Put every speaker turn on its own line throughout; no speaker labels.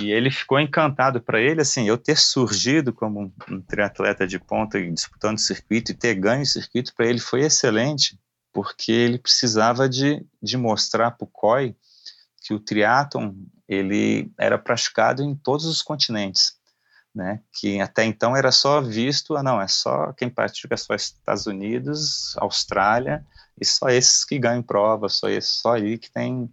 E ele ficou encantado para ele, assim, eu ter surgido como um, triatleta de ponta disputando circuito e ter ganho circuito para ele foi excelente, porque ele precisava de, de mostrar para o COI que o triatlon ele era praticado em todos os continentes, né? Que até então era só visto, ah, não, é só quem pratica só Estados Unidos, Austrália e só esses que ganham prova, só esses, só aí que tem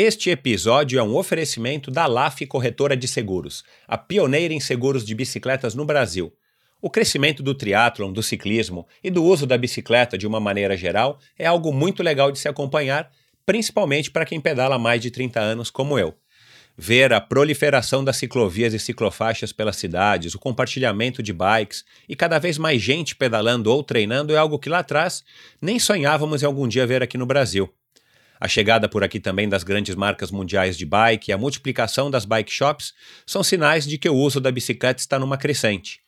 Este episódio é um oferecimento da LAF Corretora de Seguros, a pioneira em seguros de bicicletas no Brasil. O crescimento do triatlon, do ciclismo e do uso da bicicleta de uma maneira geral é algo muito legal de se acompanhar, principalmente para quem pedala há mais de 30 anos como eu. Ver a proliferação das ciclovias e ciclofaixas pelas cidades, o compartilhamento de bikes e cada vez mais gente pedalando ou treinando é algo que lá atrás nem sonhávamos em algum dia ver aqui no Brasil. A chegada por aqui também das grandes marcas mundiais de bike e a multiplicação das bike shops são sinais de que o uso da bicicleta está numa crescente.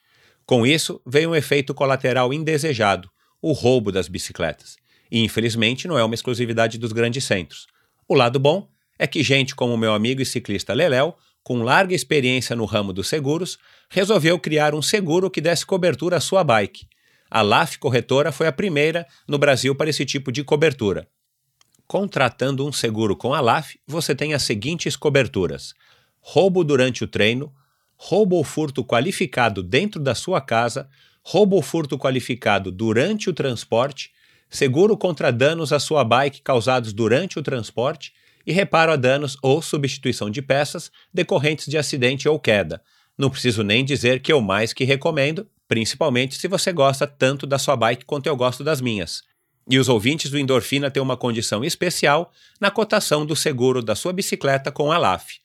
Com isso, veio um efeito colateral indesejado, o roubo das bicicletas. E infelizmente não é uma exclusividade dos grandes centros. O lado bom é que gente como meu amigo e ciclista Leléu, com larga experiência no ramo dos seguros, resolveu criar um seguro que desse cobertura à sua bike. A LAF Corretora foi a primeira no Brasil para esse tipo de cobertura. Contratando um seguro com a LAF, você tem as seguintes coberturas: roubo durante o treino, roubo ou furto qualificado dentro da sua casa, roubo ou furto qualificado durante o transporte, seguro contra danos à sua bike causados durante o transporte e reparo a danos ou substituição de peças decorrentes de acidente ou queda. Não preciso nem dizer que eu mais que recomendo, principalmente se você gosta tanto da sua bike quanto eu gosto das minhas. E os ouvintes do Endorfina têm uma condição especial na cotação do seguro da sua bicicleta com a LAF.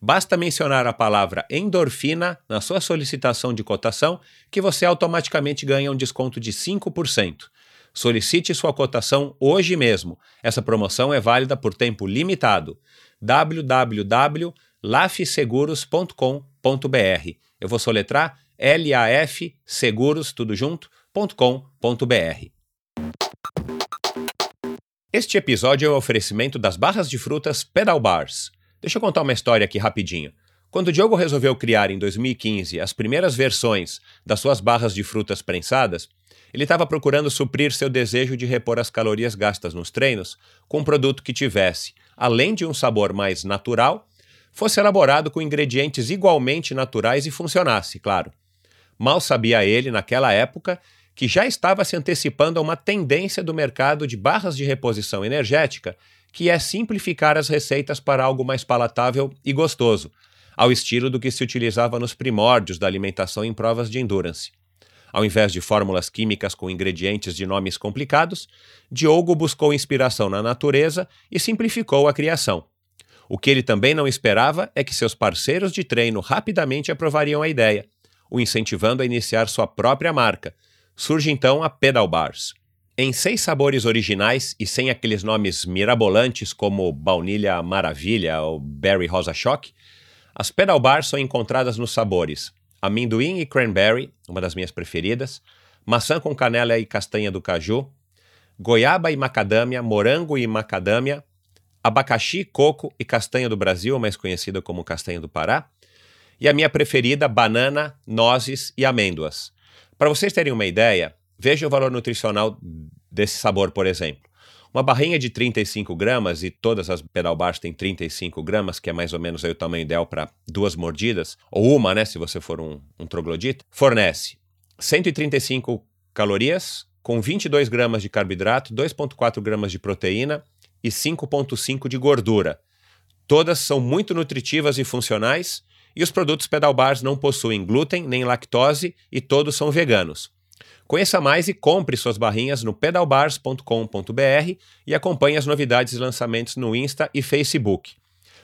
Basta mencionar a palavra endorfina na sua solicitação de cotação que você automaticamente ganha um desconto de 5%. Solicite sua cotação hoje mesmo. Essa promoção é válida por tempo limitado. www.lafseguros.com.br. Eu vou soletrar L-A-F seguros, tudo junto, .com.br. Este episódio é o um oferecimento das barras de frutas Pedal Bars. Deixa eu contar uma história aqui rapidinho. Quando o Diogo resolveu criar em 2015 as primeiras versões das suas barras de frutas prensadas, ele estava procurando suprir seu desejo de repor as calorias gastas nos treinos com um produto que tivesse, além de um sabor mais natural, fosse elaborado com ingredientes igualmente naturais e funcionasse, claro. Mal sabia ele, naquela época, que já estava se antecipando a uma tendência do mercado de barras de reposição energética, que é simplificar as receitas para algo mais palatável e gostoso, ao estilo do que se utilizava nos primórdios da alimentação em provas de endurance. Ao invés de fórmulas químicas com ingredientes de nomes complicados, Diogo buscou inspiração na natureza e simplificou a criação. O que ele também não esperava é que seus parceiros de treino rapidamente aprovariam a ideia, o incentivando a iniciar sua própria marca, Surge então a Pedal Bars. Em seis sabores originais e sem aqueles nomes mirabolantes como Baunilha Maravilha ou Berry Rosa Choque, as Pedal Bars são encontradas nos sabores amendoim e cranberry, uma das minhas preferidas, maçã com canela e castanha do caju, goiaba e macadâmia, morango e macadâmia, abacaxi, coco e castanha do Brasil, mais conhecida como castanha do Pará, e a minha preferida, banana, nozes e amêndoas. Para vocês terem uma ideia, veja o valor nutricional desse sabor, por exemplo. Uma barrinha de 35 gramas, e todas as pedal bars têm 35 gramas, que é mais ou menos o tamanho ideal para duas mordidas, ou uma, né, se você for um, um troglodita, fornece 135 calorias, com 22 gramas de carboidrato, 2,4 gramas de proteína e 5,5 de gordura. Todas são muito nutritivas e funcionais e os produtos Pedal Bars não possuem glúten nem lactose e todos são veganos. Conheça mais e compre suas barrinhas no pedalbars.com.br e acompanhe as novidades e lançamentos no Insta e Facebook.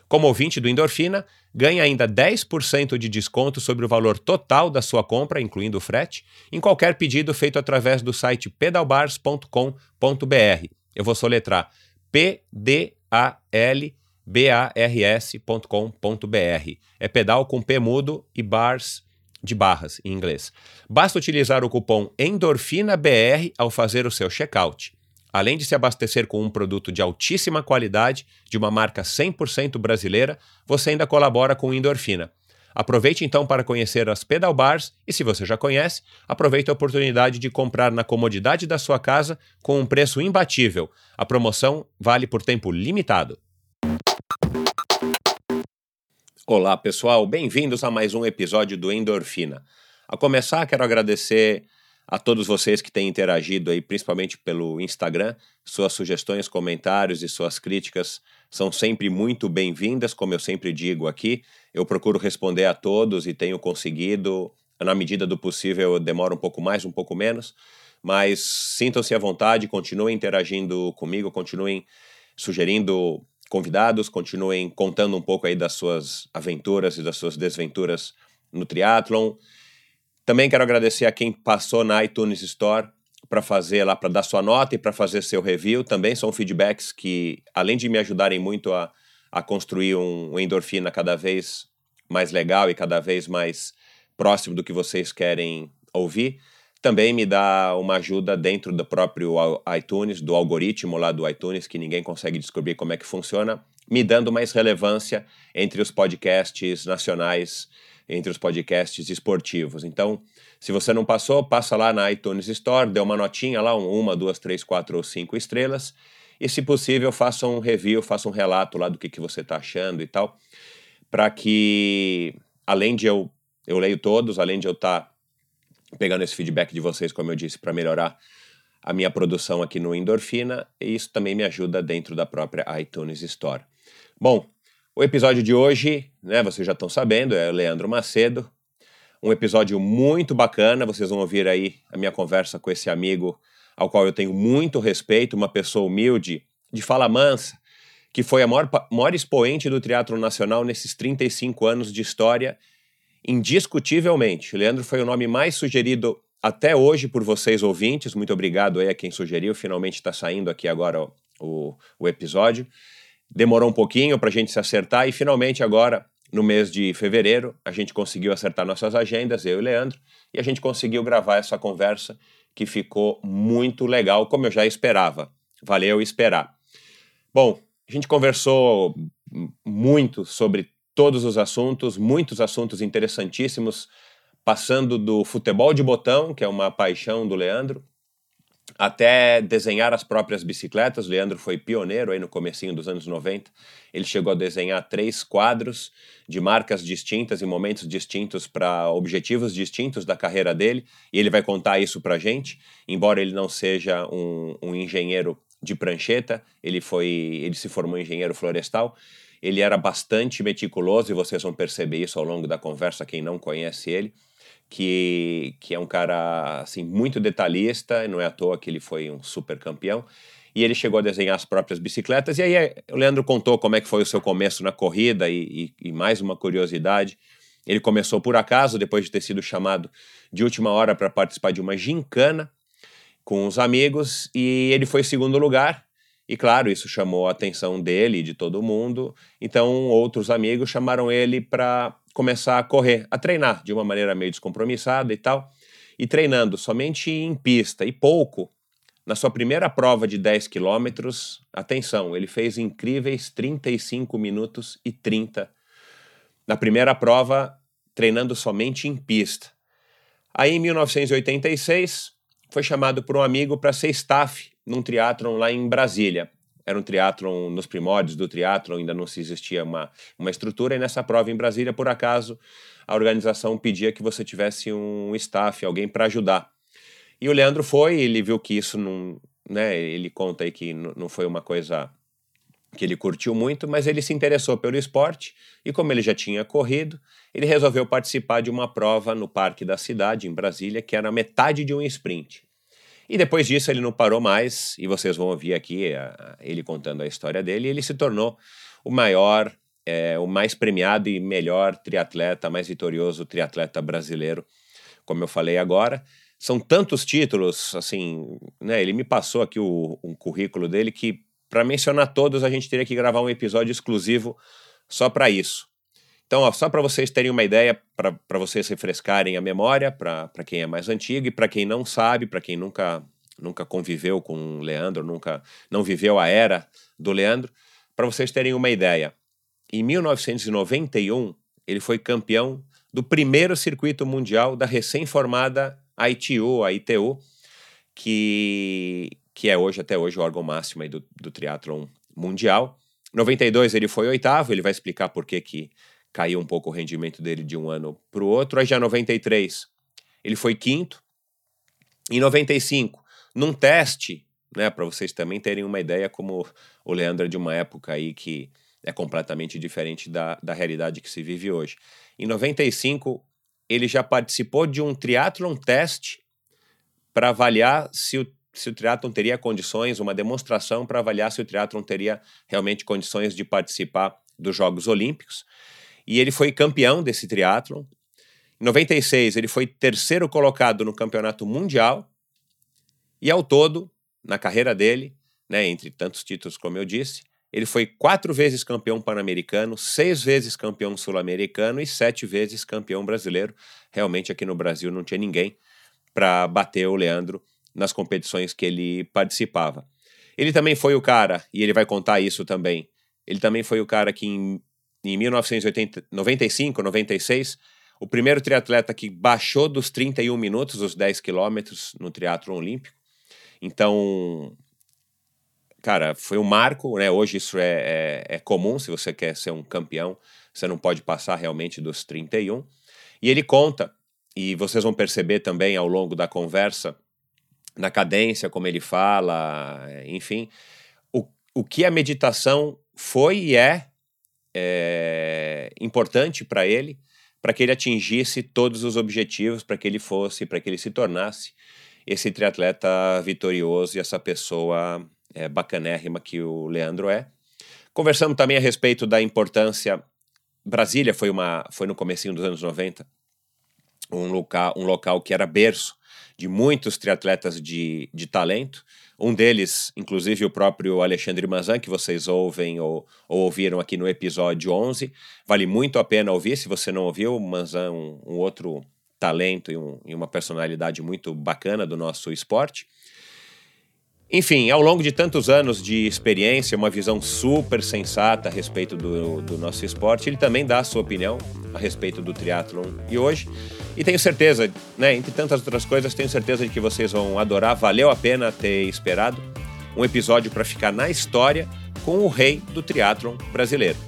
Como ouvinte do Endorfina, ganhe ainda 10% de desconto sobre o valor total da sua compra, incluindo o frete, em qualquer pedido feito através do site pedalbars.com.br. Eu vou soletrar p-d-a-l-b-a-r-s.com.br. É pedal com P mudo e bars de barras em inglês. Basta utilizar o cupom ENDORFINABR ao fazer o seu checkout. Além de se abastecer com um produto de altíssima qualidade, de uma marca 100% brasileira, você ainda colabora com Endorfina. Aproveite então para conhecer as pedal bars e, se você já conhece, aproveite a oportunidade de comprar na comodidade da sua casa com um preço imbatível. A promoção vale por tempo limitado. Olá, pessoal, bem-vindos a mais um episódio do Endorfina. A começar, quero agradecer a todos vocês que têm interagido aí, principalmente pelo Instagram. Suas sugestões, comentários e suas críticas são sempre muito bem-vindas, como eu sempre digo aqui. Eu procuro responder a todos e tenho conseguido. Na medida do possível, demora um pouco mais, um pouco menos, mas sintam-se à vontade, continuem interagindo comigo, continuem sugerindo convidados, continuem contando um pouco aí das suas aventuras e das suas desventuras no triatlon. Também quero agradecer a quem passou na iTunes Store para fazer lá, para dar sua nota e para fazer seu review. Também são feedbacks que, além de me ajudarem muito a, a construir um, um endorfina cada vez mais legal e cada vez mais próximo do que vocês querem ouvir, também me dá uma ajuda dentro do próprio iTunes, do algoritmo lá do iTunes, que ninguém consegue descobrir como é que funciona, me dando mais relevância entre os podcasts nacionais entre os podcasts esportivos. Então, se você não passou, passa lá na iTunes Store, dê uma notinha lá, uma, duas, três, quatro ou cinco estrelas, e se possível, faça um review, faça um relato lá do que, que você está achando e tal, para que, além de eu, eu leio todos, além de eu estar tá pegando esse feedback de vocês, como eu disse, para melhorar a minha produção aqui no Endorfina, isso também me ajuda dentro da própria iTunes Store. Bom, o episódio de hoje, né, vocês já estão sabendo, é o Leandro Macedo. Um episódio muito bacana, vocês vão ouvir aí a minha conversa com esse amigo ao qual eu tenho muito respeito, uma pessoa humilde, de fala mansa, que foi a maior, maior expoente do teatro nacional nesses 35 anos de história, indiscutivelmente. Leandro foi o nome mais sugerido até hoje por vocês ouvintes. Muito obrigado aí a quem sugeriu. Finalmente está saindo aqui agora o, o, o episódio. Demorou um pouquinho para a gente se acertar e finalmente agora, no mês de fevereiro, a gente conseguiu acertar nossas agendas, eu e Leandro, e a gente conseguiu gravar essa conversa que ficou muito legal, como eu já esperava. Valeu esperar. Bom, a gente conversou muito sobre todos os assuntos, muitos assuntos interessantíssimos, passando do futebol de botão, que é uma paixão do Leandro, até desenhar as próprias bicicletas. Leandro foi pioneiro aí no comecinho dos anos 90. Ele chegou a desenhar três quadros de marcas distintas e momentos distintos para objetivos distintos da carreira dele, e ele vai contar isso para gente. Embora ele não seja um, um engenheiro de prancheta, ele foi, ele se formou engenheiro florestal. Ele era bastante meticuloso e vocês vão perceber isso ao longo da conversa quem não conhece ele que, que é um cara assim muito detalhista, não é à toa que ele foi um super campeão. E ele chegou a desenhar as próprias bicicletas. E aí eh, o Leandro contou como é que foi o seu começo na corrida e, e, e mais uma curiosidade. Ele começou por acaso, depois de ter sido chamado de última hora para participar de uma gincana com os amigos, e ele foi segundo lugar. E claro, isso chamou a atenção dele e de todo mundo. Então, outros amigos chamaram ele para começar a correr, a treinar de uma maneira meio descompromissada e tal, e treinando somente em pista e pouco. Na sua primeira prova de 10 quilômetros, atenção, ele fez incríveis 35 minutos e 30. Na primeira prova, treinando somente em pista. Aí, em 1986, foi chamado por um amigo para ser staff num triatlon lá em Brasília era um triatlon nos primórdios do triatlon, ainda não se existia uma, uma estrutura, e nessa prova em Brasília, por acaso, a organização pedia que você tivesse um staff, alguém para ajudar. E o Leandro foi, ele viu que isso não, né, ele conta aí que não foi uma coisa que ele curtiu muito, mas ele se interessou pelo esporte e como ele já tinha corrido, ele resolveu participar de uma prova no Parque da Cidade, em Brasília, que era metade de um sprint. E depois disso ele não parou mais, e vocês vão ouvir aqui a, ele contando a história dele, ele se tornou o maior é o mais premiado e melhor triatleta, mais vitorioso triatleta brasileiro, como eu falei agora. São tantos títulos, assim, né? Ele me passou aqui o, um currículo dele que, para mencionar todos, a gente teria que gravar um episódio exclusivo só para isso. Então, ó, só para vocês terem uma ideia, para vocês refrescarem a memória, para quem é mais antigo e para quem não sabe, para quem nunca, nunca conviveu com o Leandro, nunca não viveu a era do Leandro, para vocês terem uma ideia. Em 1991, ele foi campeão do primeiro circuito mundial da recém-formada ITU, a ITU, que, que é hoje, até hoje, o órgão máximo do, do triatlon mundial. Em 92 ele foi oitavo, ele vai explicar por que, que caiu um pouco o rendimento dele de um ano para o outro. Aí já 93 ele foi quinto. Em 95, num teste, né, para vocês também terem uma ideia como o Leandro é de uma época aí que é completamente diferente da, da realidade que se vive hoje. Em 95, ele já participou de um triatlon teste para avaliar se o, se o triatlon teria condições, uma demonstração para avaliar se o triatlon teria realmente condições de participar dos Jogos Olímpicos. E ele foi campeão desse triatlon. Em 96, ele foi terceiro colocado no campeonato mundial. E ao todo, na carreira dele, né, entre tantos títulos, como eu disse, ele foi quatro vezes campeão pan-americano, seis vezes campeão sul-americano e sete vezes campeão brasileiro. Realmente aqui no Brasil não tinha ninguém para bater o Leandro nas competições que ele participava. Ele também foi o cara, e ele vai contar isso também, ele também foi o cara que em em 1995, 96, o primeiro triatleta que baixou dos 31 minutos, os 10 quilômetros no triatlo olímpico. Então, cara, foi um marco, né? Hoje isso é, é, é, comum, se você quer ser um campeão, você não pode passar realmente dos 31. E ele conta, e vocês vão perceber também ao longo da conversa, na cadência, como ele fala, enfim, o, o que a meditação foi e é é, importante para ele, para que ele atingisse todos os objetivos, para que ele fosse, para que ele se tornasse esse triatleta vitorioso e essa pessoa é, bacanérrima que o Leandro é. Conversamos também a respeito da importância. Brasília foi, uma, foi no comecinho dos anos 90, um local, um local que era berço de muitos triatletas de, de talento, um deles, inclusive o próprio Alexandre Mazan, que vocês ouvem ou, ou, ouviram aqui no episódio 11. Vale muito a pena ouvir, se você não ouviu, o Manzan, um, um outro talento e, um, e uma personalidade muito bacana do nosso esporte. Enfim, ao longo de tantos anos de experiência, uma visão super sensata a respeito do, do nosso esporte, ele também dá a sua opinião a respeito do triatlon e hoje. E tenho certeza, né, entre tantas outras coisas, tenho certeza de que vocês vão adorar. Valeu a pena ter esperado um episódio para ficar na história com o rei do triatlon brasileiro.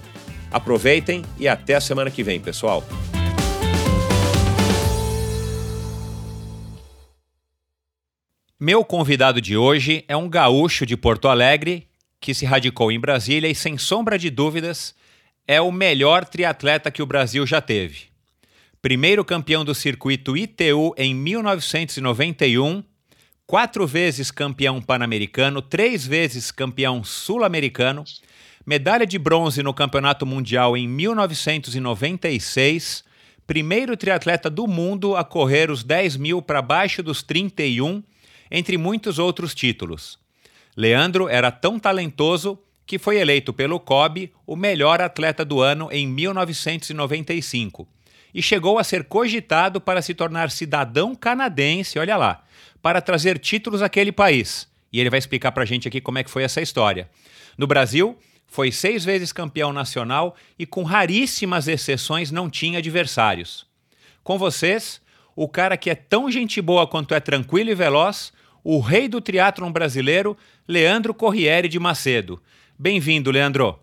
Aproveitem e até a semana que vem, pessoal. Meu convidado de hoje é um gaúcho de Porto Alegre que se radicou em Brasília e, sem sombra de dúvidas, é o melhor triatleta que o Brasil já teve. Primeiro campeão do circuito ITU em 1991, quatro vezes campeão pan-americano, três vezes campeão sul-americano, medalha de bronze no Campeonato Mundial em 1996, primeiro triatleta do mundo a correr os 10 mil para baixo dos 31 entre muitos outros títulos. Leandro era tão talentoso que foi eleito pelo COB o melhor atleta do ano em 1995 e chegou a ser cogitado para se tornar cidadão canadense, olha lá, para trazer títulos àquele país. E ele vai explicar para a gente aqui como é que foi essa história. No Brasil, foi seis vezes campeão nacional e, com raríssimas exceções, não tinha adversários. Com vocês, o cara que é tão gente boa quanto é tranquilo e veloz, o rei do triatlon brasileiro, Leandro Corriere de Macedo. Bem-vindo, Leandro.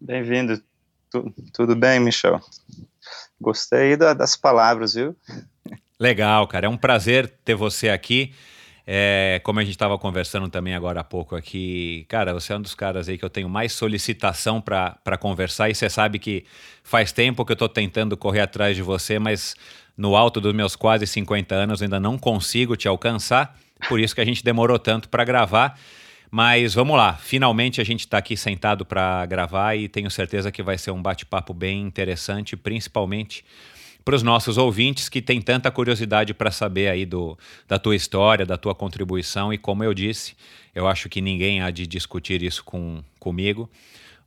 Bem-vindo. Tu, tudo bem, Michel? Gostei da, das palavras, viu?
Legal, cara. É um prazer ter você aqui. É, como a gente estava conversando também agora há pouco aqui, cara, você é um dos caras aí que eu tenho mais solicitação para conversar e você sabe que faz tempo que eu estou tentando correr atrás de você, mas no alto dos meus quase 50 anos ainda não consigo te alcançar. Por isso que a gente demorou tanto para gravar.
Mas vamos lá, finalmente a gente está aqui sentado para gravar e tenho certeza que vai ser um bate-papo bem interessante, principalmente para os nossos ouvintes que têm tanta curiosidade para saber aí do, da tua história, da tua contribuição. E como eu disse, eu acho que ninguém há de discutir isso com, comigo.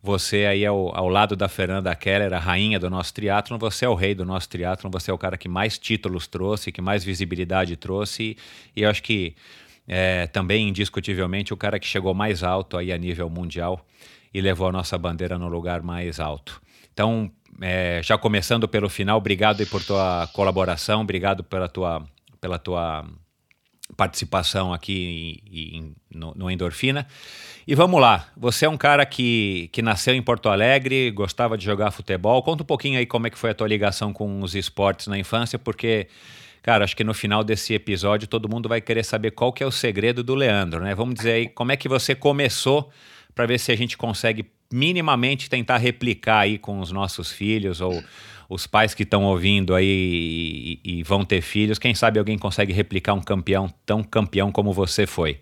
Você aí ao, ao lado da Fernanda Keller, a rainha do nosso triatlon, você é o rei do nosso triatlon, você é o cara que mais títulos trouxe, que mais visibilidade trouxe. E eu acho que é, também indiscutivelmente o cara que chegou mais alto aí a nível mundial e levou a nossa bandeira no lugar mais alto. Então, é, já começando pelo final, obrigado por tua colaboração, obrigado pela tua, pela tua participação aqui em, em, no, no, Endorfina. E vamos lá, você é um cara que, que nasceu em Porto Alegre, gostava de jogar futebol. Conta um pouquinho aí como é que foi a tua ligação com os esportes na infância, porque, cara, acho que no final desse episódio todo mundo vai querer saber qual que é o segredo do Leandro, né? Vamos dizer aí como é que você começou para ver se a gente consegue minimamente tentar replicar aí com os nossos filhos ou os pais que estão ouvindo aí e, e, vão ter filhos, quem sabe alguém consegue replicar um campeão tão campeão como você foi?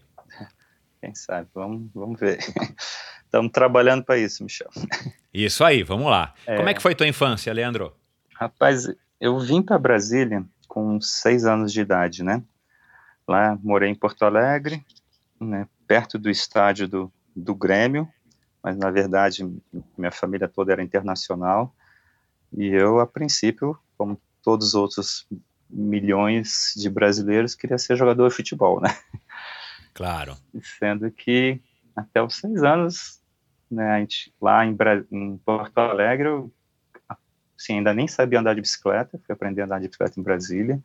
Quem sabe, vamos, vamos ver. Estamos trabalhando para isso, Michel.
Isso aí, vamos lá. É... Como é que foi tua infância, Leandro?
Rapaz, eu vim para Brasília com seis anos de idade, né? Lá morei em Porto Alegre, né, perto do estádio do, do Grêmio, mas na verdade minha família toda era internacional e eu, a princípio, como todos os outros milhões de brasileiros, queria ser jogador de futebol, né?
Claro.
Sendo que até os seis anos, né, a gente, lá em, em Porto Alegre, eu assim, ainda nem sabia andar de bicicleta, fui aprender a andar de bicicleta em Brasília.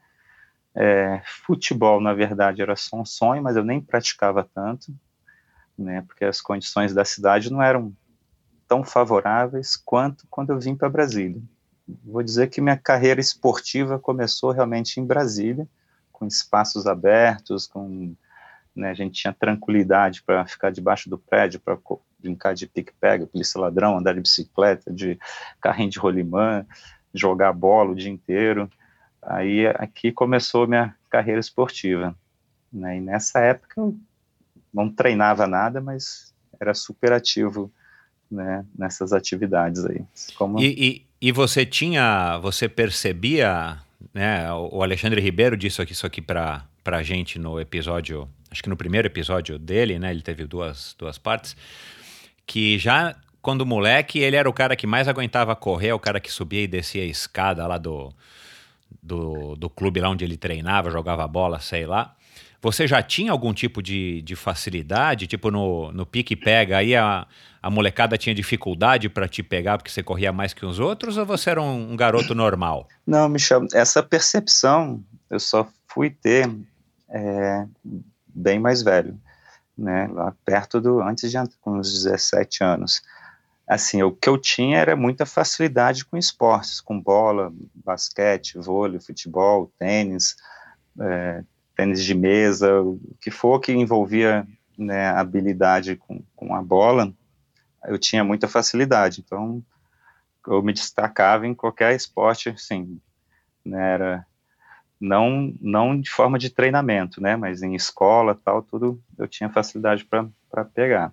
É, futebol, na verdade, era só um sonho, mas eu nem praticava tanto né, porque as condições da cidade não eram tão favoráveis quanto quando eu vim para Brasília. Vou dizer que minha carreira esportiva começou realmente em Brasília, com espaços abertos, com né, a gente tinha tranquilidade para ficar debaixo do prédio, para brincar de pique-pega, polícia ladrão, andar de bicicleta, de carrinho de rolimã, jogar bola o dia inteiro. Aí aqui começou minha carreira esportiva. Né, e nessa época eu não treinava nada, mas era super ativo né, nessas atividades aí.
Como... E, e, e, você tinha, você percebia, né, o Alexandre Ribeiro disse aqui, isso aqui para a gente no episódio, acho que no primeiro episódio dele, né, ele teve duas, duas partes, que já quando moleque ele era o cara que mais aguentava correr, o cara que subia e descia a escada lá do, do, do clube lá onde ele treinava, jogava bola, sei lá. Você já tinha algum tipo de, de facilidade? Tipo no, no pique-pega, aí a, a molecada tinha dificuldade para te pegar porque você corria mais que os outros? Ou você era um, um garoto normal?
Não, Michel, essa percepção eu só fui ter é, bem mais velho, né? Lá perto do. antes de com uns 17 anos assim, o que eu tinha era muita facilidade com esportes, com bola, basquete, vôlei, futebol, tênis, é, tênis de mesa, o que for que envolvia né, habilidade com, com a bola, eu tinha muita facilidade. Então, eu me destacava em qualquer esporte, assim, né, era não não de forma de treinamento, né, mas em escola tal, tudo eu tinha facilidade para pegar.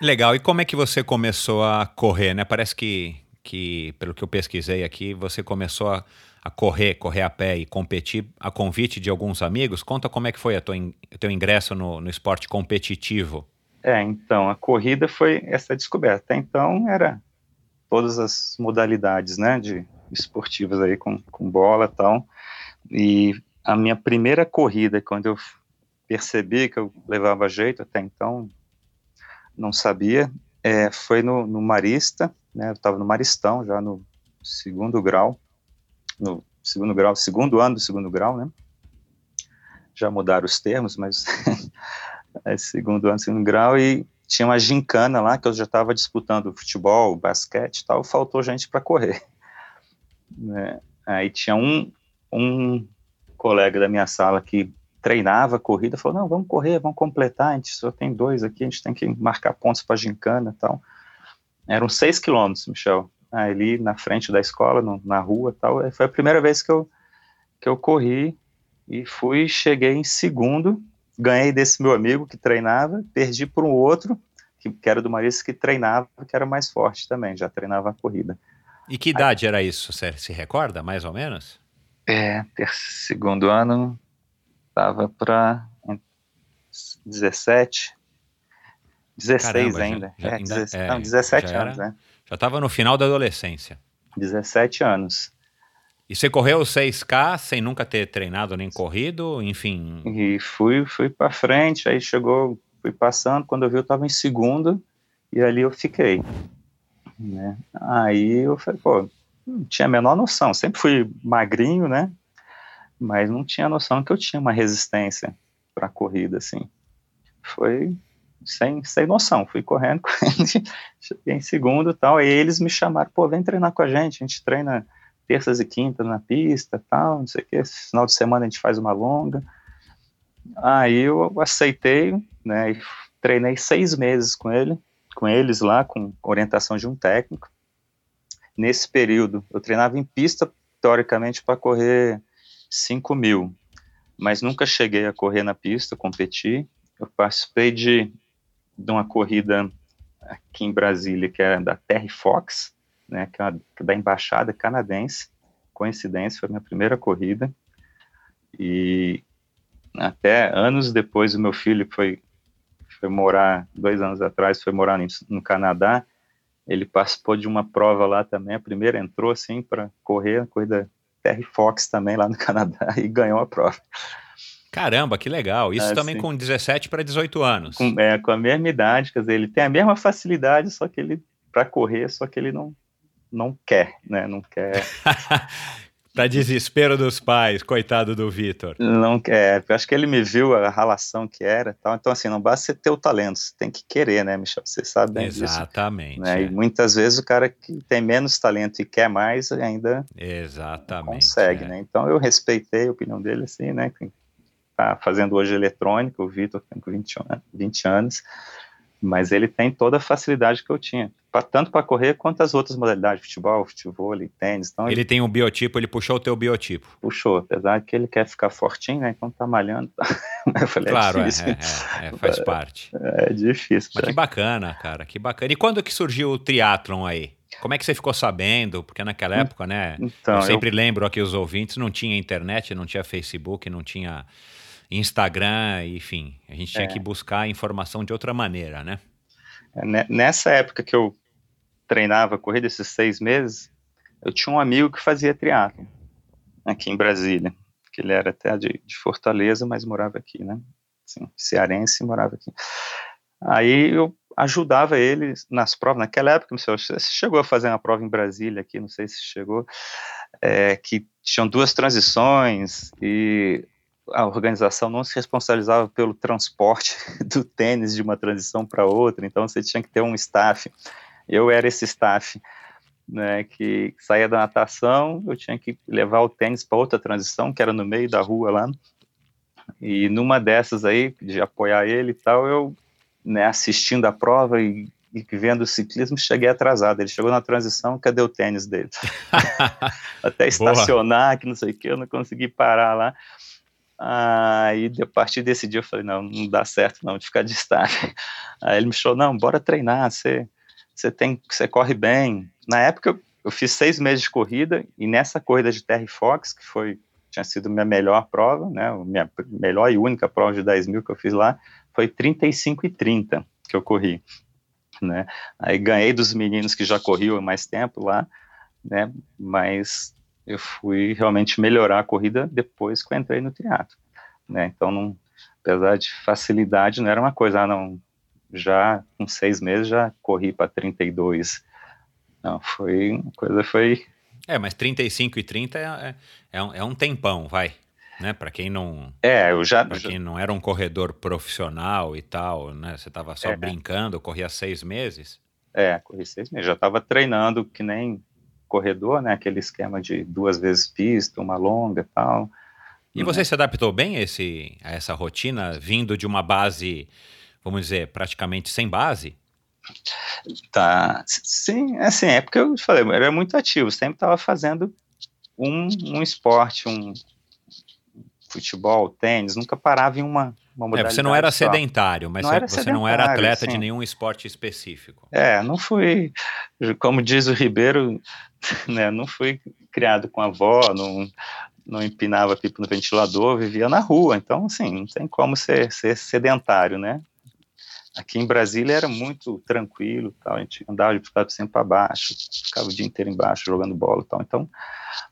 Legal. E como é que você começou a correr, né? Parece que que pelo que eu pesquisei aqui, você começou a a correr, correr a pé e competir a convite de alguns amigos. Conta como é que foi o teu ingresso no, no esporte competitivo.
É, então, a corrida foi essa descoberta. Então, era todas as modalidades, né, de esportivas aí, com, com bola e tal. E a minha primeira corrida, quando eu percebi que eu levava jeito, até então não sabia, é, foi no, no Marista, né, eu estava no Maristão, já no segundo grau, no segundo grau, segundo ano do segundo grau, né? Já mudaram os termos, mas é segundo ano, segundo grau, e tinha uma gincana lá que eu já estava disputando futebol, basquete tal, faltou gente para correr. Né? Aí tinha um, um colega da minha sala que treinava corrida, falou, não, vamos correr, vamos completar, a gente só tem dois aqui, a gente tem que marcar pontos para gincana e tal. Eram seis quilômetros, Michel ali na frente da escola, no, na rua tal. Foi a primeira vez que eu, que eu corri e fui, cheguei em segundo ganhei desse meu amigo que treinava, perdi para um outro, que, que era do Marista, que treinava, que era mais forte também, já treinava a corrida.
E que idade Aí, era isso? Você se recorda, mais ou menos?
É, segundo ano, estava para 17, 16 Caramba, ainda. Já, já, é, 17, é, não, 17 anos, né?
Já estava no final da adolescência.
17 anos.
E você correu 6K sem nunca ter treinado nem corrido, enfim?
E fui, fui para frente, aí chegou, fui passando, quando eu vi eu estava em segundo, e ali eu fiquei. Né? Aí eu falei, pô, não tinha a menor noção, sempre fui magrinho, né? Mas não tinha noção que eu tinha uma resistência para corrida, assim. Foi sem, sem noção, fui correndo, cheguei em segundo e tal, aí eles me chamaram, pô, vem treinar com a gente, a gente treina terças e quintas na pista, tal, não sei o que, final de semana a gente faz uma longa. Aí eu aceitei, né, e treinei seis meses com ele, com eles lá, com orientação de um técnico. Nesse período, eu treinava em pista, teoricamente, para correr 5 mil, mas nunca cheguei a correr na pista, competir. Eu participei de, de uma corrida aqui em Brasília, que é da Terry Fox, né, que é, uma, é da embaixada canadense. Coincidência, foi minha primeira corrida. E até anos depois, o meu filho foi, foi morar, dois anos atrás, foi morar no, no Canadá. Ele participou de uma prova lá também. A primeira entrou assim para correr, a corrida Terry Fox também lá no Canadá e ganhou a prova.
Caramba, que legal. Isso também com 17 para 18 anos.
Com, é, com a mesma idade, quer dizer, ele tem a mesma facilidade, só que ele, para correr, só que ele não, não quer, né? Não quer.
Para desespero dos pais, coitado do Vitor.
Não quer. Eu acho que ele me viu a relação que era, tal. Então assim, não basta você ter o talento, você tem que querer, né, Michel? Você sabe bem
Exatamente.
Disso, né? é. E muitas vezes o cara que tem menos talento e quer mais ainda
Exatamente,
consegue, é. né? Então eu respeitei a opinião dele, assim, né? Tá fazendo hoje eletrônica, o Vitor tem 20, 20 anos mas ele tem toda a facilidade que eu tinha, pra, tanto para correr quanto as outras modalidades, futebol, futebol, tênis. Então
ele, ele, tem um biotipo, ele puxou o teu biotipo.
Puxou, apesar de que ele quer ficar fortinho, né? Então tá malhando.
eu falei, é claro, é, difícil. É, é, é faz parte.
É, difícil.
Mas que bacana, cara, que bacana. E quando que surgiu o triatlon aí? Como é que você ficou sabendo? Porque naquela hum, época, né? Então, eu sempre eu... lembro aqui os ouvintes, não tinha internet, não tinha Facebook, não tinha Instagram, enfim. A gente tinha é. que buscar informação de outra maneira, né?
É, nessa época que eu treinava corrida, esses seis meses, eu tinha um amigo que fazia triatlo aqui em Brasília, que ele era até de, de Fortaleza, mas morava aqui, né? Assim, cearense morava aqui. Aí eu ajudava ele nas provas. Naquela época, não sei, você chegou a fazer uma prova em Brasília aqui, não sei se chegou, é, que tinham duas transições e a organização não se responsabilizava pelo transporte do tênis de uma transição para outra, então você tinha que ter um staff. Eu era esse staff, né, que saía da natação, eu tinha que levar o tênis para outra transição, que era no meio da rua lá. E numa dessas aí, de apoiar ele e tal, eu, né, assistindo a prova e, e vendo o ciclismo, cheguei atrasado. Ele chegou na transição, cadê o tênis dele? Até estacionar, Boa. que não sei o que, eu não consegui parar lá. Aí, a partir desse dia, eu falei: não, não dá certo não de ficar distante. Aí ele me falou: não, bora treinar, você, você, tem, você corre bem. Na época, eu, eu fiz seis meses de corrida, e nessa corrida de Terry Fox, que foi tinha sido minha melhor prova, né, minha melhor e única prova de 10 mil que eu fiz lá, foi 35 e 30 que eu corri, né, aí ganhei dos meninos que já corriam mais tempo lá, né, mas eu fui realmente melhorar a corrida depois que eu entrei no teatro, né? Então, não, apesar de facilidade, não era uma coisa, ah, não, já com seis meses já corri para 32. Não, foi, uma coisa foi...
É, mas 35 e 30 é, é, um, é um tempão, vai, né? Para quem não...
É, eu já...
Para quem não era um corredor profissional e tal, né? Você estava só é. brincando, corria seis meses.
É, corri seis meses, já estava treinando que nem corredor, né, aquele esquema de duas vezes pista, uma longa e tal.
E você se adaptou bem a, esse, a essa rotina, vindo de uma base, vamos dizer, praticamente sem base?
Tá, sim, assim, é porque eu falei, eu era muito ativo, sempre estava fazendo um, um esporte, um, futebol, tênis, nunca parava em uma, uma modalidade.
É, você não era
só.
sedentário, mas
Não
você,
era
você não era
sedentário,
atleta de nenhum esporte específico.
É, não fui, como diz o Ribeiro, né, não fui criado com a avó, não, não empinava pipa no ventilador, vivia na rua, então, assim, não tem como ser, ser sedentário, né? Aqui em Brasília era muito tranquilo, tal, a gente andava de bicicleta sempre para baixo, ficava o dia inteiro embaixo jogando bola, tal, então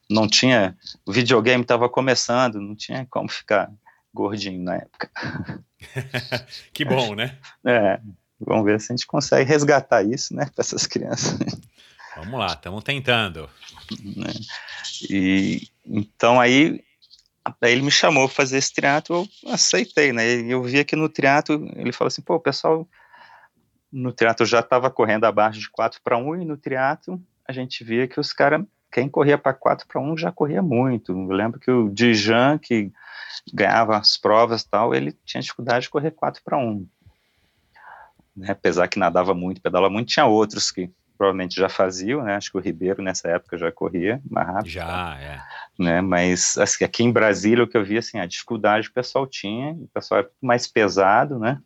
não tinha, o videogame estava começando, não tinha como ficar gordinho na época.
que bom, né?
É, vamos ver se a gente consegue resgatar isso, né, para essas crianças.
Vamos lá, estamos tentando.
né? E então aí, ele me chamou para fazer esse triatlo, eu aceitei, né? Eu via que no triatlo ele falou assim, pô, o pessoal no triatlo já estava correndo abaixo de 4 para 1 e no triatlo a gente via que os caras quem corria para 4 para 1 já corria muito. Eu lembro que o Dijan, que ganhava as provas e tal, ele tinha dificuldade de correr 4 para 1. Né? Apesar que nadava muito, pedalava muito, tinha outros que provavelmente já faziam, né? Acho que o Ribeiro nessa época já corria mais rápido.
Já, é.
Né? Mas assim, aqui em Brasília o que eu vi assim, a dificuldade que o pessoal tinha, o pessoal era mais pesado, né?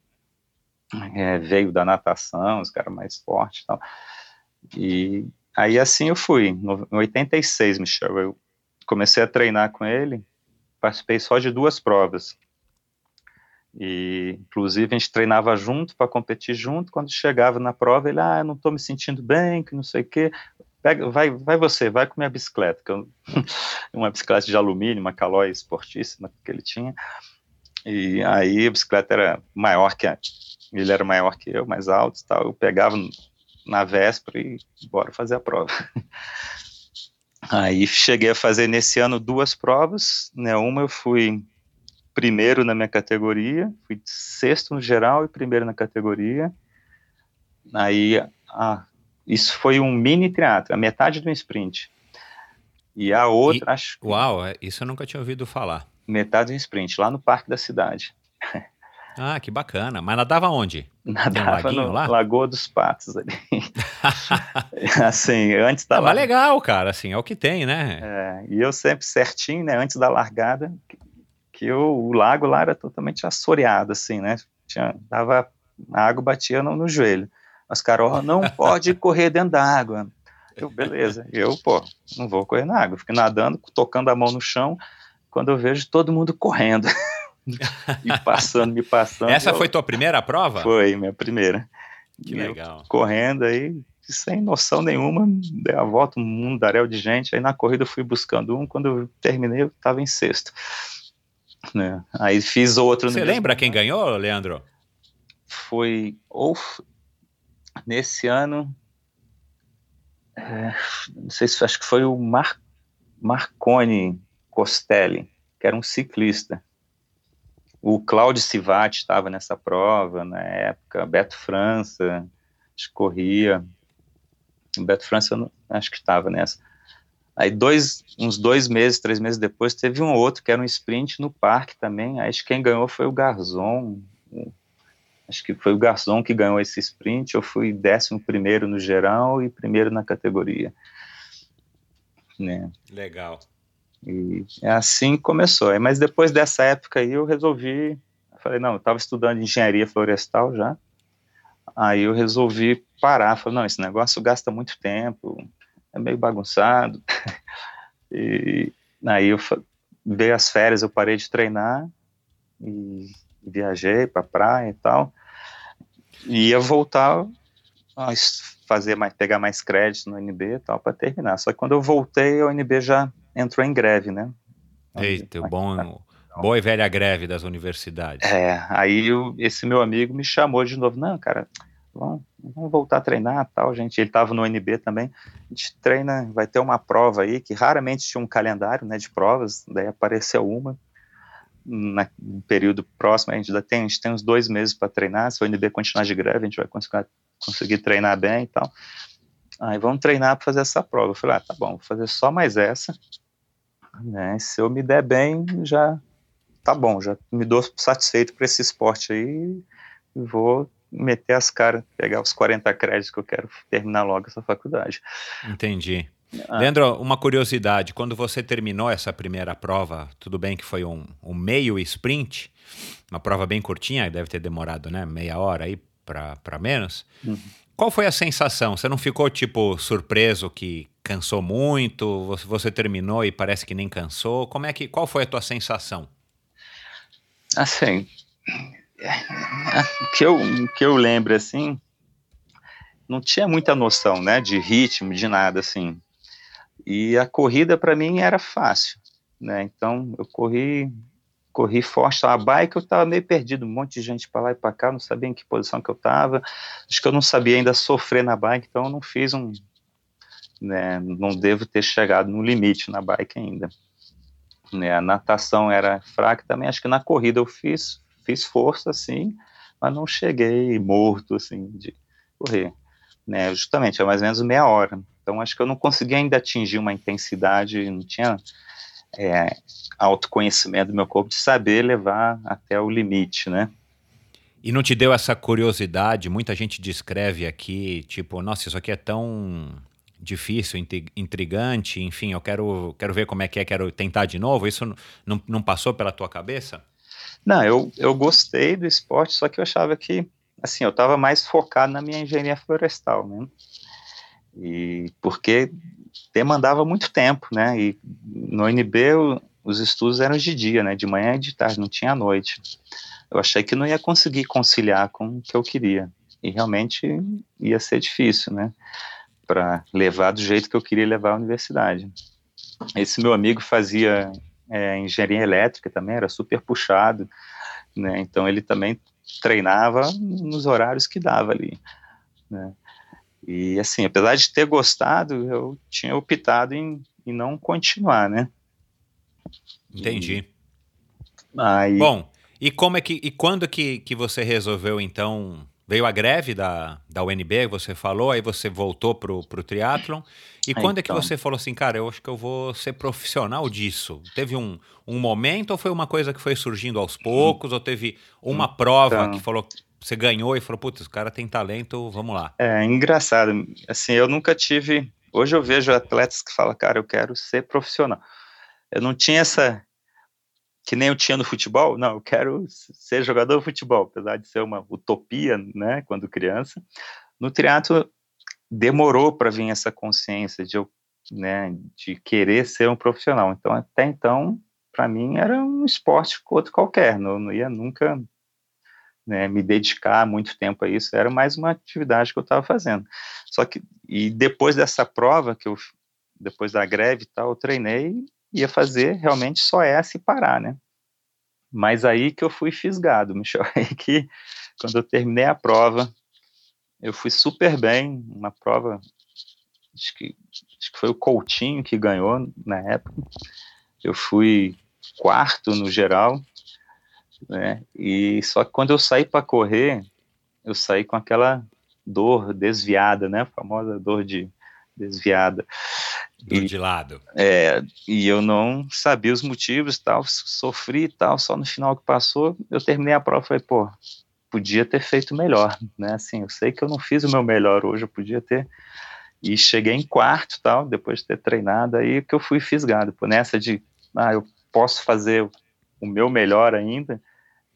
É, veio da natação, os caras mais fortes e tal. E aí assim eu fui, no, em 86, Michel, eu comecei a treinar com ele, participei só de duas provas. E, inclusive, a gente treinava junto para competir junto. Quando chegava na prova, ele, ah, eu não estou me sentindo bem, que não sei o quê. Pega, vai, vai você, vai com minha bicicleta. Eu, uma bicicleta de alumínio, uma Caloi esportíssima que ele tinha. E aí a bicicleta era maior que a, ele era maior que eu, mais alto e tal. Eu pegava na véspera e bora fazer a prova. Aí cheguei a fazer nesse ano duas provas, né? Uma eu fui primeiro na minha categoria, fui sexto no geral e primeiro na categoria. Aí, ah, isso foi um mini triatlo, a metade do sprint. E a outra,
E-
acho
Uau, é- isso eu nunca tinha ouvido falar.
metade do sprint, lá no Parque da Cidade.
Ah, que bacana. Mas nadava onde?
Nadava
laguinho
no
lá?
Lagoa dos Patos ali. assim, antes da
Ah, mas legal, cara, assim, é o que tem, né?
É, e eu sempre certinho, né, antes da largada, que, que eu- o lago lá era totalmente assoreado, assim, né, tinha, dava, a água batia no, no joelho. Caras, ó, não pode correr dentro da água. Eu, beleza. Eu, pô, não vou correr na água. Fiquei nadando, tocando a mão no chão, quando eu vejo todo mundo correndo. e passando, me passando.
Essa
eu-
foi tua primeira prova?
Foi, minha primeira.
Que
E eu
legal.
correndo aí, sem noção nenhuma, dei a volta, um mundaréu de gente, aí na corrida eu fui buscando um, quando eu terminei eu estava em sexto. Né? Aí fiz outro
Você
mesmo
lembra quem
ano.
ganhou, Leandro?
Foi, ou nesse ano, é, não sei se acho que foi o Mar, Marconi Costelli, que era um ciclista. O Claudio Sivati estava nessa prova na época, Beto França, acho corria. O Beto França não- acho que estava nessa. Aí dois, uns dois meses, três meses depois, teve um outro que era um sprint no parque também. Aí Acho que quem ganhou foi o Garzon. Acho que foi o Garzon que ganhou esse sprint. Eu fui décimo primeiro no geral e primeiro na categoria. Né?
Legal.
E é assim começou. Mas depois dessa época aí eu resolvi, eu falei, não, eu estava estudando engenharia florestal já, aí eu resolvi parar, falei, não, esse negócio gasta muito tempo, é meio bagunçado, e aí eu veio as férias, eu parei de treinar, e viajei para praia e tal, ia voltar a fazer mais, pegar mais crédito no NB e tal, para terminar, só que quando eu voltei, o NB já entrou em greve, né?
Eita, o bom, boa e velha greve das universidades.
É, aí o- esse meu amigo me chamou de novo, não, cara, vamos, vamos voltar a treinar, tal, gente, ele estava no NB também, a gente treina, vai ter uma prova aí, que raramente tinha um calendário, né, de provas, daí apareceu uma, na, no período próximo, a gente ainda tem, a gente tem uns dois meses para treinar, se o NB continuar de greve, a gente vai conseguir, conseguir treinar bem e tal, aí vamos treinar para fazer essa prova, eu falei, ah, tá bom, vou fazer só mais essa, né, se eu me der bem, já tá bom, já me dou satisfeito por esse esporte aí vou meter as caras, pegar os 40 créditos que eu quero terminar logo essa faculdade.
Entendi. Ah. Leandro, uma curiosidade, quando você terminou essa primeira prova, tudo bem que foi um, um meio sprint, uma prova bem curtinha, deve ter demorado né, meia hora aí para menos. Uhum. Qual foi a sensação? Você não ficou, tipo, surpreso que cansou muito? Você, você terminou e parece que nem cansou? Como é que, qual foi a tua sensação?
Assim, o que eu, que eu lembro, assim, não tinha muita noção, né, de ritmo, de nada, assim. E a corrida para mim era fácil, né? Então eu corri, corri forte. A bike eu estava meio perdido, um monte de gente para lá e para cá, não sabia em que posição que eu estava. Acho que eu não sabia ainda sofrer na bike, então eu não fiz um, né? Não devo ter chegado no limite na bike ainda. Né? A natação era fraca também. Acho que na corrida eu fiz, fiz força, assim, mas não cheguei morto, assim, de correr. Né? Justamente, é mais ou menos meia hora. Então, acho que eu não consegui ainda atingir uma intensidade, não tinha é, autoconhecimento do meu corpo de saber levar até o limite, né?
E não te deu essa curiosidade? Muita gente descreve aqui, tipo, nossa, isso aqui é tão difícil, intrigante, enfim, eu quero, quero ver como é que é, quero tentar de novo. Isso não, não passou pela tua cabeça?
Não, eu, eu gostei do esporte, só que eu achava que, assim, eu estava mais focado na minha engenharia florestal, né? E porque demandava muito tempo, né? E no UNB o, os estudos eram de dia, né? De manhã e de tarde, não tinha noite. Eu achei que não ia conseguir conciliar com o que eu queria. E realmente ia ser difícil, né? Para levar do jeito que eu queria levar a universidade. Esse meu amigo fazia é, engenharia elétrica também, era super puxado, né? Então ele também treinava nos horários que dava ali, né? E assim, apesar de ter gostado, eu tinha optado em, em não continuar, né?
Entendi. Aí... Bom, e como é que e quando que, que você resolveu então veio a greve da, da UNB, você falou, aí você voltou pro, pro triatlon. E quando então. é que então. você falou assim, cara, eu acho que eu vou ser profissional disso? Teve um, um momento ou foi uma coisa que foi surgindo aos poucos? Ou teve uma então. prova que falou, você ganhou e falou, putz, o cara tem talento, vamos lá.
É engraçado, assim, eu nunca tive. Hoje eu vejo atletas que falam, cara, eu quero ser profissional. Eu não tinha essa. Que nem eu tinha no futebol, não, eu quero ser jogador de futebol, apesar de ser uma utopia, né, quando criança. No triatlo demorou para vir essa consciência de eu, né, de querer ser um profissional. Então, até então, para mim era um esporte outro qualquer, não, não ia nunca né, me dedicar muito tempo a isso, era mais uma atividade que eu estava fazendo. Só que, e depois dessa prova, que eu, depois da greve e tal, eu treinei, ia fazer realmente só essa e parar, né? Mas aí que eu fui fisgado, Michel, aí que quando eu terminei a prova, eu fui super bem, uma prova, acho que, acho que foi o Coutinho que ganhou na época, eu fui quarto no geral, né? E só que quando eu saí para correr, eu saí com aquela dor desviada, né? A famosa dor de desviada.
Dor e, de lado.
É, e eu não sabia os motivos tal, sofri tal, só no final que passou, eu terminei a prova e falei, pô, podia ter feito melhor, né? Assim, eu sei que eu não fiz o meu melhor hoje, eu podia ter e cheguei em quarto, tal, depois de ter treinado, aí que eu fui fisgado, por nessa de, ah, eu posso fazer o meu melhor ainda,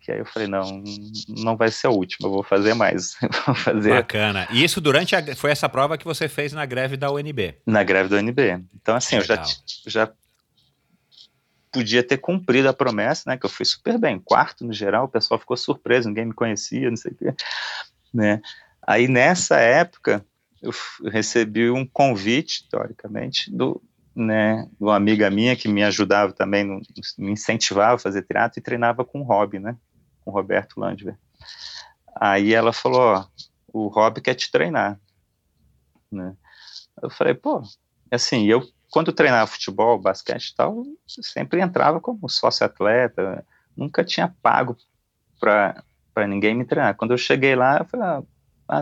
que aí eu falei, não, não vai ser a última, eu vou fazer mais. vou fazer...
Bacana. E isso durante a, foi essa prova que você fez na greve da UNB?
Na greve da UNB. Então, assim, eu já, já podia ter cumprido a promessa, né? Que eu fui super bem. Quarto, no geral, o pessoal ficou surpreso, ninguém me conhecia, não sei o quê. Né? Aí, nessa época, eu recebi um convite, teoricamente, do, né, uma amiga minha que me ajudava também, me incentivava a fazer teatro e treinava com o Rob, né? Com o Roberto Landver. Aí ela falou, ó, o Rob quer te treinar, né? Eu falei, pô, assim, eu quando treinava futebol, basquete e tal, sempre entrava como sócio atleta, nunca tinha pago para ninguém me treinar. Quando eu cheguei lá, eu falei, ah, ah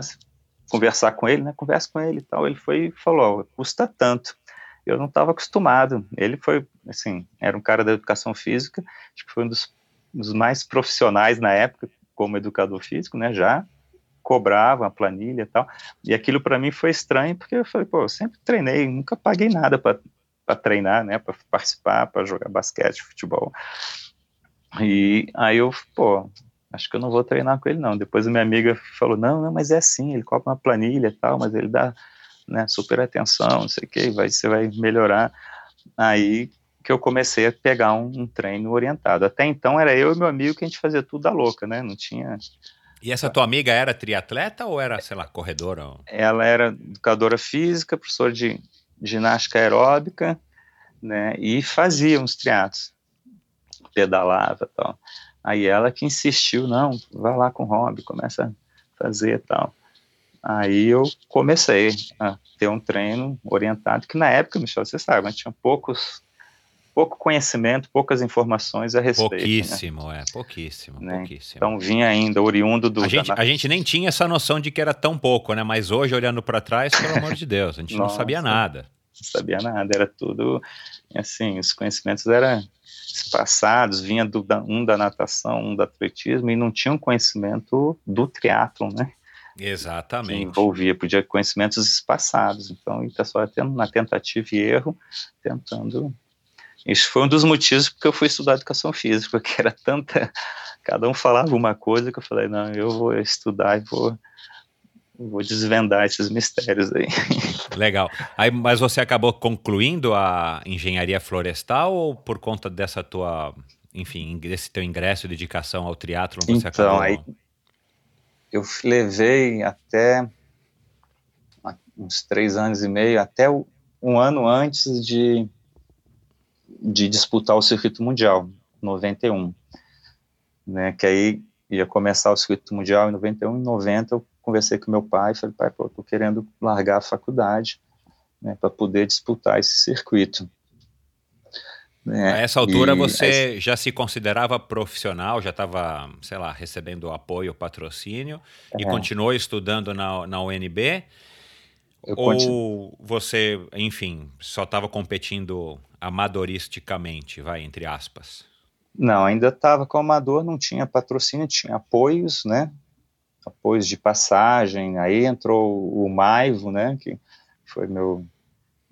conversar com ele, né? Conversa com ele e tal. Ele foi e falou, custa tanto. Eu não estava acostumado. Ele foi, assim, era um cara da educação física, acho que foi um dos dos mais profissionais na época como educador físico, né, já, cobrava a planilha e tal. E aquilo para mim foi estranho, porque eu falei, pô, eu sempre treinei, nunca paguei nada para treinar, né, para participar, para jogar basquete, futebol. E aí eu, pô, acho que eu não vou treinar com ele não. Depois a minha amiga falou, não, não, mas é assim, ele cobra uma planilha e tal, mas ele dá né, super atenção, não sei o que, vai, você vai melhorar. Aí que eu comecei a pegar um, um, treino orientado. Até então era eu e meu amigo que a gente fazia tudo da louca, né? Não tinha.
E essa tua amiga era triatleta ou era, sei lá, corredora?
Ela era educadora física, professora de ginástica aeróbica, né? E fazia uns triatos, pedalava tal. Aí ela que insistiu, não, vai lá com o hobby, começa a fazer tal. Aí eu comecei a ter um treino orientado, que na época, Michel, você sabe, mas tinha poucos pouco conhecimento, poucas informações a respeito.
Né? Pouquíssimo, né? é, pouquíssimo, né? pouquíssimo.
Então vinha ainda oriundo do.
A gente, a gente nem tinha essa noção de que era tão pouco, né? Mas hoje, olhando para trás, pelo amor de Deus, a gente Nossa, não sabia nada.
Não sabia nada, era tudo assim, os conhecimentos eram passados, vinha do, um da natação, um do atletismo, e não tinham conhecimento do triatlon, né?
Exatamente. Que
envolvia, podia conhecimentos espaçados. Então, o pessoal tendo na tentativa e erro, tentando isso foi um dos motivos porque eu fui estudar educação física, porque era tanta. Cada um falava uma coisa que eu falei, não, eu vou estudar e vou, vou desvendar esses mistérios aí.
Legal. Aí, mas você acabou concluindo a engenharia florestal ou por conta dessa tua, enfim, desse teu ingresso e dedicação ao teatro você
então,
acabou...
aí eu levei até uns três anos e meio, até um ano antes de de disputar o circuito mundial, 91, né, que aí ia começar o circuito mundial em 91, em 90 eu conversei com meu pai falei, pai, pô, tô querendo largar a faculdade, né, para poder disputar esse circuito.
Né, a essa altura e, você já se considerava profissional, já estava, sei lá, recebendo apoio, patrocínio, é. e continuou estudando na, na UNB, eu Ou continuo... você, enfim, só estava competindo amadoristicamente, vai, entre aspas?
Não, ainda estava com amador, não tinha patrocínio, tinha apoios, né? Apoios de passagem. Aí entrou o Maivo, né? Que foi meu,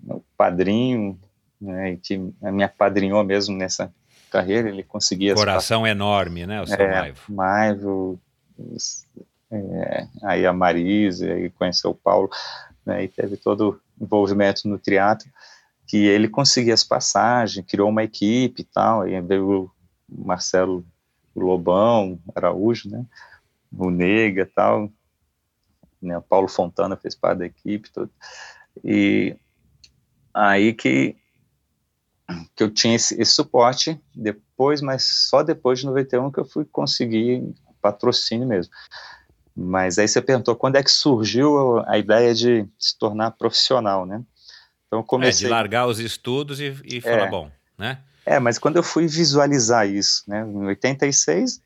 meu padrinho, né? E que me apadrinhou mesmo nessa carreira. Ele conseguia.
Coração enorme, né? O seu
é,
Maivo.
Maivo. É, aí a Marise, aí conheceu o Paulo né, e teve todo o envolvimento no teatro, que ele conseguia as passagens, criou uma equipe e tal, aí veio o Marcelo Lobão, Araújo, né, o Nega e tal, né, o Paulo Fontana fez parte da equipe, e aí que que eu tinha esse, esse, suporte depois, mas só depois de 91 que eu fui conseguir patrocínio mesmo. Mas aí você perguntou quando é que surgiu a ideia de se tornar profissional, né?
Então comecei... É, de largar os estudos e, e falar, é, bom, né?
É, mas quando eu fui visualizar isso, né? Em 86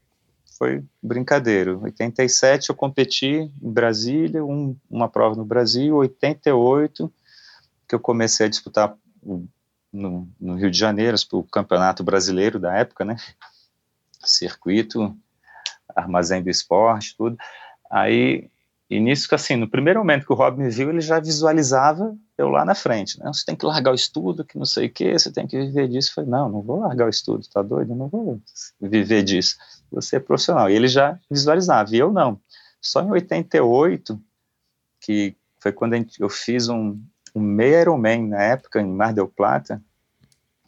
foi brincadeira. Em 87 eu competi em Brasília, um, uma prova no Brasil. 88 que eu comecei a disputar no, no Rio de Janeiro, o Campeonato Brasileiro da época, né? Circuito, Armazém do Esporte, tudo. Aí, e nisso, assim, no primeiro momento que o Rob me viu, ele já visualizava eu lá na frente, né? Você tem que largar o estudo, que não sei o quê, você tem que viver disso. Eu falei, não, não vou largar o estudo, tá doido? Eu não vou viver disso. Você é profissional. E ele já visualizava, e eu não. Só em 88, que foi quando eu fiz um, um meio Ironman, na época, em Mar del Plata,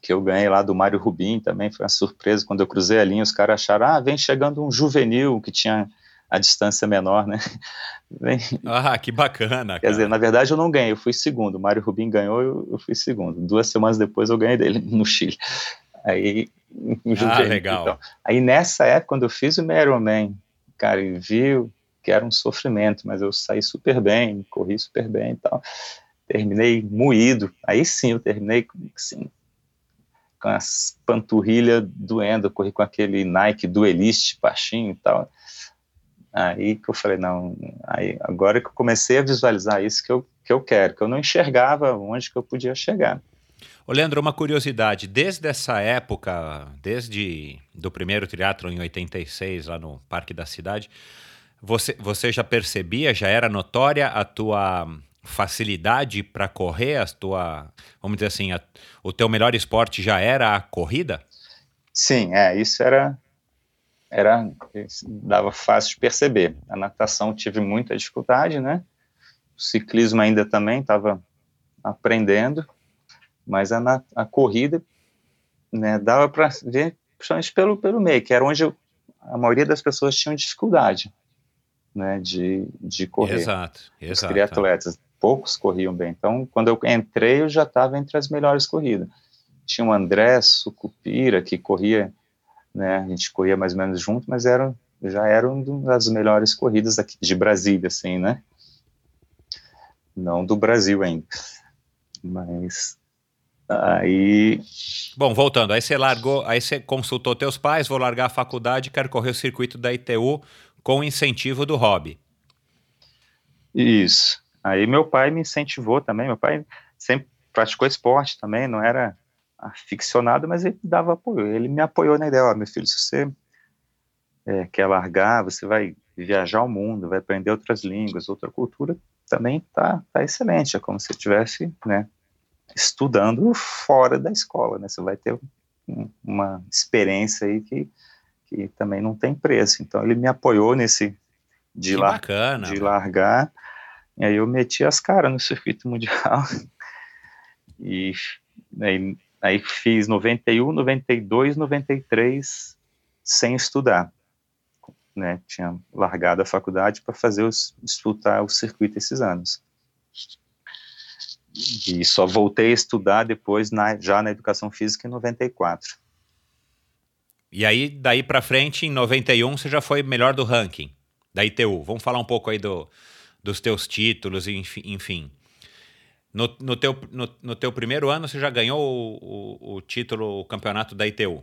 que eu ganhei lá do Mário Rubim também, foi uma surpresa, quando eu cruzei a linha, os caras acharam, ah, vem chegando um juvenil que tinha a distância menor, né?
Bem, ah, que bacana.
Quer cara. dizer, na verdade eu não ganhei, eu fui segundo. O Mário Rubim ganhou, eu, eu fui segundo. Duas semanas depois eu ganhei dele no Chile. Aí,
ah, legal. Então.
Aí nessa época, quando eu fiz o Ironman, cara, e viu que era um sofrimento, mas eu saí super bem, corri super bem e tal. Terminei moído. Aí sim, eu terminei assim, com as panturrilhas doendo, eu corri com aquele Nike Duelist baixinho e tal. Aí que eu falei, não, aí, agora que eu comecei a visualizar isso que eu, que eu quero, que eu não enxergava onde que eu podia chegar.
Ô Leandro, uma curiosidade, desde essa época, desde do primeiro teatro em 86, lá no Parque da Cidade, Você, você já percebia, já era notória a tua facilidade para correr, a tua, vamos dizer assim, a, o teu melhor esporte já era a corrida?
Sim, é, isso era era dava fácil de perceber. A natação tive muita dificuldade, né? O ciclismo ainda também estava aprendendo, mas a, a corrida, né, dava para ver, principalmente pelo pelo meio, que era onde eu, a maioria das pessoas tinham dificuldade, né, de, de correr.
Exato,
exato. Os triatletas poucos corriam bem. Então, quando eu entrei, eu já estava entre as melhores corridas. Tinha o André Sucupira, que corria, né, a gente corria mais ou menos junto, mas era, já era uma das melhores corridas aqui de Brasília, assim, né? Não do Brasil ainda. Mas aí.
Bom, voltando, aí você largou, aí você consultou teus pais, vou largar a faculdade, quero correr o circuito da ITU com incentivo do hobby.
Isso. Aí meu pai me incentivou também, meu pai sempre praticou esporte também, não era aficionado, mas ele dava apoio, ele me apoiou na ideia, ó, meu filho, se você é, quer largar, você vai viajar o mundo, vai aprender outras línguas, outra cultura, também tá, tá excelente, é como se estivesse, né, estudando fora da escola, né, você vai ter um, uma experiência aí que, que também não tem preço, então ele me apoiou nesse de,
la bacana,
de largar, e aí eu meti as caras no circuito mundial. E aí, aí fiz 91, 92, 93 sem estudar. Né? Tinha largado a faculdade para fazer os, disputar o circuito esses anos. E só voltei a estudar depois, na, já na educação física, em 94.
E aí, daí para frente, em 91, você já foi melhor do ranking da ITU. Vamos falar um pouco aí do, dos teus títulos, enfim. No, no, teu, no, no teu primeiro ano, você já ganhou o, o, o título, o campeonato da ITU?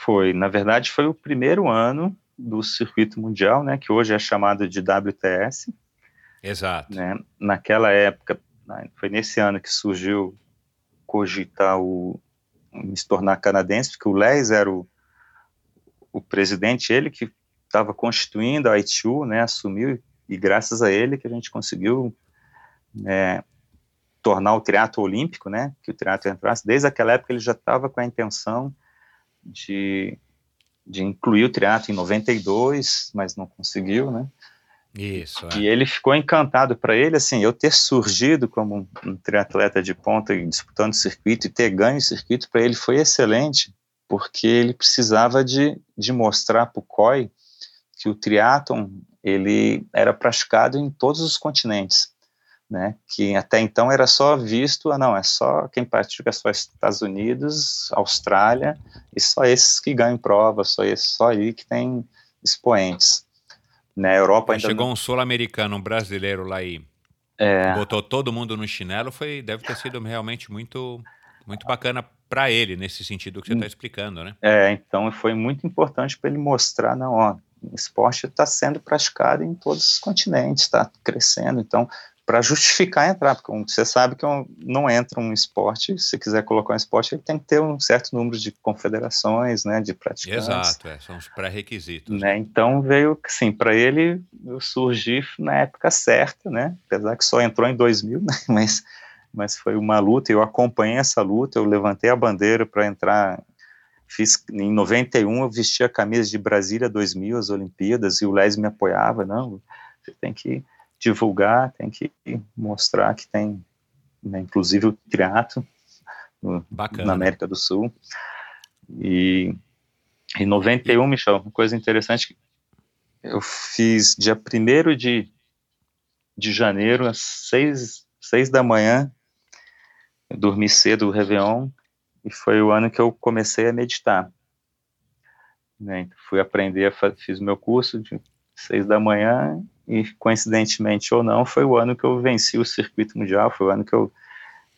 Foi, na verdade, foi o primeiro ano do circuito mundial, né, que hoje é chamado de WTS.
Exato.
Né, naquela época, né, foi nesse ano que surgiu cogitar o se tornar canadense, porque o Les era o, o presidente, ele que estava constituindo a ITU, né, assumiu e graças a ele que a gente conseguiu é, tornar o triatlo olímpico, né, que o triatlo entrasse. Desde aquela época ele já estava com a intenção de, de incluir o triatlo em 92, mas não conseguiu, né.
Isso. É.
E ele ficou encantado para ele, assim, eu ter surgido como um, um triatleta de ponta disputando circuito e ter ganho o circuito para ele foi excelente, porque ele precisava de, de mostrar para o COI que o triatlon ele era praticado em todos os continentes, né? Que até então era só visto, ah, não, é só quem pratica só Estados Unidos, Austrália e só esses que ganham prova, só esses, só aí que tem expoentes. Na Europa ainda
chegou não... um sul-americano, um brasileiro lá e é... botou todo mundo no chinelo, foi deve ter sido realmente muito muito bacana para ele nesse sentido que você está hum. explicando, né?
É, então foi muito importante para ele mostrar, não, ó, o esporte está sendo praticado em todos os continentes, está crescendo. Então, para justificar entrar, porque você sabe que não entra um esporte, se quiser colocar um esporte, ele tem que ter um certo número de confederações, né, de praticantes.
Exato, é, são os pré-requisitos.
Né, então veio, sim, para ele surgir na época certa, né, apesar que só entrou em 2000, né, mas, mas foi uma luta, eu acompanhei essa luta, eu levantei a bandeira para entrar Fiz em 91 eu vestia a camisa de Brasília 2000, as Olimpíadas, e o Les me apoiava, não, você tem que divulgar, tem que mostrar que tem, né, inclusive o teatro na América do Sul. E em 91, Michel, uma coisa interessante, eu fiz dia 1 de, de janeiro, às 6, 6 da manhã, eu dormi cedo o Réveillon, e foi o ano que eu comecei a meditar. Né? Então, fui aprender, fiz meu curso de seis da manhã e coincidentemente ou não, foi o ano que eu venci o circuito mundial, foi o ano que eu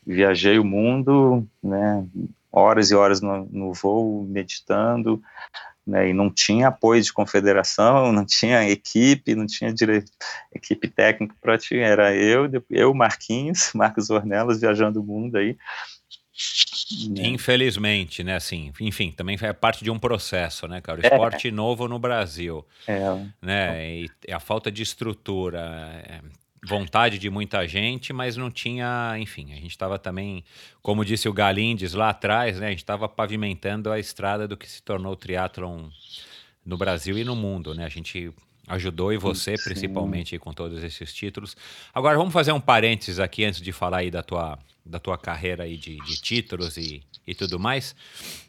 viajei o mundo, né, horas e horas no, no voo meditando, né, e não tinha apoio de confederação, não tinha equipe, não tinha direito, equipe técnica para ti, era eu, eu, Marquinhos, Marcos Ornelas viajando o mundo aí,
Né? Infelizmente, né? Assim, enfim, também é parte de um processo, né, cara? O é. esporte é. novo no Brasil, é. né? E a falta de estrutura, é, vontade de muita gente, mas não tinha, enfim, a gente estava também, como disse o Galindes lá atrás, né? A gente estava pavimentando a estrada do que se tornou o triatlon no Brasil e no mundo, né? A gente ajudou e você Sim. principalmente com todos esses títulos. Agora vamos fazer um parênteses aqui antes de falar aí da tua da tua carreira aí de, de títulos e, e tudo mais.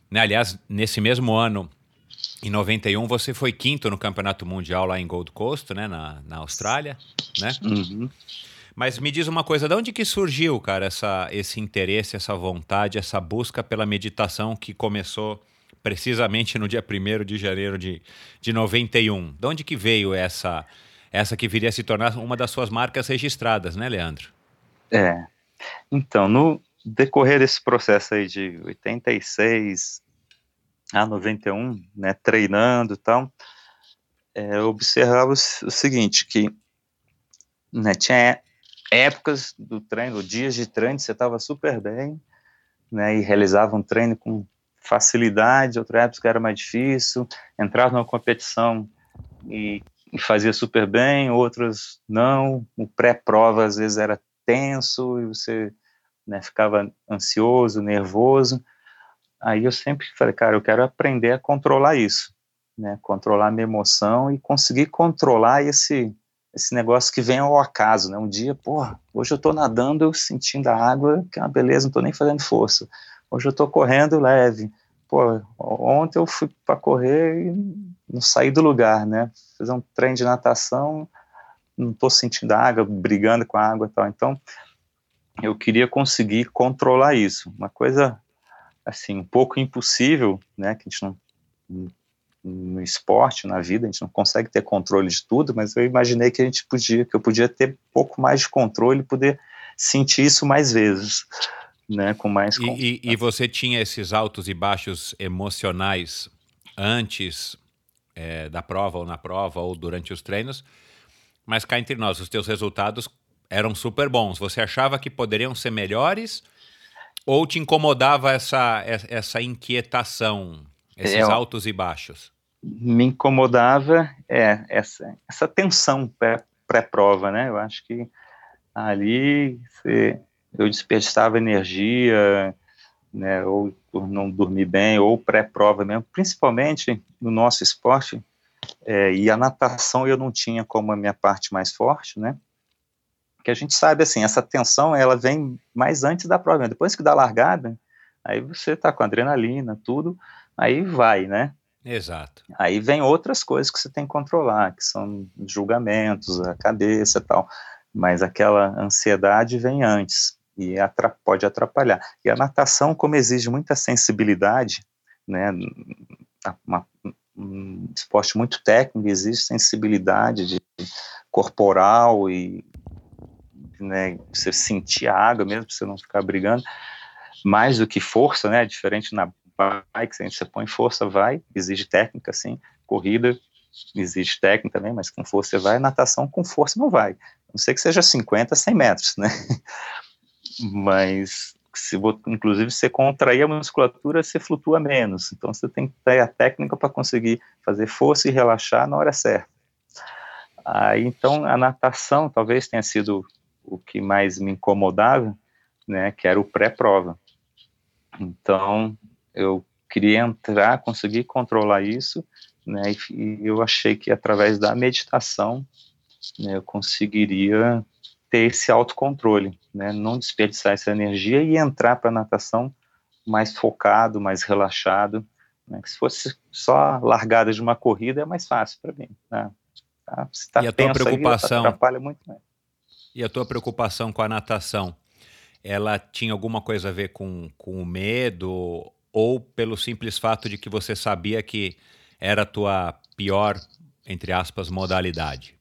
Né? Aliás, nesse mesmo ano, em 91, você foi quinto no Campeonato Mundial lá em Gold Coast, né? na, na Austrália, né?
Uhum.
Mas me diz uma coisa, de onde que surgiu, cara, essa, esse interesse, essa vontade, essa busca pela meditação que começou precisamente no dia 1 de janeiro de, de 91? De onde que veio essa, essa que viria a se tornar uma das suas marcas registradas, né, Leandro?
É, então, no decorrer desse processo aí de 86 a 91, né, treinando e tal, é, eu observava o, seguinte, que né, tinha épocas do treino, dias de treino, você estava super bem, né, e realizava um treino com facilidade, outra época era mais difícil, entrava numa competição e, e fazia super bem, outras não, o pré-prova às vezes era tenso e você né, ficava ansioso, nervoso. Aí eu sempre falei, cara, eu quero aprender a controlar isso, né, controlar a minha emoção e conseguir controlar esse esse negócio que vem ao acaso, né? Um dia, porra, hoje eu tô nadando, sentindo a água, que é uma beleza, não tô nem fazendo força. Hoje eu tô correndo leve. Pô, ontem eu fui para correr e não saí do lugar, né? Fazer um treino de natação, não estou sentindo água, brigando com a água e tal. Então, eu queria conseguir controlar isso. Uma coisa, assim, um pouco impossível, né, que a gente não, no esporte, na vida, a gente não consegue ter controle de tudo, mas eu imaginei que a gente podia, que eu podia ter um pouco mais de controle e poder sentir isso mais vezes, né, com mais...
E, e, e você tinha esses altos e baixos emocionais antes é, da prova ou na prova ou durante os treinos, mas cá entre nós, os teus resultados eram super bons. Você achava que poderiam ser melhores ou te incomodava essa, essa inquietação, esses é, altos e baixos?
Me incomodava é, essa, essa tensão pré-prova, né? Eu acho que ali você, eu desperdiçava energia, né, ou por não dormir bem, ou pré-prova mesmo, principalmente no nosso esporte, é, e a natação eu não tinha como a minha parte mais forte, né? Que a gente sabe assim, essa tensão ela vem mais antes da prova, depois que dá largada, aí você tá com adrenalina, tudo, aí vai, né?
Exato.
Aí vem outras coisas que você tem que controlar, que são julgamentos, a cabeça e tal, mas aquela ansiedade vem antes e pode atrapalhar. E a natação, como exige muita sensibilidade, né, uma, um esporte muito técnico, existe sensibilidade de, corporal e né, você sentir a água mesmo, para você não ficar brigando, mais do que força, né, diferente na bike, se você põe força, vai, exige técnica, sim, corrida exige técnica também, mas com força você vai, natação com força não vai, a não sei que seja 50, 100 metros, né, mas se inclusive você contrair a musculatura, você flutua menos. Então você tem que ter a técnica para conseguir fazer força e relaxar na hora certa. Aí, então a natação talvez tenha sido o que mais me incomodava, né, que era o pré-prova. Então eu queria entrar, conseguir controlar isso, né, e eu achei que através da meditação né, eu conseguiria ter esse autocontrole, né? não desperdiçar essa energia e entrar para a natação mais focado, mais relaxado. Né? Se fosse só largada de uma corrida, é mais fácil para mim. Né?
Tá? tá e a tua preocupação atrapalha muito mais. E a tua preocupação com a natação, ela tinha alguma coisa a ver com, com o medo ou pelo simples fato de que você sabia que era a tua pior, entre aspas, modalidade?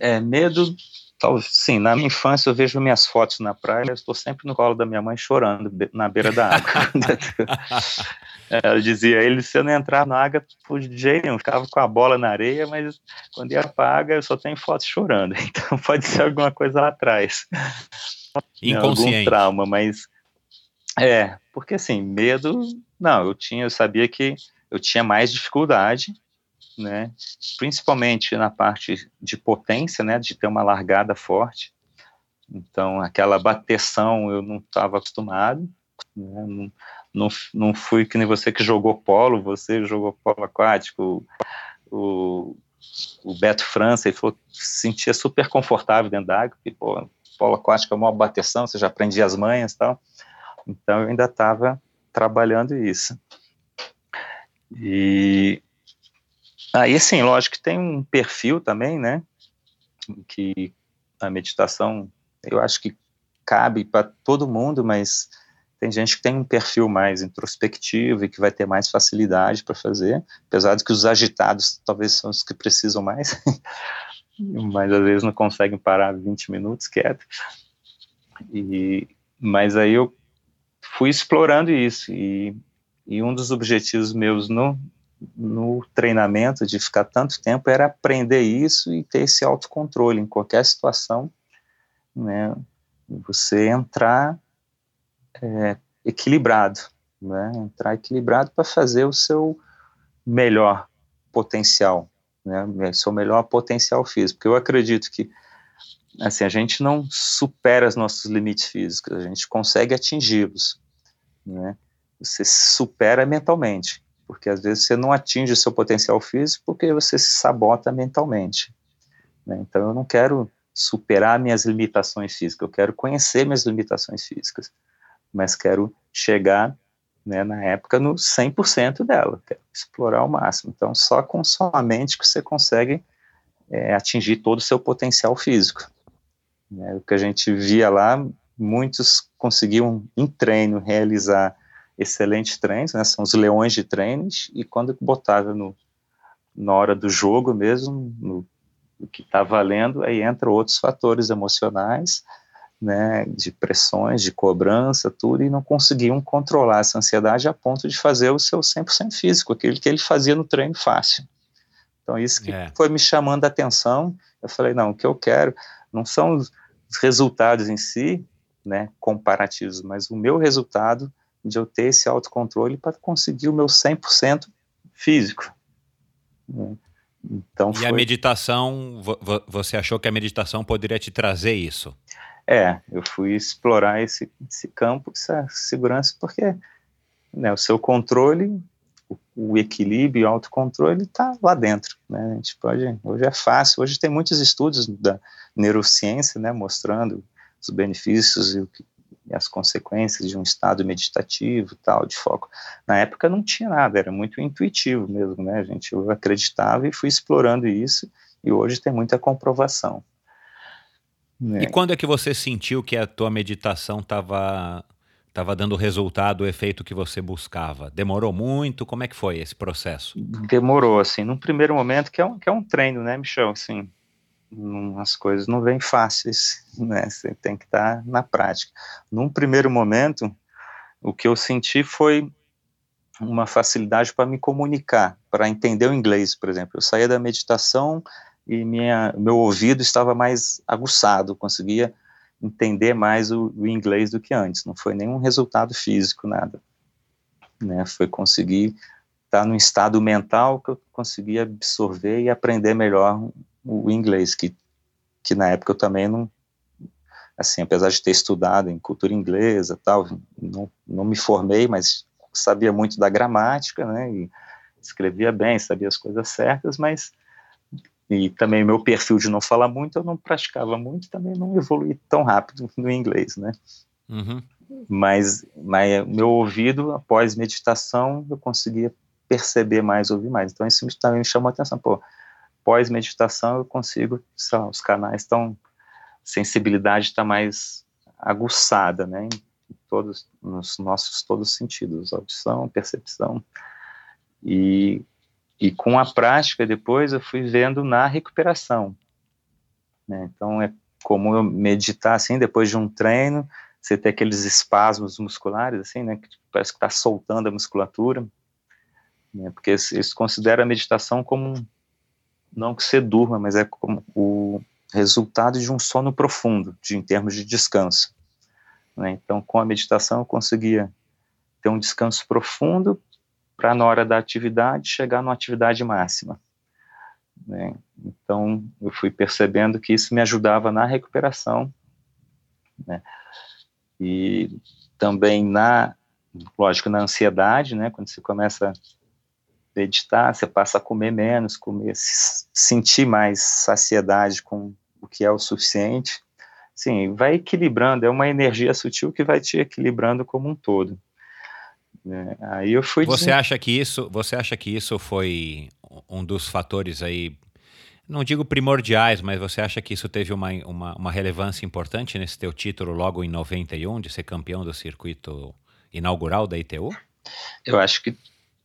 É, medo, tal, sim, na minha infância eu vejo minhas fotos na praia, eu estou sempre no colo da minha mãe chorando na beira da água. Ela dizia, ele se eu não entrar na água, por jeito nenhum, ficava com a bola na areia, mas quando ia para a água eu só tenho fotos chorando, então pode ser alguma coisa lá atrás.
inconsciente.
Algum trauma, mas é, porque assim, medo, não, eu tinha, eu sabia que eu tinha mais dificuldade, né? Principalmente na parte de potência, né, de ter uma largada forte. Então, aquela bateção eu não estava acostumado, né? não, não, não fui que nem você que jogou polo, você jogou polo aquático, o, o Beto França, ele falou se sentia super confortável dentro da água, porque, pô, polo aquático é uma bateção, você já aprendia as manhas e tal. Então eu ainda estava trabalhando isso. E aí, assim, lógico que tem um perfil também, né? Que a meditação, eu acho que cabe para todo mundo, mas tem gente que tem um perfil mais introspectivo e que vai ter mais facilidade para fazer, apesar de que os agitados talvez são os que precisam mais, mas às vezes não conseguem parar 20 minutos quieto. E, mas aí eu fui explorando isso e, e um dos objetivos meus no, no treinamento de ficar tanto tempo era aprender isso e ter esse autocontrole em qualquer situação, né? Você entrar é, equilibrado, né? Entrar equilibrado para fazer o seu melhor potencial, né? Seu melhor potencial físico. Porque eu acredito que assim a gente não supera os nossos limites físicos, a gente consegue atingi-los, né? Você supera mentalmente, porque às vezes você não atinge o seu potencial físico porque você se sabota mentalmente. Né? Então eu não quero superar minhas limitações físicas, eu quero conhecer minhas limitações físicas, mas quero chegar, né, na época, no 100% dela, quero explorar ao máximo. Então só com sua mente que você consegue é, atingir todo o seu potencial físico. Né? O que a gente via lá, muitos conseguiam, em treino, realizar excelentes treinos, né, são os leões de treinos, e quando botava no, na hora do jogo mesmo, no, no que está valendo, aí entra outros fatores emocionais, né, de pressões, de cobrança, tudo, e não conseguiam controlar essa ansiedade a ponto de fazer o seu 100% físico, aquele que ele fazia no treino fácil. Então, isso que é. foi me chamando a atenção, eu falei, não, o que eu quero não são os resultados em si, né, comparativos, mas o meu resultado de eu ter esse autocontrole para conseguir o meu 100% físico.
Então e foi... a meditação, você achou que a meditação poderia te trazer isso?
É, eu fui explorar esse, esse campo, essa segurança, porque né, o seu controle, o, o equilíbrio, o autocontrole está lá dentro. Né? A gente pode, hoje é fácil, hoje tem muitos estudos da neurociência né, mostrando os benefícios e o que as consequências de um estado meditativo, tal, de foco. Na época não tinha nada, era muito intuitivo mesmo, né, gente? Eu acreditava e fui explorando isso, e hoje tem muita comprovação.
Né? E quando é que você sentiu que a tua meditação estava estava dando o resultado, o efeito que você buscava? Demorou muito? Como é que foi esse processo?
Demorou, assim, num primeiro momento, que é um, que é um treino, né, Michel? Assim, as coisas não vêm fáceis, né? Você tem que estar na prática. Num primeiro momento, o que eu senti foi uma facilidade para me comunicar, para entender o inglês, por exemplo. Eu saía da meditação e minha, meu ouvido estava mais aguçado, conseguia entender mais o, o inglês do que antes. Não foi nenhum resultado físico, nada. Né? Foi conseguir estar num estado mental que eu conseguia absorver e aprender melhor o inglês, que, que na época eu também não, assim, apesar de ter estudado em cultura inglesa tal, não, não me formei, mas sabia muito da gramática, né, e escrevia bem, sabia as coisas certas, mas e também meu perfil de não falar muito, eu não praticava muito, também não evolui tão rápido no inglês, né. Uhum. Mas, mas meu ouvido, após meditação, eu conseguia perceber mais, ouvir mais. Então isso também me chamou a atenção, pô, pós-meditação eu consigo, os canais estão, sensibilidade está mais aguçada, né, em todos, nos nossos todos os sentidos, audição, percepção, e, e com a prática depois eu fui vendo na recuperação, né, então é como eu meditar assim, depois de um treino, você ter aqueles espasmos musculares, assim, né, que parece que está soltando a musculatura, né, porque eles consideram a meditação como não que você durma, mas é como o resultado de um sono profundo, de, em termos de descanso. Né? Então, com a meditação, eu conseguia ter um descanso profundo para, na hora da atividade, chegar numa atividade máxima. Né? Então, eu fui percebendo que isso me ajudava na recuperação, né? e também na, lógico, na ansiedade, né? quando você começa a meditar, você passa a comer menos, comer, sentir mais saciedade com o que é o suficiente, sim, vai equilibrando, é uma energia sutil que vai te equilibrando como um todo. É, aí eu fui.
Você acha que isso? Você acha que isso foi um dos fatores aí? Não digo primordiais, mas você acha que isso teve uma, uma, uma relevância importante nesse teu título logo em 91 de ser campeão do circuito inaugural da ITU?
Eu acho que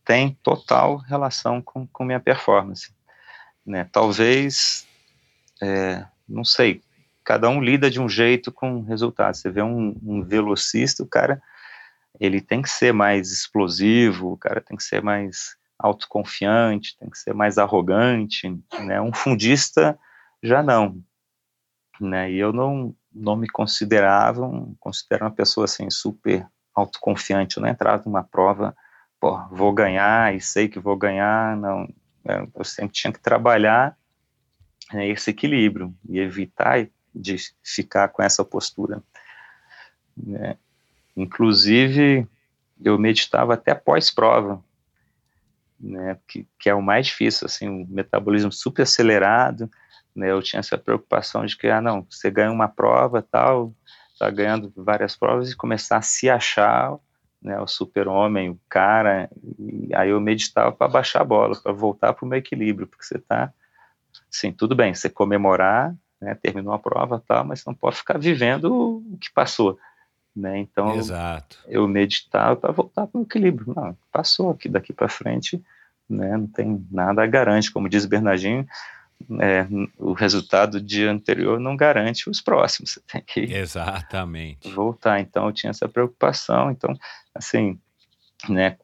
tem total relação com, com minha performance. Né? Talvez, é, não sei, cada um lida de um jeito com resultados. Você vê um, um velocista, o cara ele tem que ser mais explosivo, o cara tem que ser mais autoconfiante, tem que ser mais arrogante, né? Um fundista já não, né? E eu não não me considerava, um, considero uma pessoa assim super autoconfiante. Eu não entrava numa prova, pô, vou ganhar e sei que vou ganhar, não. É, eu sempre tinha que trabalhar né, esse equilíbrio e evitar de ficar com essa postura. Né? Inclusive, eu meditava até pós-prova, né, que, que é o mais difícil, assim, o metabolismo super acelerado, né, eu tinha essa preocupação de que, ah, não, você ganha uma prova, tal, tá ganhando várias provas e começar a se achar, né, o super-homem, o cara, e aí eu meditava para baixar a bola, para voltar para o meu equilíbrio, porque você tá, assim, tudo bem, você comemorar, né, terminou a prova, tal, mas você não pode ficar vivendo o que passou, né? Então
Exato.
eu meditava para voltar para o equilíbrio. Não, passou aqui daqui para frente, né? Não tem nada garante, como diz Bernardinho, é, o resultado do dia anterior não garante os próximos. Você tem que
exatamente
voltar. Então eu tinha essa preocupação. Então assim, né?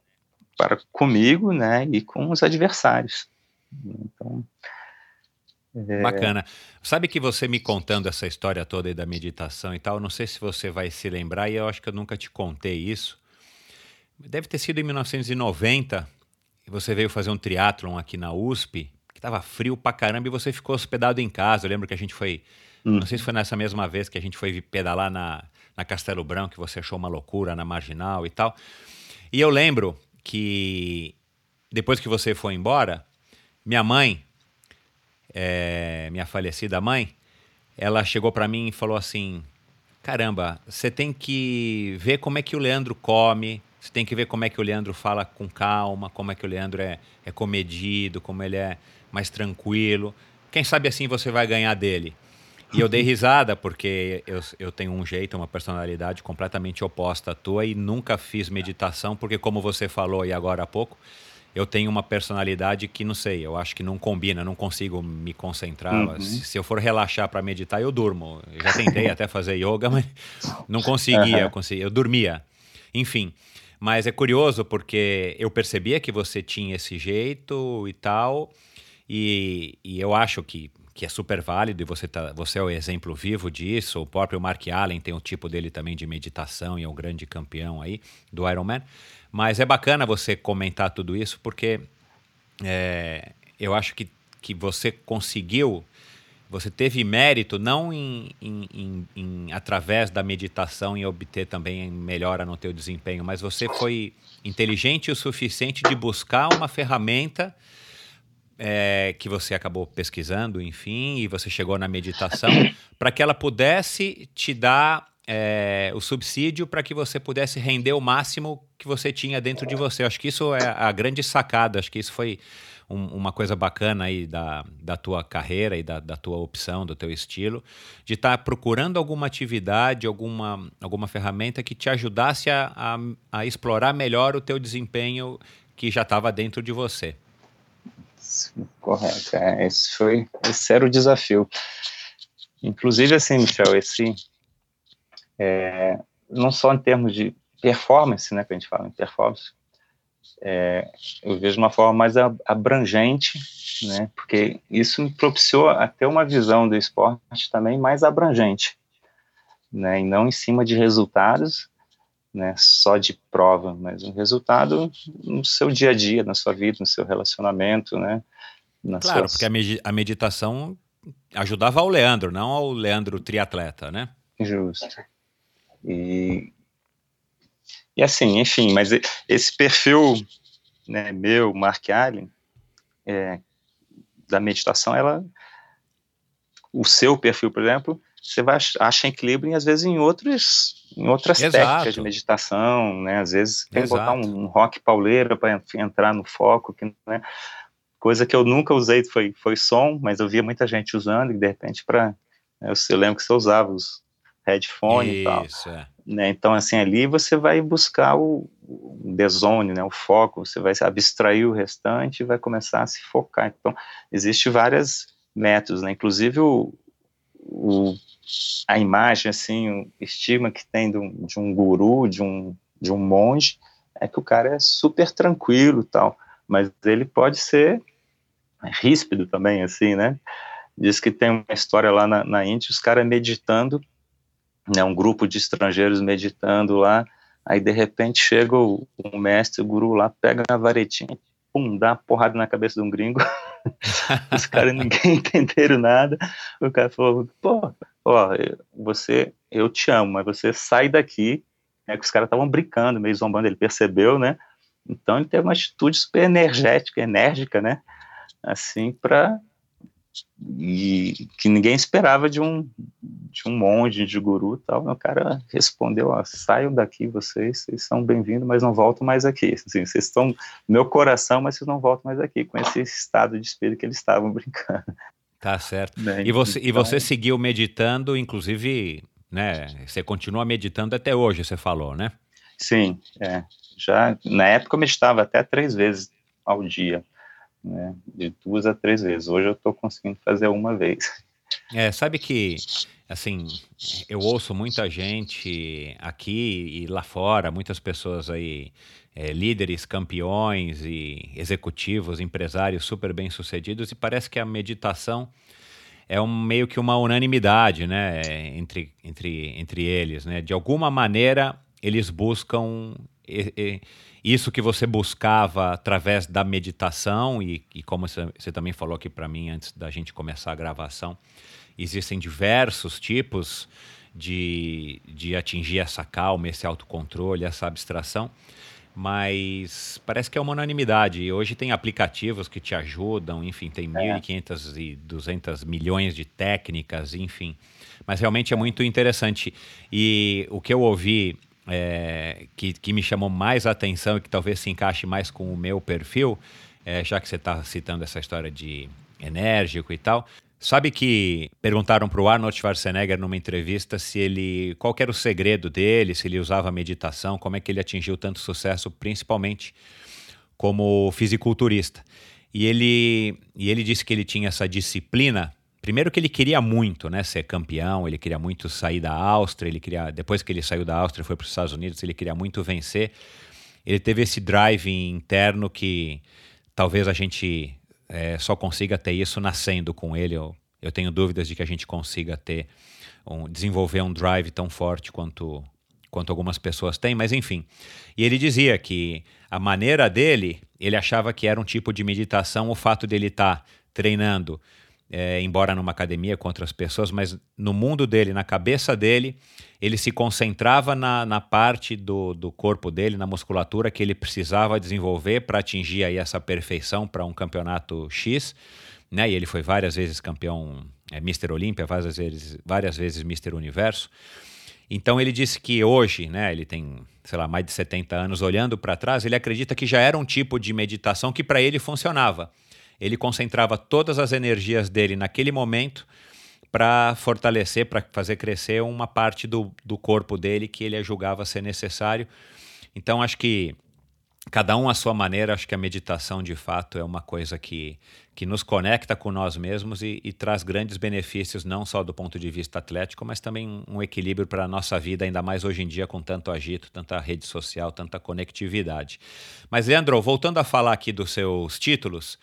Para comigo, né? E com os adversários. Então
é... Bacana. Sabe que você me contando essa história toda aí da meditação e tal, não sei se você vai se lembrar, e eu acho que eu nunca te contei isso. Deve ter sido em 1990, e você veio fazer um triatlon aqui na USP, tava frio pra caramba, e você ficou hospedado em casa. Eu lembro que a gente foi. Hum. Não sei se foi nessa mesma vez que a gente foi pedalar na, na Castelo Branco, que você achou uma loucura na marginal e tal. E eu lembro que depois que você foi embora, minha mãe é, minha falecida mãe, ela chegou para mim e falou assim: caramba, você tem que ver como é que o Leandro come, você tem que ver como é que o Leandro fala com calma, como é que o Leandro é, é comedido, como ele é mais tranquilo. Quem sabe assim você vai ganhar dele. E eu dei risada porque eu, eu tenho um jeito, uma personalidade completamente oposta à tua e nunca fiz meditação, porque, como você falou e agora há pouco, eu tenho uma personalidade que não sei, eu acho que não combina, não consigo me concentrar. Uhum. Se, se, eu for relaxar para meditar, eu durmo. Eu já tentei até fazer yoga, mas não conseguia, uhum. eu, conseguia, eu dormia. Enfim, mas é curioso porque eu percebia que você tinha esse jeito e tal, e, e eu acho que, que é super válido e você, tá, você é o exemplo vivo disso. O próprio Mark Allen tem o tipo dele também de meditação e é um grande campeão aí do Ironman. Mas é bacana você comentar tudo isso, porque é, eu acho que, que você conseguiu, você teve mérito não em, em, em, em, através da meditação e obter também melhora no teu desempenho, mas você foi inteligente o suficiente de buscar uma ferramenta é, que você acabou pesquisando, enfim, e você chegou na meditação, para que ela pudesse te dar é, o subsídio para que você pudesse render o máximo que você tinha dentro de você. Acho que isso é a grande sacada, acho que isso foi um, uma coisa bacana aí da, da tua carreira e da, da tua opção, do teu estilo, de estar tá procurando alguma atividade, alguma, alguma ferramenta que te ajudasse a, a, a explorar melhor o teu desempenho que já estava dentro de você.
Correto, é, esse foi esse era o desafio. Inclusive, assim, Michel, esse é, não só em termos de performance, né, que a gente fala em performance, é, eu vejo uma forma mais abrangente, né, porque isso me propiciou até uma visão do esporte também mais abrangente. né, e não em cima de resultados, né, só de prova, mas um resultado no seu dia a dia, na sua vida, no seu relacionamento, né?
claro, suas... porque a, med a meditação ajudava ao Leandro, não ao Leandro triatleta, né?
Justo. E, e assim, enfim, mas esse perfil né, meu, Mark Allen, é, da meditação, ela, o seu perfil, por exemplo, você vai achar equilíbrio, às vezes, em outros, em outras Exato. técnicas de meditação, né? Às vezes tem que botar um, um rock pauleira para entrar no foco, que, né? Coisa que eu nunca usei foi, foi som, mas eu via muita gente usando, e de repente, para. Né, eu, eu lembro que você usava os headphones e tal. É. Né? Então, assim, ali você vai buscar o, o desone, né? o foco, você vai abstrair o restante e vai começar a se focar. Então, existe vários métodos, né? Inclusive o, o, a imagem, assim, o estigma que tem de um, de um guru, de um, de um monge, é que o cara é super tranquilo tal, mas ele pode ser ríspido também, assim, né? Diz que tem uma história lá na, na Índia, os caras meditando, né, um grupo de estrangeiros meditando lá, aí de repente chega o, o mestre, o guru lá, pega a varetinha, pum, dá uma porrada na cabeça de um gringo, os caras ninguém entenderam nada, o cara falou, pô, ó, você, eu te amo, mas você sai daqui, né, que os caras estavam brincando, meio zombando, ele percebeu, né, então ele teve uma atitude super energética, enérgica, né, assim, para e que ninguém esperava de um de um monge, de guru tal. O cara respondeu: ó, saiam daqui vocês, vocês são bem-vindos, mas não voltam mais aqui. Assim, vocês estão no meu coração, mas vocês não voltam mais aqui, com esse estado de espírito que eles estavam brincando.
Tá certo. Né? E, você, então, e você seguiu meditando, inclusive, né? Você continua meditando até hoje, você falou, né?
Sim, é. Já na época eu meditava até três vezes ao dia né, de duas a três vezes. Hoje eu estou conseguindo fazer uma vez.
É, sabe que, assim, eu ouço muita gente aqui e lá fora, muitas pessoas aí, é, líderes, campeões e executivos, empresários super bem-sucedidos, e parece que a meditação é um, meio que uma unanimidade, né, entre, entre, entre eles, né? De alguma maneira, eles buscam e, e, isso que você buscava através da meditação e, e como você também falou aqui para mim antes da gente começar a gravação, existem diversos tipos de, de atingir essa calma, esse autocontrole, essa abstração, mas parece que é uma unanimidade. E hoje tem aplicativos que te ajudam, enfim, tem é. 1.500 e 200 milhões de técnicas, enfim. Mas realmente é muito interessante. E o que eu ouvi é, que, que me chamou mais atenção e que talvez se encaixe mais com o meu perfil, é, já que você está citando essa história de enérgico e tal. Sabe que perguntaram para o Arnold Schwarzenegger numa entrevista se ele qual era o segredo dele, se ele usava meditação, como é que ele atingiu tanto sucesso, principalmente como fisiculturista. E ele, e ele disse que ele tinha essa disciplina Primeiro que ele queria muito, né, ser campeão, ele queria muito sair da Áustria, ele queria, depois que ele saiu da Áustria, foi para os Estados Unidos, ele queria muito vencer. Ele teve esse drive interno que talvez a gente é, só consiga ter isso nascendo com ele. Eu, eu tenho dúvidas de que a gente consiga ter um, desenvolver um drive tão forte quanto quanto algumas pessoas têm, mas enfim. E ele dizia que a maneira dele, ele achava que era um tipo de meditação o fato dele estar tá treinando é, embora numa academia com outras pessoas, mas no mundo dele, na cabeça dele, ele se concentrava na, na parte do, do corpo dele, na musculatura que ele precisava desenvolver para atingir aí essa perfeição para um campeonato X. Né? E ele foi várias vezes campeão é, Mr. Olímpia, várias vezes, várias vezes Mr. Universo. Então ele disse que hoje, né, ele tem, sei lá, mais de 70 anos, olhando para trás, ele acredita que já era um tipo de meditação que para ele funcionava ele concentrava todas as energias dele naquele momento para fortalecer, para fazer crescer uma parte do, do corpo dele que ele julgava ser necessário. Então, acho que cada um à sua maneira, acho que a meditação de fato é uma coisa que, que nos conecta com nós mesmos e, e traz grandes benefícios, não só do ponto de vista atlético, mas também um equilíbrio para a nossa vida, ainda mais hoje em dia com tanto agito, tanta rede social, tanta conectividade. Mas, Leandro, voltando a falar aqui dos seus títulos.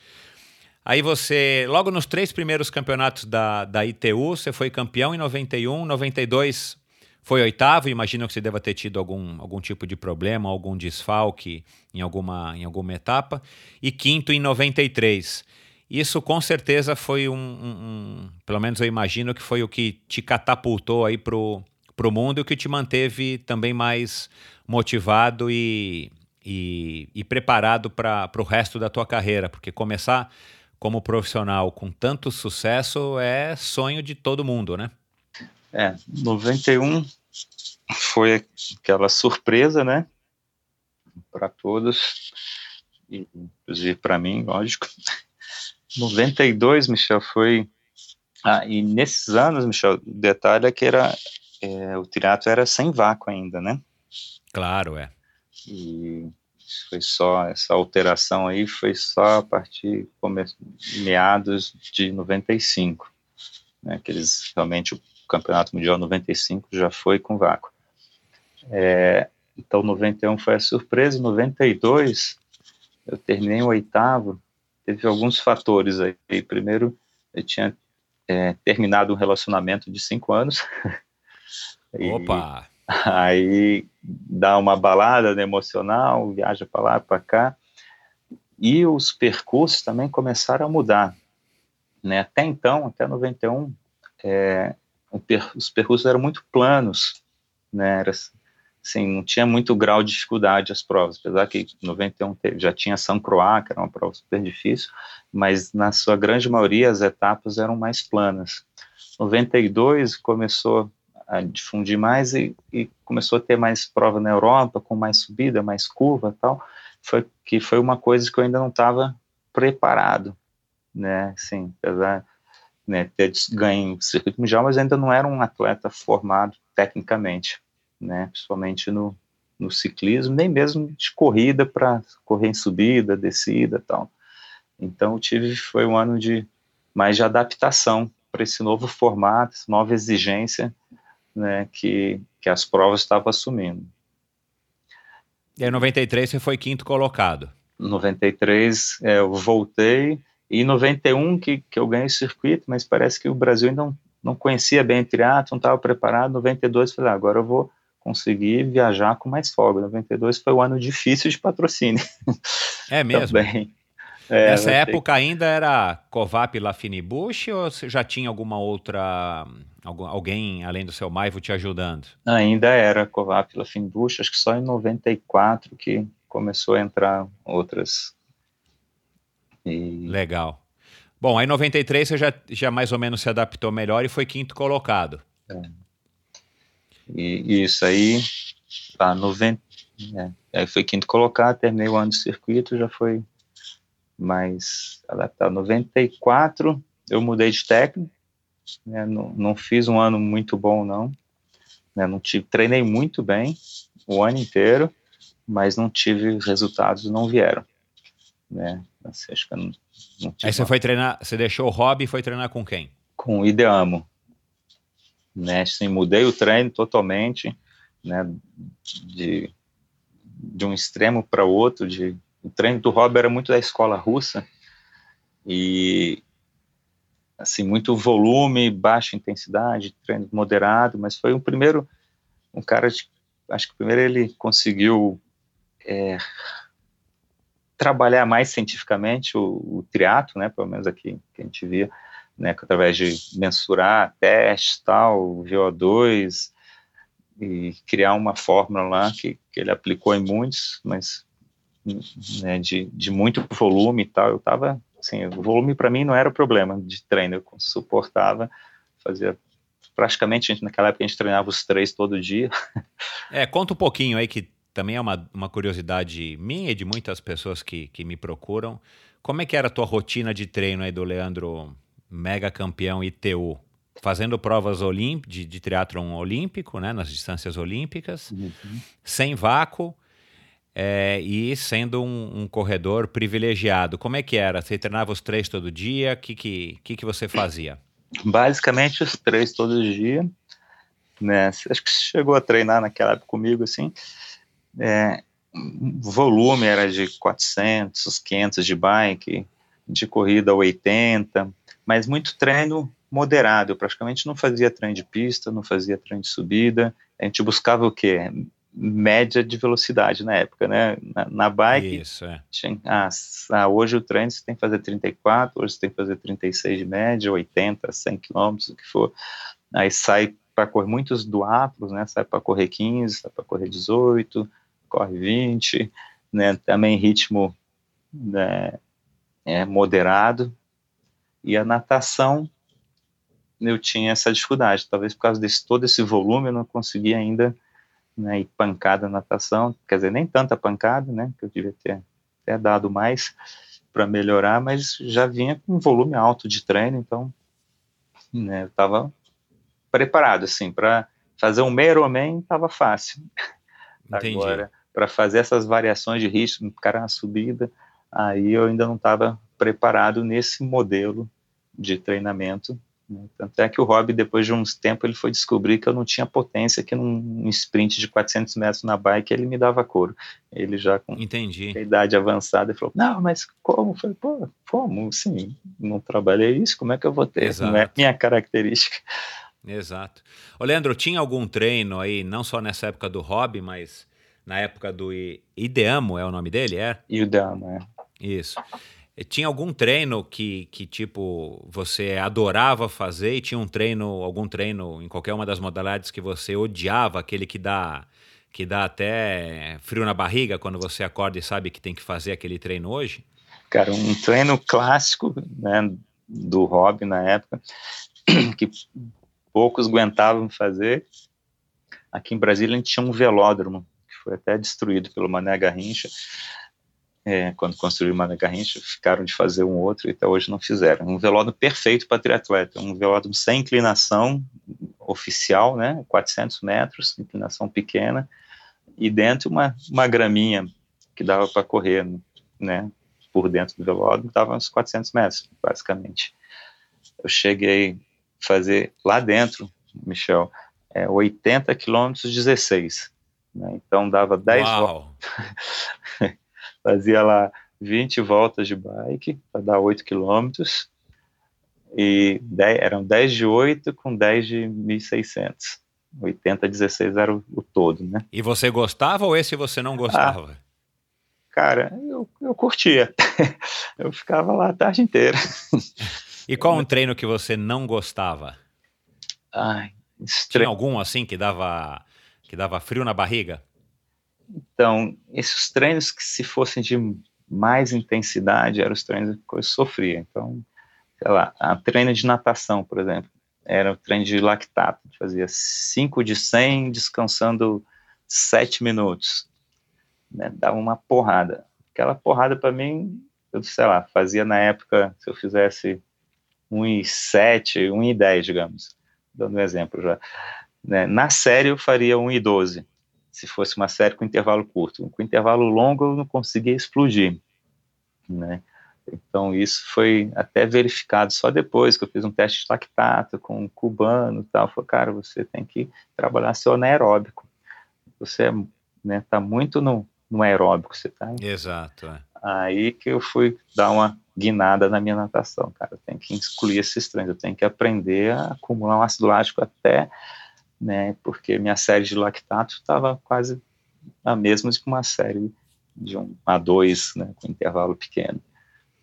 Aí você, logo nos três primeiros campeonatos da, da ITU, você foi campeão em 91, 92 foi oitavo, imagino que você deva ter tido algum, algum tipo de problema, algum desfalque em alguma, em alguma etapa. E quinto em 93. Isso com certeza foi um, um, um, Pelo menos eu imagino que foi o que te catapultou aí pro, pro mundo e o que te manteve também mais motivado e, e, e preparado para o resto da tua carreira. Porque começar como profissional com tanto sucesso é sonho de todo mundo, né?
É, 91 foi aquela surpresa, né? Para todos, inclusive para mim, lógico. 92, Michel, foi. Ah, e nesses anos, Michel, o detalhe é que era, é, o teatro era sem vácuo ainda, né?
Claro, é.
E foi só, essa alteração aí foi só a partir de meados de 95, né? Que eles realmente o Campeonato Mundial 95 já foi com vácuo. É, então, 91 foi a surpresa, 92 eu terminei o oitavo, teve alguns fatores aí. Primeiro, eu tinha é, terminado um relacionamento de cinco anos.
Opa!
aí dá uma balada né, emocional, viaja para lá, para cá. E os percursos também começaram a mudar. Né? Até então, até 91, é, os percursos eram muito planos, né? Era, assim, não tinha muito grau de dificuldade as provas, apesar que 91 já tinha São Croix, que era uma prova super difícil, mas na sua grande maioria as etapas eram mais planas. 92 começou a difundir mais e, e começou a ter mais prova na Europa, com mais subida, mais curva tal, foi, que foi uma coisa que eu ainda não estava preparado, né, assim, apesar né, ter ganho o circuito mundial, mas ainda não era um atleta formado tecnicamente, né, principalmente no, no ciclismo, nem mesmo de corrida para correr em subida, descida tal. Então, tive foi um ano de mais de adaptação para esse novo formato, essa nova exigência né, que, que as provas estavam assumindo.
E em 93 você foi quinto colocado.
93 é, eu voltei e em 91 que, que eu ganhei o circuito, mas parece que o Brasil ainda não, não conhecia bem o triatlo, não estava preparado. 92 falei, ah, agora eu vou conseguir viajar com mais folga. 92 foi um ano difícil de patrocínio.
É mesmo? Também. É, Nessa época ainda era Covap Lafinibush ou já tinha alguma outra, alguém além do seu Maivo te ajudando?
Ainda era Covap Lafinibush, acho que só em 94 que começou a entrar outras
e... Legal. Bom, aí em 93 você já, já mais ou menos se adaptou melhor e foi quinto colocado. É.
E isso aí, tá, 90, é, aí foi quinto colocado, terminei o ano de circuito, já foi mais adaptado. 94 eu mudei de técnico, né, não, não fiz um ano muito bom não, né, não tive, treinei muito bem o ano inteiro, mas não tive resultados, não vieram né? Assim, acho que não,
não Aí você foi treinar, você deixou o hobby e foi treinar com quem?
Com o Ideamo. Né? Assim, mudei o treino totalmente, né? De, de um extremo para outro. De, o treino do hobby era muito da escola russa e assim muito volume, baixa intensidade, treino moderado, mas foi um primeiro um cara de, acho que primeiro ele conseguiu é, trabalhar mais cientificamente o, o triato, né, pelo menos aqui que a gente via, né, através de mensurar testes, tal, VO2, e criar uma fórmula lá que, que ele aplicou em muitos, mas né, de, de muito volume e tal, eu estava, assim, o volume para mim não era o problema de treino, eu suportava, fazia praticamente, naquela época a gente treinava os três todo dia.
É, conta um pouquinho aí que também é uma, uma curiosidade minha e de muitas pessoas que, que me procuram. Como é que era a tua rotina de treino aí do Leandro, mega campeão ITU? Fazendo provas de, de triatlon olímpico, né, nas distâncias olímpicas, uhum. sem vácuo é, e sendo um, um, corredor privilegiado. Como é que era? Você treinava os três todo dia? O que, que, que, que você fazia?
Basicamente os três todo dia. Né? Acho que chegou a treinar naquela época comigo, assim é, volume era de 400, 500 de bike, de corrida 80, mas muito treino moderado. Eu praticamente não fazia trem de pista, não fazia trem de subida. A gente buscava o quê? Média de velocidade na época, né? Na, na bike.
Isso, é.
Tinha, ah, ah, hoje o trem você tem que fazer 34, hoje você tem que fazer 36 de média, 80, 100 quilômetros, o que for. Aí sai para correr muitos duatlos, né? Sai para correr 15, sai para correr 18, corre 20, né? Também ritmo né, é, moderado. E a natação eu tinha essa dificuldade, talvez por causa desse todo esse volume eu não conseguia ainda né, ir pancada na natação, quer dizer, nem tanta pancada, né, que eu devia ter, ter dado mais para melhorar, mas já vinha com um volume alto de treino, então né, eu estava preparado, assim, para fazer um Ironman estava fácil.
Entendi.
Agora, para fazer essas variações de ritmo, cara na subida, aí eu ainda não estava preparado nesse modelo de treinamento né? Tanto é que o Rob, depois de uns tempos, ele foi descobrir que eu não tinha potência, que num sprint de 400 metros na bike ele me dava couro. Ele já com
Entendi.
idade avançada, ele falou, não, mas como? Eu falei, pô, como? Sim, não trabalhei isso, como é que eu vou ter?
Exato.
Não é minha característica.
Exato. Ô, Leandro, tinha algum treino aí, não só nessa época do Rob, mas na época do Ideamo, é o nome dele, é?
Ideamo, é.
Isso. Tinha algum treino que, que, tipo, você adorava fazer e tinha um treino, algum treino em qualquer uma das modalidades que você odiava, aquele que dá, que dá até frio na barriga quando você acorda e sabe que tem que fazer aquele treino hoje?
Cara, um treino clássico, né, do hobby na época, que poucos aguentavam fazer. Aqui em Brasília a gente tinha um velódromo, que foi até destruído pelo Mané Garrincha, é, quando construíram Mané Garrincha, ficaram de fazer um outro e até hoje não fizeram. Um velódromo perfeito para triatleta, um velódromo sem inclinação oficial, né, 400 metros, inclinação pequena, e dentro uma, uma graminha que dava para correr, né, por dentro do velódromo, dava uns 400 metros, basicamente. Eu cheguei a fazer lá dentro, Michel, é, 80 quilômetros 16, né, então dava 10 voltas. fazia lá 20 voltas de bike para dar 8 quilômetros e 10, eram 10 de 8 com 10 de 1.600. 80 16 era o, o, todo, né?
E você gostava ou esse você não gostava? Ah,
cara, eu, eu curtia. eu ficava lá a tarde inteira.
e qual um treino que você não gostava?
Ai,
Tinha algum assim que dava que dava frio na barriga?
Então, esses treinos que se fossem de mais intensidade eram os treinos que eu sofria. Então, sei lá, a treino de natação, por exemplo, era o treino de lactato, fazia 5 de 100 descansando 7 minutos. Né? Dava uma porrada. Aquela porrada para mim, eu sei lá, fazia na época, se eu fizesse 1,7, 1,10, digamos, dando um exemplo já. Né? Na série eu faria 1,12 se fosse uma série com intervalo curto. Com intervalo longo eu não conseguia explodir, né? Então isso foi até verificado só depois que eu fiz um teste de lactato com um cubano e tal. Falei, cara, você tem que trabalhar seu anaeróbico. Você né, tá muito no, no aeróbico, você tá.
Exato. É.
Aí que eu fui dar uma guinada na minha natação, cara. Eu tenho que excluir esses treinos, eu tenho que aprender a acumular um ácido lático até né, porque minha série de lactato estava quase a mesma que uma série de um A2, né, com intervalo pequeno.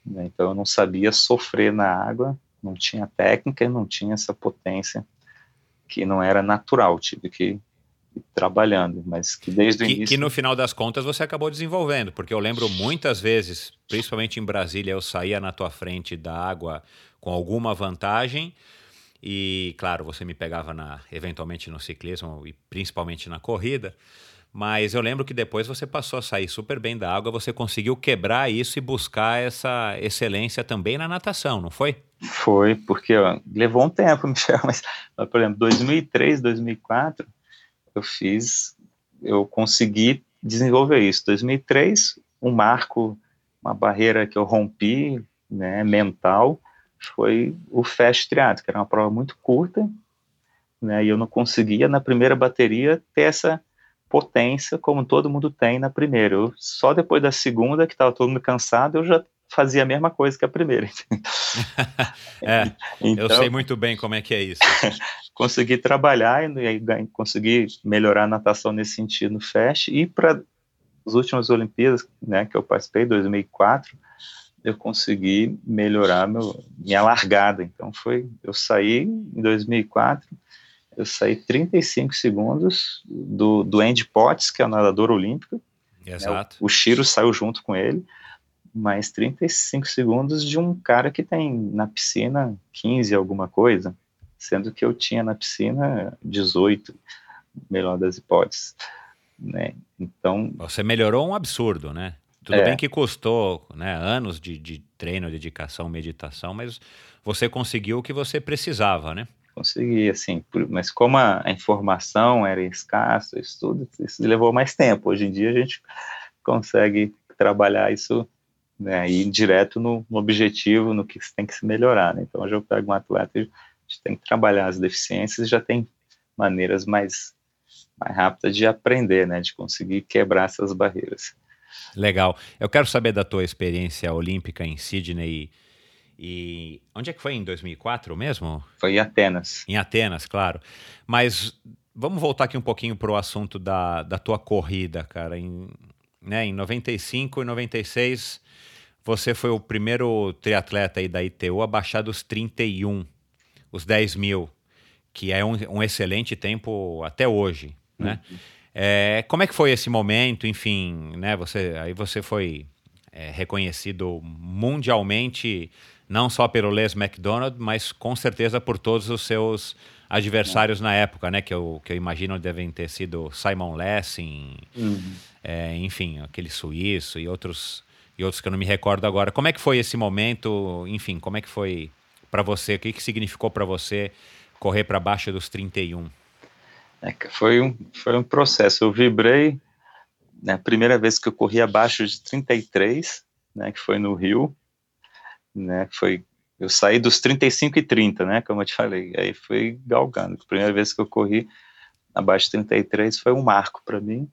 Né, então eu não sabia sofrer na água, não tinha técnica, não tinha essa potência que não era natural, tive que trabalhando, mas que desde o
que,
início...
Que no final das contas você acabou desenvolvendo, porque eu lembro muitas vezes, principalmente em Brasília, eu saía na tua frente da água com alguma vantagem, e, claro, você me pegava na, eventualmente no ciclismo e principalmente na corrida. Mas eu lembro que depois você passou a sair super bem da água, você conseguiu quebrar isso e buscar essa excelência também na natação, não foi?
Foi, porque ó, levou um tempo, Michel, mas, por exemplo, 2003, 2004, eu fiz, eu consegui desenvolver isso. 2003, um marco, uma barreira que eu rompi, né, mental, foi o Fast Triathlon, que era uma prova muito curta, né, e eu não conseguia na primeira bateria ter essa potência como todo mundo tem na primeira. Eu, só depois da segunda, que estava todo mundo cansado, eu já fazia a mesma coisa que a primeira.
é, então, eu sei muito bem como é que é isso.
consegui trabalhar e aí consegui melhorar a natação nesse sentido no FAST e para as últimas Olimpíadas, né, que eu participei, 2004, eu consegui melhorar meu, minha largada. Então foi, eu saí em 2004, eu saí 35 segundos do, do Andy Potts, que é o nadador olímpico.
Exato.
Né, o, o Chiro saiu junto com ele, mais 35 segundos de um cara que tem na piscina 15 alguma coisa, sendo que eu tinha na piscina 18, melhor das hipóteses. Né? Então.
Você melhorou um absurdo, né? Tudo é. bem que custou né, anos de, de treino, dedicação, meditação, mas você conseguiu o que você precisava, né?
Consegui, assim, mas como a, a informação era escassa, isso tudo, isso levou mais tempo. Hoje em dia a gente consegue trabalhar isso né, ir direto no, no, objetivo, no que tem que se melhorar. Né? Então, hoje eu pego um atleta e a gente tem que trabalhar as deficiências e já tem maneiras mais, mais rápidas de aprender, né, de conseguir quebrar essas barreiras.
Legal. Eu quero saber da tua experiência olímpica em Sydney. E onde é que foi? Em 2004 mesmo?
Foi em Atenas.
Em Atenas, claro. Mas vamos voltar aqui um pouquinho para o assunto da, da tua corrida, cara. Em, né, em 95 e 96, você foi o primeiro triatleta aí da ITU a baixar dos 31, os 10 mil, que é um, um excelente tempo até hoje, né? Uhum. É, como é que foi esse momento? Enfim, né? Você aí você foi é, reconhecido mundialmente não só pelo Les McDonald, mas com certeza por todos os seus adversários é. na época, né? Que eu, que eu imagino devem ter sido Simon Lessing, uhum. é, enfim, aquele suíço e outros e outros que eu não me recordo agora. Como é que foi esse momento? Enfim, como é que foi para você? O que, que significou para você correr para baixo dos 31?
É, foi, um, foi um processo. Eu vibrei, né, a primeira vez que eu corri abaixo de 33, né, que foi no Rio, né, foi, eu saí dos 35 e 30, né, como eu te falei, aí foi galgando. A primeira vez que eu corri abaixo de 33 foi um marco para mim,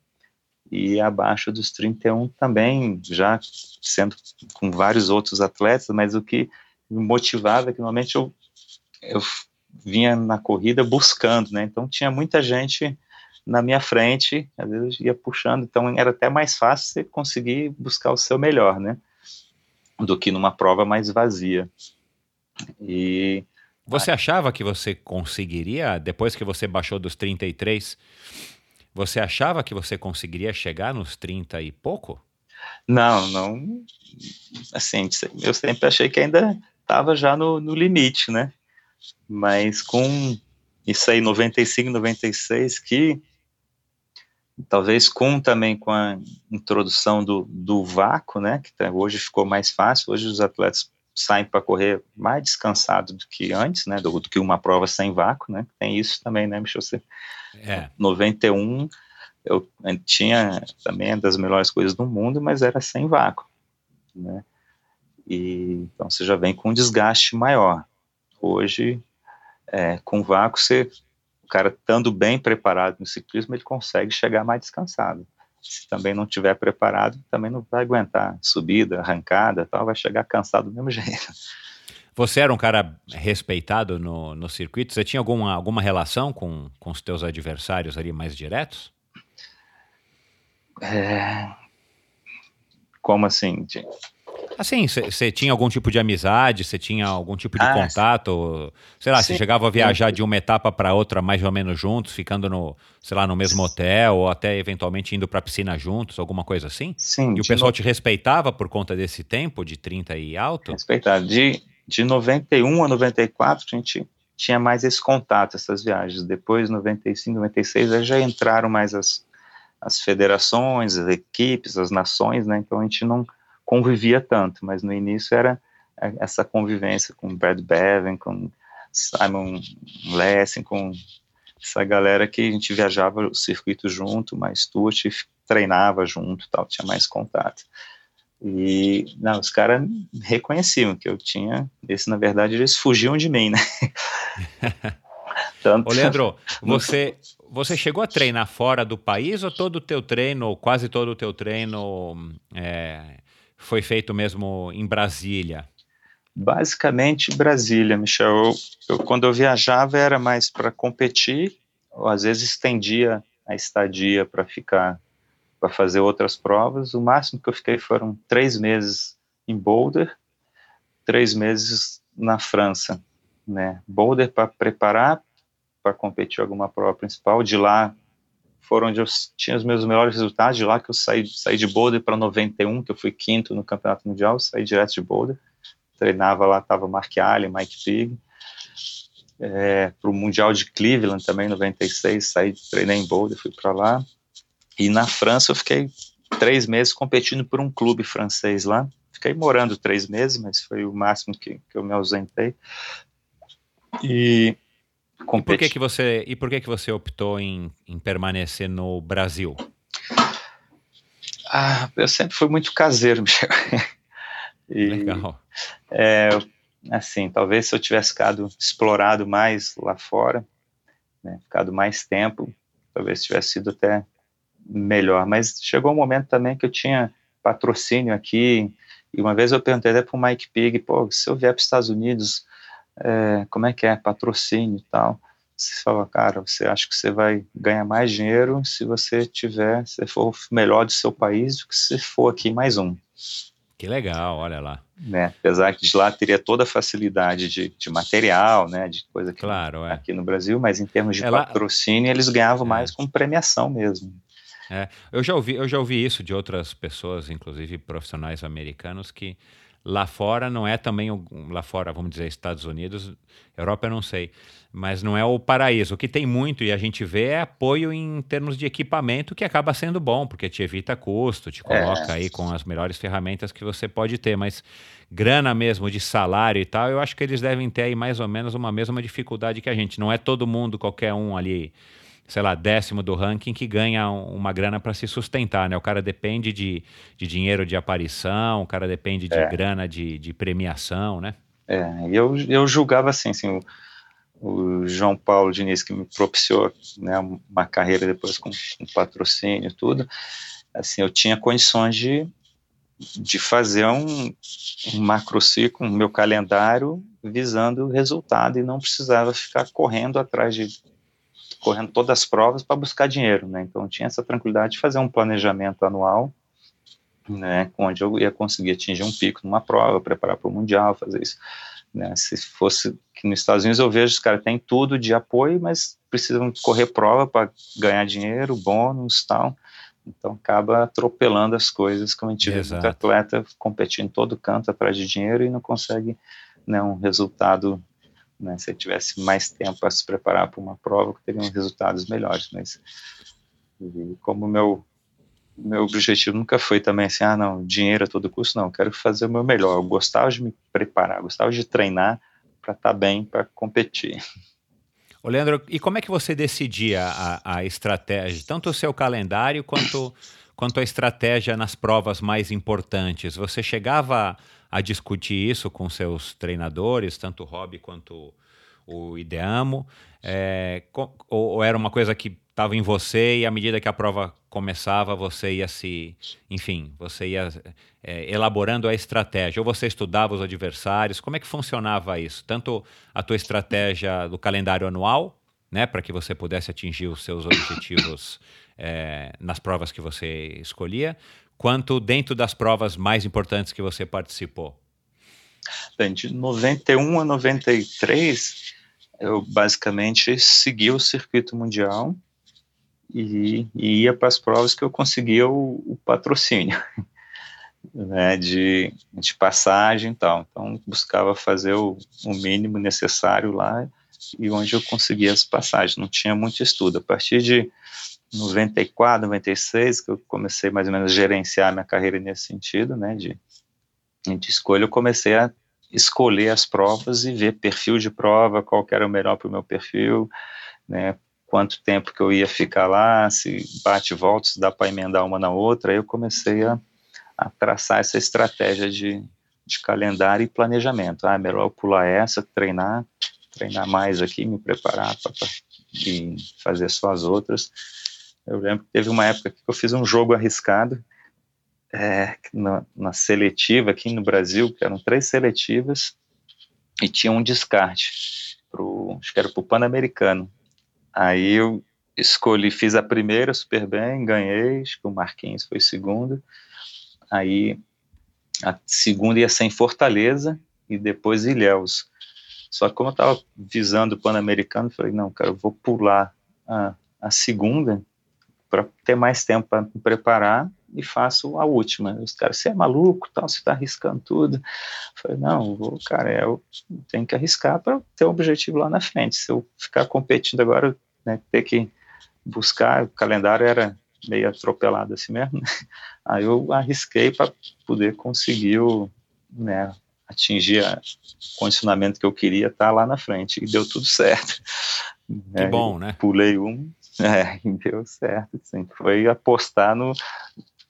e abaixo dos 31 também, já sendo com vários outros atletas, mas o que me motivava é que normalmente eu, eu vinha na corrida buscando, né? Então tinha muita gente na minha frente, às vezes ia puxando, então era até mais fácil você conseguir buscar o seu melhor, né? Do que numa prova mais vazia. E
você achava que você conseguiria depois que você baixou dos 33? Você achava que você conseguiria chegar nos 30 e pouco?
Não, não. Assim, eu sempre achei que ainda estava já no, no limite, né? Mas com isso aí 95, 96 que talvez com também com a introdução do, do vácuo, né, que tá, hoje ficou mais fácil, hoje os atletas saem para correr mais descansados do que antes, né, do, do, que uma prova sem vácuo, né, tem isso também, né, Michel, você, é. 91 eu tinha também das melhores coisas do mundo, mas era sem vácuo, né, e então você já vem com um desgaste maior, hoje é, com vácuo, você, o cara estando bem preparado no ciclismo, ele consegue chegar mais descansado. Se também não tiver preparado, também não vai aguentar subida, arrancada, tal, vai chegar cansado do mesmo jeito.
Você era um cara respeitado no, no circuito? Você tinha alguma, alguma relação com, com os teus adversários ali mais diretos?
É... Como assim?
Assim, você tinha algum tipo de amizade, você tinha algum tipo de ah, contato? Sei lá, você chegava a viajar de uma etapa para outra mais ou menos juntos, ficando no, sei lá, no mesmo hotel, ou até eventualmente indo para a piscina juntos, alguma coisa assim?
Sim.
E o pessoal no... te respeitava por conta desse tempo de 30 e alto?
Respeitava. De, de 91 a 94, a gente tinha mais esse contato, essas viagens. Depois, 95, 96, aí já entraram mais as, as federações, as equipes, as nações, né? Então a gente não convivia tanto, mas no início era essa convivência com Brad Bevan, com Simon Lessing, com essa galera que a gente viajava o circuito junto, mas Stuart treinava junto, tal, tinha mais contato. E não, os caras reconheciam que eu tinha, esse na verdade eles fugiam de mim, né?
Tanto... Ô Leandro, você, você chegou a treinar fora do país ou todo o teu treino, ou quase todo o teu treino é, foi feito mesmo em Brasília?
Basicamente Brasília, Michel. Eu, eu, quando eu viajava era mais para competir, ou às vezes estendia a estadia para ficar, para fazer outras provas. O máximo que eu fiquei foram três meses em Boulder, três meses na França, né? Boulder para preparar para competir alguma prova principal. De lá foram onde eu tinha os meus melhores resultados. De lá que eu saí, saí de Boulder para 91, que eu fui quinto no Campeonato Mundial, saí direto de Boulder. Treinava lá, estava Mark Allen, Mike Pig. É, para o Mundial de Cleveland também, 96, saí, treinei em Boulder, fui para lá. E na França eu fiquei três meses competindo por um clube francês lá. Fiquei morando três meses, mas foi o máximo que, que eu me ausentei.
E e por que que você e por que que você optou em, em permanecer no Brasil?
Ah, eu sempre fui muito caseiro, Michel.
e, Legal.
É, assim, talvez se eu tivesse ficado explorado mais lá fora, né, ficado mais tempo, talvez tivesse sido até melhor. Mas chegou um momento também que eu tinha patrocínio aqui, e uma vez eu perguntei até para o Mike Pig, pô, se eu vier para os Estados Unidos, é, como é que é, patrocínio e tal. Você fala, cara, você acha que você vai ganhar mais dinheiro se você tiver, se for melhor do seu país do que se for aqui mais um.
Que legal, olha lá.
Né? Apesar que de lá teria toda a facilidade de, de material, né, de coisa que
claro, é.
aqui no Brasil, mas em termos de é patrocínio eles ganhavam é. mais com premiação mesmo.
É, eu já ouvi, eu já ouvi isso de outras pessoas, inclusive profissionais americanos, que Lá fora não é também, lá fora, vamos dizer, Estados Unidos, Europa eu não sei, mas não é o paraíso. O que tem muito e a gente vê é apoio em termos de equipamento que acaba sendo bom, porque te evita custo, te coloca é. aí com as melhores ferramentas que você pode ter, mas grana mesmo de salário e tal, eu acho que eles devem ter aí mais ou menos uma mesma dificuldade que a gente. Não é todo mundo, qualquer um ali sei lá, décimo do ranking que ganha uma grana para se sustentar, né? O cara depende de, de dinheiro de aparição, o cara depende de é. grana de, de premiação, né?
É, eu, eu julgava assim, assim o, o João Paulo Diniz que me propiciou né, uma carreira depois com, com patrocínio e tudo, assim, eu tinha condições de, de fazer um, um macrociclo, um meu calendário visando o resultado e não precisava ficar correndo atrás de correndo todas as provas para buscar dinheiro, né? Então tinha essa tranquilidade de fazer um planejamento anual, né? Onde eu ia conseguir atingir um pico numa prova, preparar para o mundial, fazer isso. Né? Se fosse que nos Estados Unidos eu vejo os caras têm tudo de apoio, mas precisam correr prova para ganhar dinheiro, bônus, tal. Então acaba atropelando as coisas, como a gente vê muito atleta competindo em todo canto atrás de dinheiro e não consegue né, um resultado né? Se eu tivesse mais tempo para se preparar para uma prova, teriam resultados melhores. Mas como meu meu objetivo nunca foi também assim, ah, não, dinheiro a todo custo, não, quero fazer o meu melhor. Eu gostava de me preparar, gostava de treinar para estar tá bem para competir.
Ô Leandro, e como é que você decidia a, a estratégia, tanto o seu calendário quanto, quanto a estratégia nas provas mais importantes? Você chegava a discutir isso com seus treinadores, tanto o Hobby quanto o Ideamo? É, ou, ou, era uma coisa que estava em você e à medida que a prova começava, você ia se. Enfim, você ia é, elaborando a estratégia? Ou você estudava os adversários? Como é que funcionava isso? Tanto a tua estratégia do calendário anual, né, para que você pudesse atingir os seus objetivos é, nas provas que você escolhia, quanto dentro das provas mais importantes que você participou?
Bem, de 91 a 93, eu basicamente segui o circuito mundial e, e ia para as provas que eu conseguia o, o patrocínio, né, de, de passagem e tal. Então, buscava fazer o, o mínimo necessário lá e onde eu conseguia as passagens. Não tinha muito estudo. A partir de 94, 96, que eu comecei mais ou menos a gerenciar minha carreira nesse sentido, né, de, de escolha, eu comecei a escolher as provas e ver perfil de prova, qual era o melhor para o meu perfil, né, quanto tempo que eu ia ficar lá, se bate e volta, se dá para emendar uma na outra, aí eu comecei a, a traçar essa estratégia de, de calendário e planejamento. Ah, melhor pular essa, treinar, treinar mais aqui, me preparar para fazer só as outras. Eu lembro que teve uma época que eu fiz um jogo arriscado, é, na, na, seletiva aqui no Brasil, que eram três seletivas, e tinha um descarte, pro, acho que era para o Pan-Americano. Aí eu escolhi, fiz a primeira super bem, ganhei, acho que o Marquinhos foi segundo. Aí a segunda ia ser em Fortaleza e depois Ilhéus. Só que como eu estava visando o Pan-Americano, falei, não, cara, eu vou pular a, a segunda para ter mais tempo para me preparar e faço a última. Os caras, você é maluco, tal, você está arriscando tudo. Eu falei, não, vou, cara, é, eu tenho que arriscar para ter um objetivo lá na frente. Se eu ficar competindo agora, né, ter que buscar, o calendário era meio atropelado assim mesmo, né? aí eu arrisquei para poder conseguir o, né, atingir o condicionamento que eu queria estar tá lá na frente, e deu tudo certo.
Que é, bom, né?
Pulei um, é, e deu certo, sim. Foi apostar no,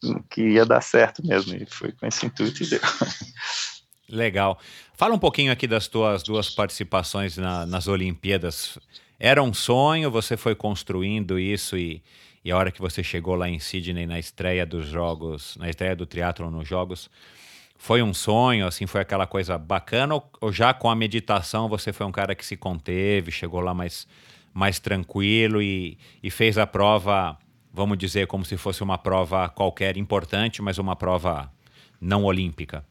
no, que ia dar certo mesmo, e foi com esse intuito e deu.
Legal. Fala um pouquinho aqui das tuas duas participações na, nas Olimpíadas. Era um sonho, você foi construindo isso e, e a hora que você chegou lá em Sydney na estreia dos jogos, na estreia do triatlo nos jogos, foi um sonho, assim, foi aquela coisa bacana ou, ou já com a meditação você foi um cara que se conteve, chegou lá mais, mais tranquilo e, e fez a prova, vamos dizer, como se fosse uma prova qualquer importante, mas uma prova não olímpica?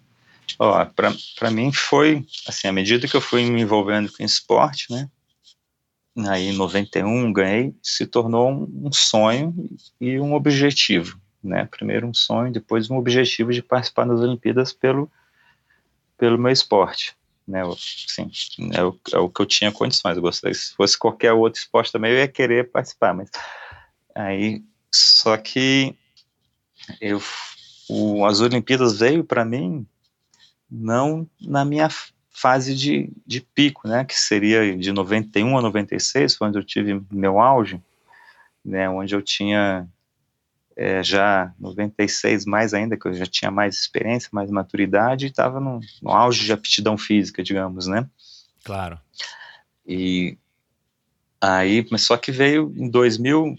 Ó, para mim foi, assim, à medida que eu fui me envolvendo com esporte, né, aí em 91 ganhei, se tornou um, sonho e um objetivo, né? Primeiro um sonho, depois um objetivo de participar das Olimpíadas pelo pelo meu esporte, né? É o, é o que eu tinha condições. Eu gostaria se fosse qualquer outro esporte também eu ia querer participar, mas aí só que eu o, as Olimpíadas veio para mim não na minha fase de, de pico, né, que seria de 91 a 96, foi onde eu tive meu auge, né, onde eu tinha é, já 96 mais ainda, que eu já tinha mais experiência, mais maturidade, e estava no, no, auge de aptidão física, digamos, né.
Claro.
E aí, mas só que veio em 2000,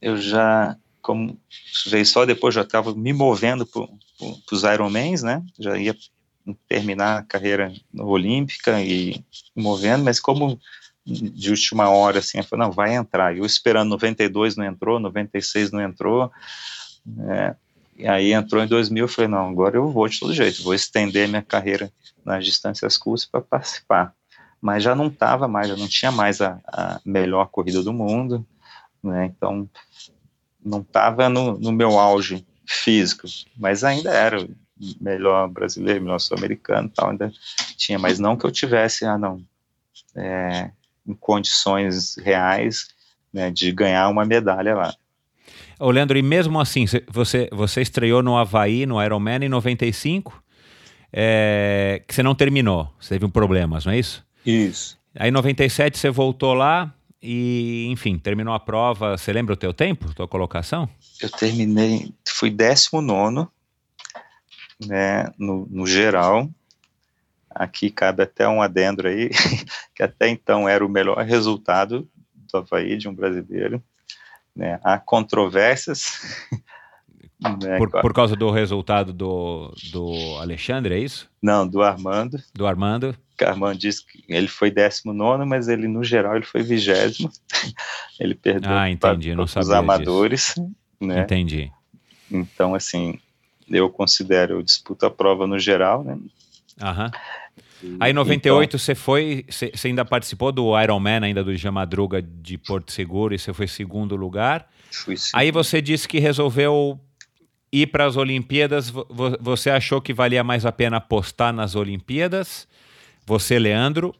eu já, como veio só depois, já estava me movendo para os Ironmans, né, já ia terminar a carreira olímpica e movendo, mas como de última hora, assim, falei, não, vai entrar. Eu esperando 92 não entrou, 96 não entrou, é, e aí entrou em 2000, eu falei, não, agora eu vou de todo jeito, vou estender minha carreira nas distâncias curtas para participar. Mas já não estava mais, já não tinha mais a, a, melhor corrida do mundo, né, então não estava no, no meu auge físico, mas ainda era melhor brasileiro, melhor sul-americano tal, ainda tinha, mas não que eu tivesse, ah, não, é, em condições reais né, de ganhar uma medalha lá.
Ô Leandro, e mesmo assim, você, você estreou no Havaí, no Ironman em 95, é, que você não terminou, você teve um problemas, não é isso?
Isso.
Aí em 97 você voltou lá e, enfim, terminou a prova, você lembra o teu tempo, tua colocação?
Eu terminei, fui 19 né, no, no geral. Aqui cabe até um adendo aí, que até então era o melhor resultado do Havaí de um brasileiro. Né? Há controvérsias.
Né, por, por, causa do resultado do, do Alexandre, é isso?
Não, do Armando.
Do Armando.
O Armando disse que ele foi 19, mas ele, no geral, ele foi vigésimo. ele perdeu
ah, entendi, para
os amadores. Né?
Entendi.
Então, assim, eu considero, eu disputo a prova no geral, né?
Aham. Aí em 98 então, você foi, você ainda participou do Ironman ainda do Jamadruga de Porto Seguro e você foi segundo lugar.
Fui.
Aí você disse que resolveu ir para as Olimpíadas, você achou que valia mais a pena apostar nas Olimpíadas, você Leandro,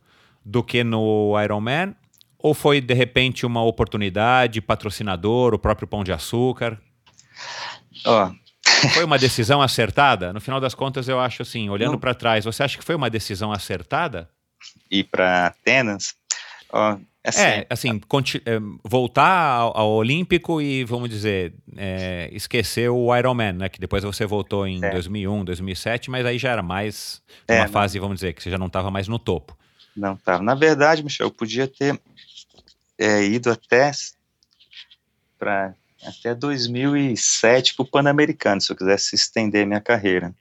do que no Ironman? Ou foi de repente uma oportunidade, patrocinador, o próprio Pão de Açúcar?
Ó,
foi uma decisão acertada? No final das contas, eu acho assim, olhando para trás, você acha que foi uma decisão acertada?
Ir para Atenas?
Oh, assim, é, assim, é, voltar ao, ao, Olímpico e, vamos dizer, é, esquecer o Ironman, né? Que depois você voltou em é. 2001, 2007, mas aí já era mais uma é, fase, vamos dizer, que você já não estava mais no topo.
Não estava. Na verdade, Michel, eu podia ter é, ido até para até 2007 para o Pan-Americano, se eu quisesse estender minha carreira.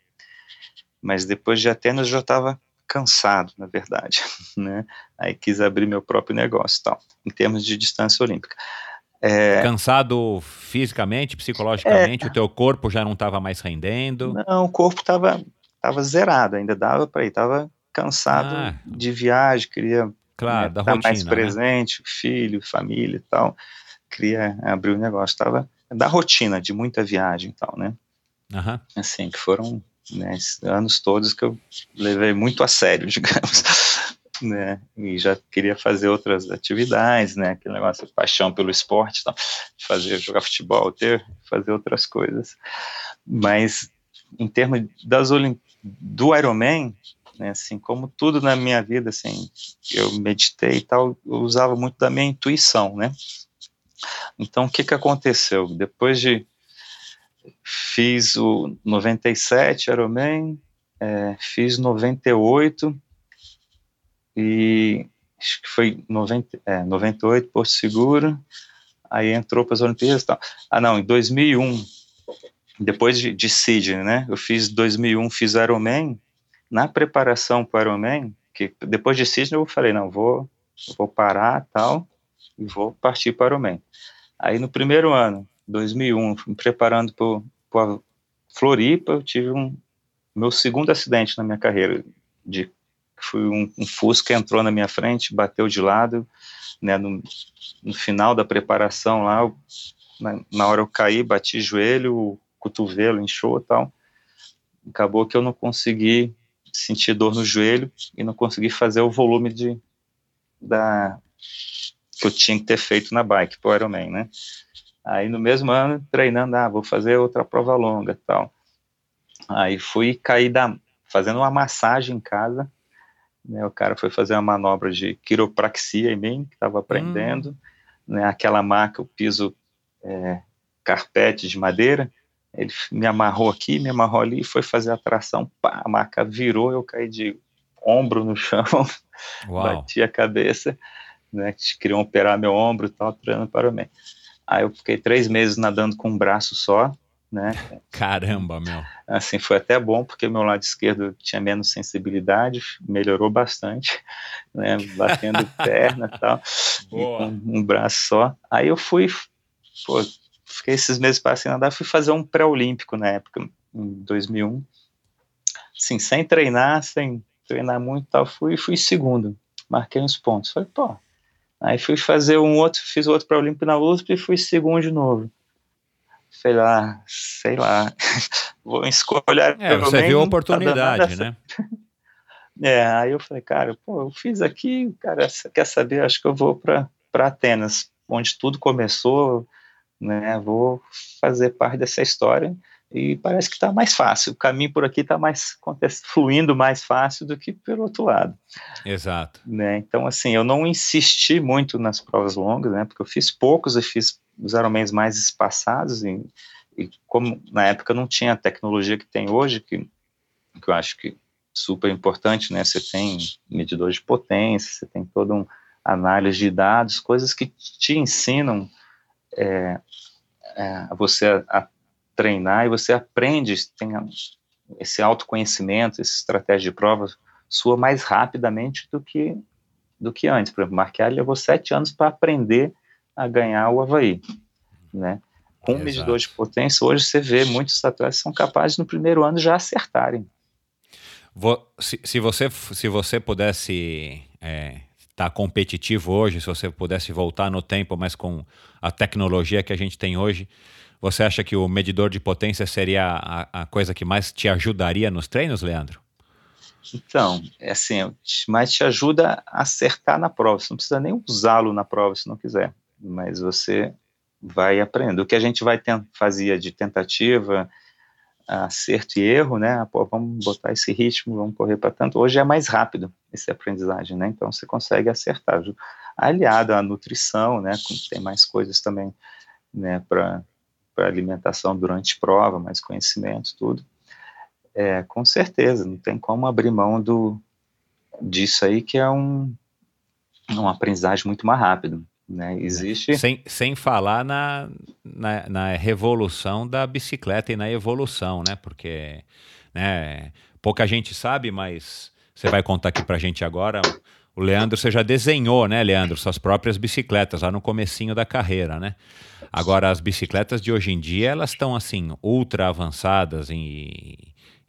Mas depois de Atenas eu já estava cansado, na verdade, né? Aí quis abrir meu próprio negócio, tal, em termos de distância olímpica.
É... Cansado fisicamente, psicologicamente, é... o teu corpo já não estava mais rendendo?
Não, o corpo estava tava zerado, ainda dava para ir, estava cansado ah. de viagem, queria
claro, né, estar
mais né? presente, né? filho, família e tal, queria abrir o negócio, estava da rotina de muita viagem e tal, né? Uhum. Assim, que foram né, anos todos que eu levei muito a sério, digamos né? E já queria fazer outras atividades, né? Aquele negócio de paixão pelo esporte, então, fazer jogar futebol, ter fazer outras coisas. Mas em termos das do Ironman, né, assim, como tudo na minha vida, assim, eu meditei e tal, eu usava muito da minha intuição, né? Então, o que que aconteceu? Depois de fiz o 97 Ironman, é, fiz 98 e acho que foi 90, é, 98, Porto Seguro, aí entrou para as Olimpíadas e tal. Ah, não, em 2001, depois de, de Sydney, né, eu fiz 2001, fiz Ironman, na preparação para o Ironman, que depois de Sydney eu falei, não, vou, vou parar tal, e vou partir para o Ironman. Aí no primeiro ano, 2001, me preparando para Floripa, eu tive um meu segundo acidente na minha carreira de foi um, um Fusca entrou na minha frente, bateu de lado, né, no, no final da preparação lá, eu, na, na, hora eu caí, bati joelho, o cotovelo inchou tal, acabou que eu não consegui sentir dor no joelho e não consegui fazer o volume de da que eu tinha que ter feito na bike pro Ironman, né? Aí no mesmo ano treinando, ah, vou fazer outra prova longa, tal. Aí fui cair da fazendo uma massagem em casa, né, o cara foi fazer uma manobra de quiropraxia em mim, que estava aprendendo. Hum. Né, aquela maca, o piso é, carpete de madeira. Ele me amarrou aqui, me amarrou ali, foi fazer a tração. Pá, a maca virou, eu caí de ombro no chão, bati a cabeça. Né, queriam operar meu ombro e tal, treinando para o meio. Aí eu fiquei três meses nadando com um braço só, né?
Caramba, meu.
Assim, foi até bom, porque meu lado esquerdo tinha menos sensibilidade, melhorou bastante, né? Batendo perna e tal, Boa. com um braço só. Aí eu fui, pô, fiquei esses meses para assim nadar, fui fazer um pré-olímpico na época, em 2001. Assim, sem treinar, sem treinar muito tal, fui, fui segundo, marquei uns pontos. Falei, pô. Aí fui fazer um outro, fiz outro pré-olímpico na USP e fui segundo de novo sei lá, sei lá, vou escolher.
É, você viu a oportunidade, né?
É, aí eu falei, cara, pô, eu fiz aqui, cara, quer saber? Acho que eu vou para Atenas, onde tudo começou, né? Vou fazer parte dessa história e parece que está mais fácil. O caminho por aqui está mais fluindo mais fácil do que pelo outro lado.
Exato.
Né? Então, assim, eu não insisti muito nas provas longas, né? Porque eu fiz poucos, eu fiz os Ironmans mais espaçados e, e, como na época não tinha a tecnologia que tem hoje, que, que eu acho que super importante, né? Você tem medidor de potência, você tem toda uma análise de dados, coisas que te ensinam é, é, você a, a, treinar e você aprende, tem esse autoconhecimento, essa estratégia de prova sua mais rapidamente do que do que antes. Por exemplo, Marquelli levou sete anos para aprender a ganhar o Havaí, né? Com um medidor de potência, hoje você vê muitos atletas são capazes no primeiro ano já acertarem.
Se, se você, se você pudesse é, tá competitivo hoje, se você pudesse voltar no tempo, mas com a tecnologia que a gente tem hoje, você acha que o medidor de potência seria a, a coisa que mais te ajudaria nos treinos, Leandro?
Então, é assim, mais te ajuda a acertar na prova. Você não precisa nem usá-lo na prova se não quiser mas você vai aprendendo. O que a gente vai fazia de tentativa, acerto e erro, né? Pô, vamos botar esse ritmo, vamos correr para tanto. Hoje é mais rápido esse aprendizagem, né? Então você consegue acertar. Aliado à nutrição, né? Tem mais coisas também, né? Para alimentação durante prova, mais conhecimento, tudo. É, com certeza, não tem como abrir mão do disso aí que é um uma aprendizagem muito mais rápido Né? Existe.
Sem, sem falar na, na, na, revolução da bicicleta e na evolução, né? Porque né, pouca gente sabe, mas você vai contar aqui pra gente agora. O Leandro, você já desenhou, né, Leandro, suas próprias bicicletas lá no comecinho da carreira, né? Agora, as bicicletas de hoje em dia, elas estão, assim, ultra avançadas e...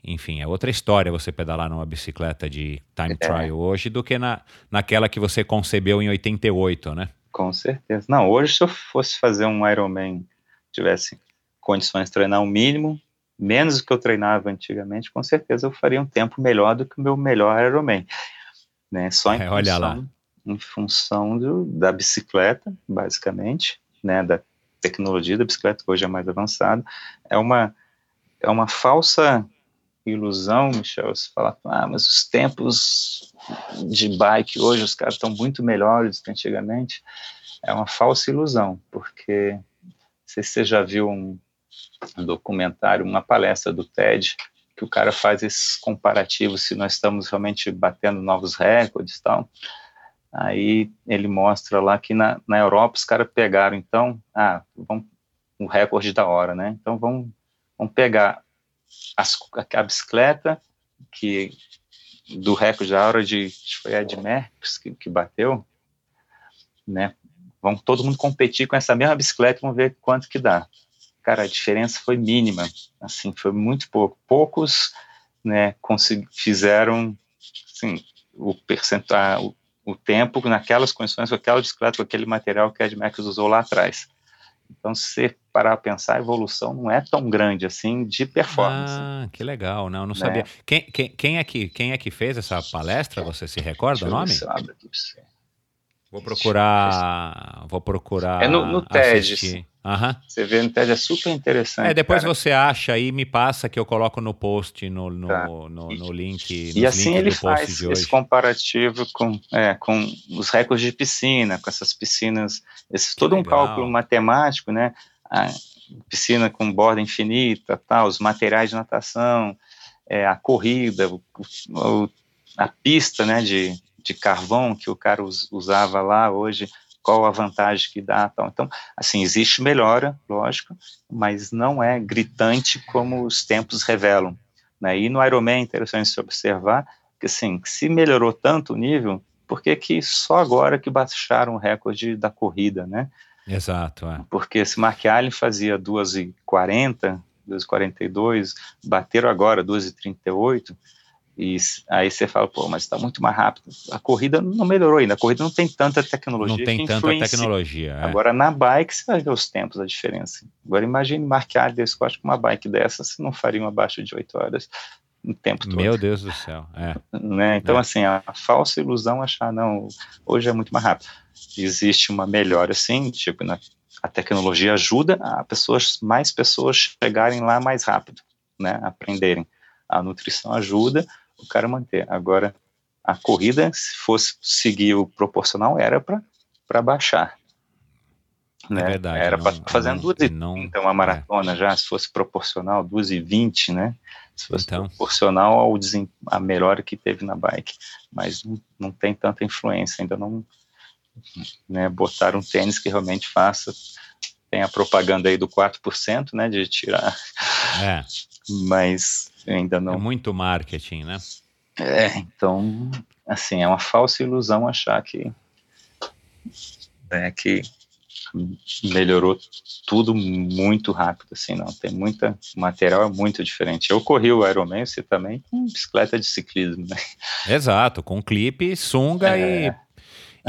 Enfim, é outra história você pedalar numa bicicleta de time é. trial hoje do que na, naquela que você concebeu em 88, né?
Com certeza. Não, hoje se eu fosse fazer um Ironman, tivesse condições de treinar o um mínimo, menos do que eu treinava antigamente, com certeza eu faria um tempo melhor do que o meu melhor Ironman. Né? Só em
é,
função, em função do, da bicicleta, basicamente, né? da tecnologia da bicicleta, que hoje é mais avançada. É uma, é uma falsa ilusão, Michel, se falar, ah, mas os tempos de bike hoje, os caras estão muito melhores do que antigamente, é uma falsa ilusão, porque se você já viu um, um documentário, uma palestra do TED, que o cara faz esses comparativos, se nós estamos realmente batendo novos recordes e tal, aí ele mostra lá que na, na Europa os caras pegaram, então, ah, vamos, um recorde da hora, né, então vamos, vamos pegar as, a bicicleta que do recorde da hora de foi a de Merckx que, que bateu, né? Vamos todo mundo competir com essa mesma bicicleta, vamos ver quanto que dá. Cara, a diferença foi mínima, assim, foi muito pouco. Poucos, né, fizeram, assim, o percentual, o, o tempo naquelas condições, com aquela bicicleta, com aquele material que a Admax usou lá atrás. Então, se você parar a pensar, a evolução não é tão grande assim de performance.
Ah, que legal, não, não né? sabia. Quem, quem, quem, é que, quem é que fez essa palestra? Você se recorda o nome? Eu aqui pra você. Vou procurar. Vou procurar.
É no, no TED. Uhum. Você vê no TED, é super interessante.
É, depois cara. você acha aí me passa que eu coloco no post, no, no, tá. no, no link.
E assim ele faz esse comparativo com, é, com os recordes de piscina, com essas piscinas, esse, todo legal. um cálculo matemático, né? A piscina com borda infinita, tal, os materiais de natação, é, a corrida, o, o, a pista, né, de, de carvão que o cara usava lá hoje qual a vantagem que dá, tal. Então, assim, existe melhora, lógico, mas não é gritante como os tempos revelam. Né? E no Ironman é interessante se observar que, assim, se melhorou tanto o nível, por que que só agora que baixaram o recorde da corrida, né?
Exato, é.
Porque se Mark Allen fazia 2h40, 2h42, bateram agora 2h38, e aí você fala, pô, mas está muito mais rápido. A corrida não melhorou ainda, a corrida não tem tanta tecnologia.
Não tem tanta tecnologia. É.
Agora, na bike, você vai ver os tempos, a diferença. Agora, imagine marcar desse com uma bike dessa, você não faria uma abaixo de 8 horas no tempo todo.
Meu Deus do céu. É.
Né? Então, é. assim, a, a, falsa ilusão achar, não, hoje é muito mais rápido. Existe uma melhora, assim, tipo, na, a tecnologia ajuda a pessoas, mais pessoas chegarem lá mais rápido, né, aprenderem. A nutrição ajuda, o cara manter. Agora, a corrida, se fosse seguir o proporcional, era para baixar. É né? É verdade, era para fazendo duas e não, então a maratona é. já, se fosse proporcional, duas e vinte, né? Se fosse então. proporcional ao a melhora que teve na bike, mas não, não tem tanta influência, ainda não né, botar um tênis que realmente faça, tem a propaganda aí do 4%, né, de tirar, é. Mas ainda não. É
muito marketing, né?
É, então, assim, é uma falsa ilusão achar que, né, que melhorou tudo muito rápido, assim, não, tem muita, o material é muito diferente. Eu corri o Ironman, você também, com bicicleta de ciclismo, né?
Exato, com clipe, sunga é. e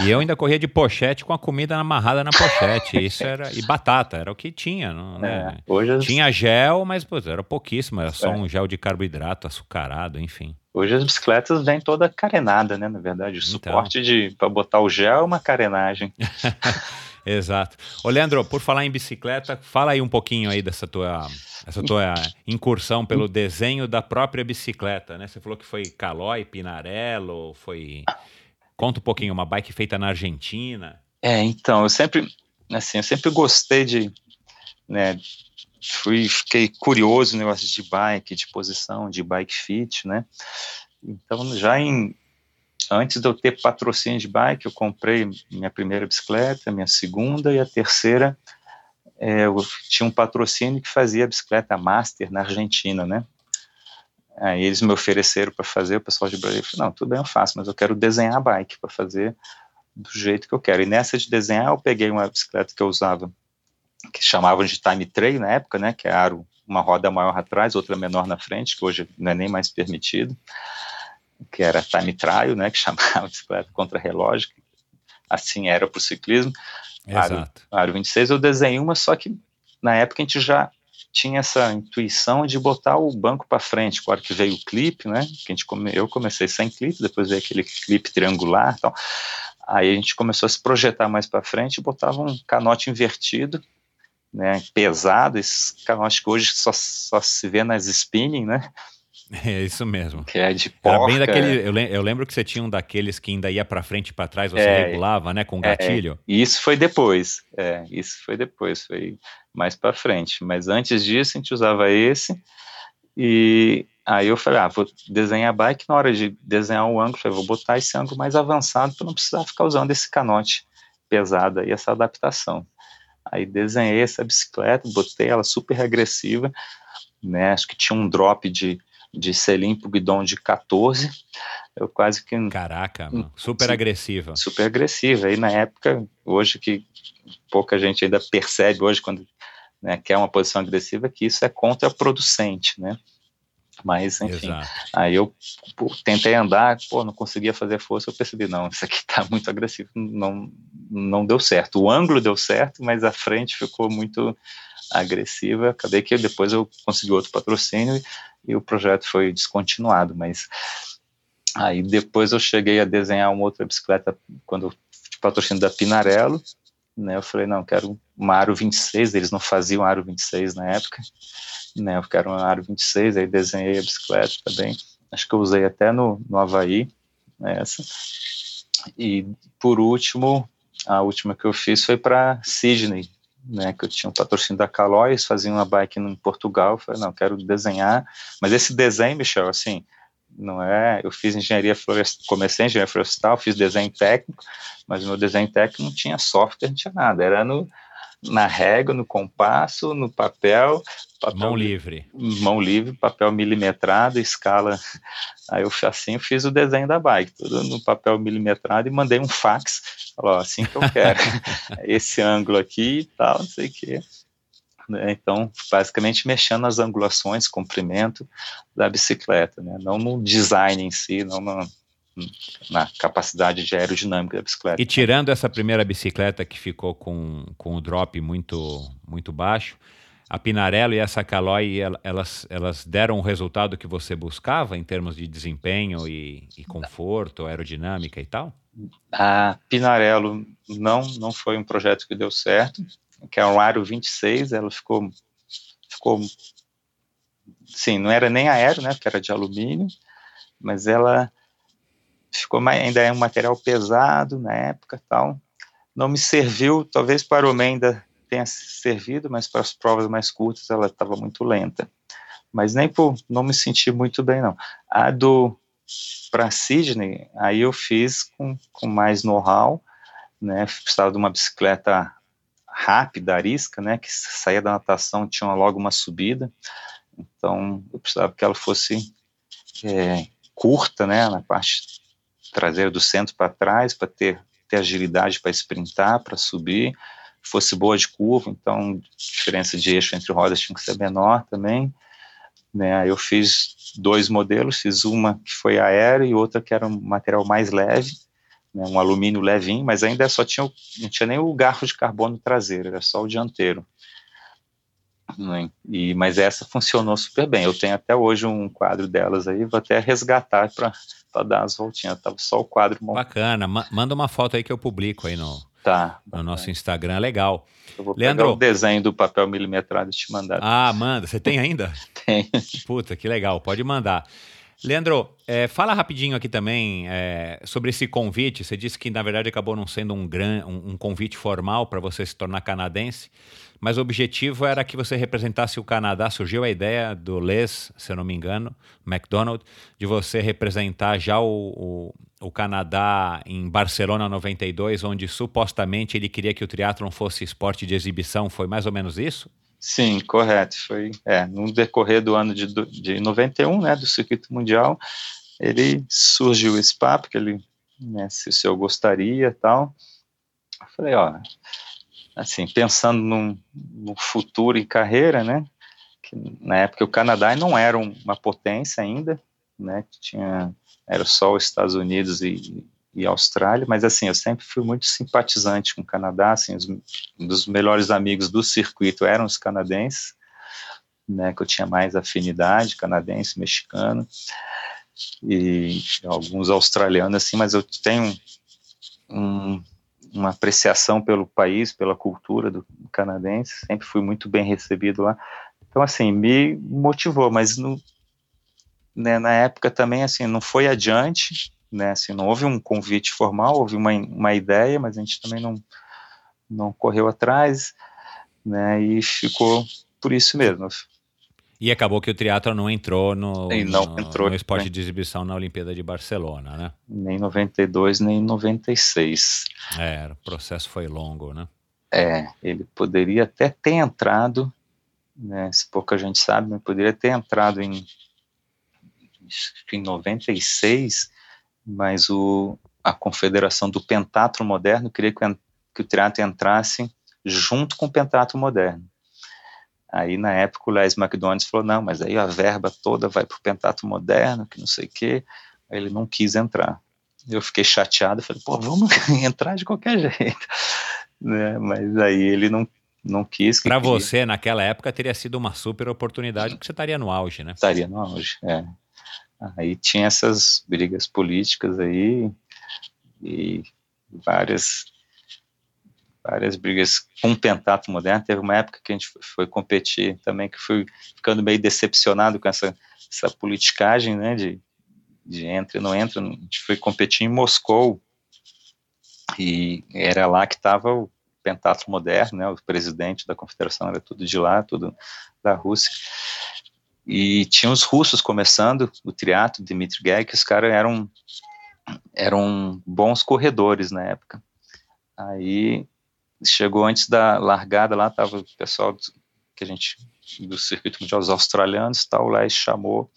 e eu ainda corria de pochete com a comida amarrada na pochete. Isso era. E batata, era o que tinha. Não, né? é, hoje Tinha gel, mas pô, era pouquíssimo, era só é. um gel de carboidrato açucarado, enfim.
Hoje as bicicletas vêm toda carenada, né? Na verdade, o então. suporte de para botar o gel é uma carenagem.
Exato. Ô, Leandro, por falar em bicicleta, fala aí um pouquinho aí dessa tua, essa tua incursão pelo desenho da própria bicicleta, né? Você falou que foi Calói, Pinarello, foi Conta um pouquinho, uma bike feita na Argentina.
É, então, eu sempre, assim, eu sempre gostei de, né, fui, fiquei curioso no negócio de bike, de posição, de bike fit, né, então já em, antes de eu ter patrocínio de bike, eu comprei minha primeira bicicleta, minha segunda e a terceira é, eu tinha um patrocínio que fazia bicicleta master na Argentina, né? Aí eles me ofereceram para fazer, o pessoal de Brasília falou, não, tudo bem, eu faço, mas eu quero desenhar a bike para fazer do jeito que eu quero. E nessa de desenhar, eu peguei uma bicicleta que eu usava, que chamavam de time trail na época, né, que é aro, uma roda maior atrás, outra menor na frente, que hoje não é nem mais permitido, que era time trial, né, que chamava bicicleta contra relógio, assim era para o ciclismo.
Exato.
Aro, aro 26 eu desenhei uma, só que na época a gente já tinha essa intuição de botar o banco para frente. Claro que veio o clipe, né? Que a gente come, eu comecei sem clipe, depois veio aquele clipe triangular, então aí a gente começou a se projetar mais para frente e botava um canote invertido, né? Pesado, esse canote que hoje só, só se vê nas spinning, né?
É isso mesmo.
Que é de porca.
Era bem daquele, eu, eu, lembro que você tinha um daqueles que ainda ia para frente e para trás, você é, regulava, né, com gatilho.
É, isso foi depois. É, isso foi depois, foi mais para frente. Mas antes disso a gente usava esse e aí eu falei, ah, vou desenhar a bike na hora de desenhar o ângulo, falei, vou botar esse ângulo mais avançado para não precisar ficar usando esse canote pesado aí, essa adaptação. Aí desenhei essa bicicleta, botei ela super agressiva, né? Acho que tinha um drop de de selim guidão de 14. Eu quase que.
Caraca, mano. super agressiva.
Super agressiva. Aí na época, hoje que pouca gente ainda percebe, hoje, quando né, quer uma posição agressiva, que isso é contraproducente, né? Mas, enfim, Exato. aí eu pô, tentei andar, pô, não conseguia fazer força, eu percebi, não, isso aqui tá muito agressivo, não, não deu certo. O ângulo deu certo, mas a frente ficou muito agressiva, acabei que depois eu consegui outro patrocínio e o projeto foi descontinuado, mas aí depois eu cheguei a desenhar uma outra bicicleta quando eu patrocínio da Pinarello, né, eu falei, não, quero uma Aro 26, eles não faziam Aro 26 na época, né, eu quero uma Aro 26, aí desenhei a bicicleta também, acho que eu usei até no, no Havaí, né, essa, e por último, a última que eu fiz foi para Sydney, né, que eu tinha um patrocínio da Calóis, fazia uma bike em Portugal, falei, não, quero desenhar, mas esse desenho, Michel, assim, não é, eu fiz engenharia florestal, comecei engenharia florestal, fiz desenho técnico, mas meu desenho técnico não tinha software, não tinha nada, era no, na régua, no compasso, no papel, papel,
Mão livre.
Mão livre, papel milimetrado, escala. Aí eu assim eu fiz o desenho da bike, tudo no papel milimetrado e mandei um fax. Falou, assim que eu quero. Esse ângulo aqui e tal, não sei o quê. Né? Então, basicamente mexendo nas angulações, comprimento da bicicleta, né? não no design em si, não no, na capacidade de aerodinâmica da bicicleta.
E tirando essa primeira bicicleta que ficou com, com o drop muito, muito baixo, a Pinarello e essa Caloi, elas, elas deram o resultado que você buscava em termos de desempenho e, e conforto, aerodinâmica e tal?
A Pinarello não, não foi um projeto que deu certo, que é um Aro 26, ela ficou, ficou, sim, não era nem aero, né, porque era de alumínio, mas ela ficou mais, ainda é um material pesado na época tal. Não me serviu, talvez para o ainda tenha servido, mas para as provas mais curtas ela estava muito lenta. Mas nem por não me sentir muito bem, não. A do para Sydney, aí eu fiz com, com mais know-how, né? Precisava de uma bicicleta rápida, arisca, né? Que saía da natação tinha logo uma subida, então eu precisava que ela fosse é, curta, né? Na parte traseira do centro para trás, para ter, ter agilidade para sprintar, para subir, fosse boa de curva, então diferença de eixo entre rodas tinha que ser menor também. Né, eu fiz dois modelos, fiz uma que foi aérea e outra que era um material mais leve, né, um alumínio levinho, mas ainda só tinha, não tinha nem o garfo de carbono traseiro, era só o dianteiro. Né, e, mas essa funcionou super bem. Eu tenho até hoje um quadro delas aí, vou até resgatar para para dar as voltinhas. Tava só o quadro
montado. Bacana. Ma manda uma foto aí que eu publico aí no,
tá,
no nosso Instagram. Legal.
Eu vou Leandro, pegar o desenho do papel milimetrado e te mandar.
Ah, manda. Você tem ainda?
tem.
Puta, que legal. Pode mandar. Leandro, é, fala rapidinho aqui também é, sobre esse convite. Você disse que, na verdade, acabou não sendo um, gran, um, um convite formal para você se tornar canadense, mas o objetivo era que você representasse o Canadá. Surgiu a ideia do Les, se eu não me engano, McDonald, de você representar já o, o, o Canadá em Barcelona 92, onde supostamente ele queria que o triatlon fosse esporte de exibição. Foi mais ou menos isso?
Sim, correto. Foi é, no decorrer do ano de, de 91, né, do circuito mundial, ele surgiu esse papo que ele, né, se, se eu gostaria, tal. Eu falei, ó, assim, pensando num, num futuro em carreira, né, que na época o Canadá não era uma potência ainda, né, que tinha era só os Estados Unidos e, e Austrália, mas assim, eu sempre fui muito simpatizante com o Canadá, assim, os, um dos melhores amigos do circuito eram os canadenses, né, que eu tinha mais afinidade, canadense, mexicano, e alguns australianos, assim, mas eu tenho um, uma apreciação pelo país, pela cultura do canadense, sempre fui muito bem recebido lá, então, assim, me motivou, mas no, né, na época também, assim, não foi adiante, né, assim, não houve um convite formal, houve uma, uma ideia, mas a gente também não, não correu atrás, né, e ficou por isso mesmo.
E acabou que o triatlo não entrou no,
não no, entrou,
no esporte né? de exibição na Olimpíada de Barcelona, né?
Nem 92, nem 96.
É, o processo foi longo, né?
É, ele poderia até ter entrado, né, se pouca gente sabe, mas poderia ter entrado em, em 96, mas o, a Confederação do Pentatlo Moderno queria que, que o teatro entrasse junto com o Pentatlo Moderno. Aí, na época, o Les McDonald's falou, não, mas aí a verba toda vai para o Pentatlo Moderno, que não sei o quê. Aí ele não quis entrar. Eu fiquei chateado, falei, pô, vamos entrar de qualquer jeito. Né? Mas aí ele não, não quis.
Para você, naquela época, teria sido uma super oportunidade, porque você estaria no auge, né?
Estaria no auge, é. Aí tinha essas brigas políticas aí e várias várias brigas com o pentato moderno. Teve uma época que a gente foi competir também, que fui ficando meio decepcionado com essa, essa politicagem, né, de, de entra e não entra. A gente foi competir em Moscou e era lá que estava o pentato moderno, né, o presidente da confederação era tudo de lá, tudo da Rússia. E tinha os russos começando o triatlo, Dmitry que os caras eram, eram bons corredores na época. Aí chegou antes da largada lá, tava o pessoal do, que a gente do circuito mundial, os australianos, tal, lá e chamou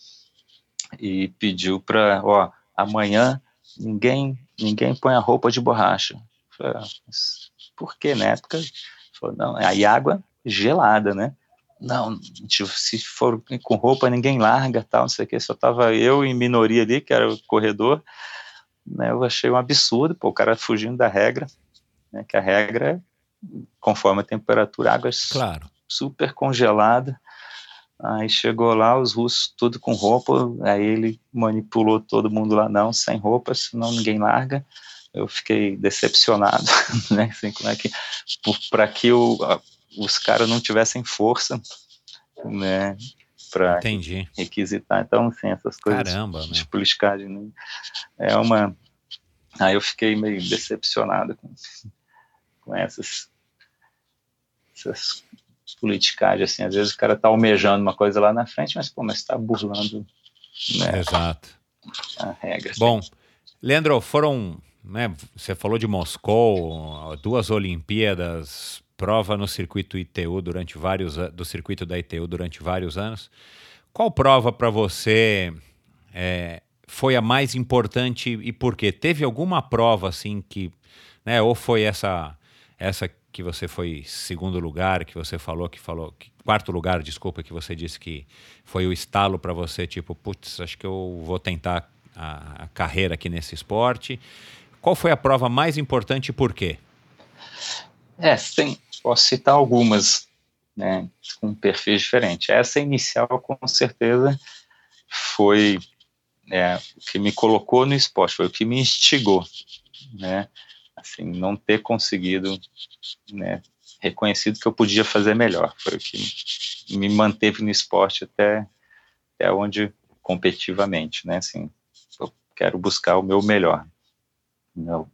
e pediu para, ó, amanhã ninguém ninguém põe a roupa de borracha. Falei, ah, por que na época? Falei, não, aí água gelada, né? Não, se for com roupa ninguém larga, tal, não sei o que, só tava eu em minoria ali, que era o corredor, né, eu achei um absurdo, pô, o cara fugindo da regra, né, que a regra é conforme a temperatura, água
claro.
super congelada, aí chegou lá, os russos tudo com roupa, aí ele manipulou todo mundo lá, não, sem roupa, senão ninguém larga, eu fiquei decepcionado, né, assim, como é que, para que o, os caras não tivessem força, né, para requisitar. Então, assim, essas coisas
Caramba,
de politicagem né, é uma. Aí eu fiquei meio decepcionado com, com essas, essas politicagens, assim, às vezes o cara tá almejando uma coisa lá na frente, mas, pô, mas está burlando né,
Exato.
a regra. Assim.
Bom, Leandro, foram, né, você falou de Moscou, duas Olimpíadas, prova no circuito ITU durante vários do circuito da ITU durante vários anos. Qual prova para você é, foi a mais importante e por quê? Teve alguma prova assim que, né, ou foi essa essa que você foi segundo lugar, que você falou que falou que, quarto lugar, desculpa, que você disse que foi o estalo para você, tipo, putz, acho que eu vou tentar a, a carreira aqui nesse esporte. Qual foi a prova mais importante e por quê?
É, tem, posso citar algumas, né, com perfis diferentes. Essa inicial, com certeza, foi é, o que me colocou no esporte, foi o que me instigou, né, assim, não ter conseguido, né, reconhecido que eu podia fazer melhor, foi o que me manteve no esporte até, até onde competitivamente, né? Assim, eu quero buscar o meu melhor. Meu.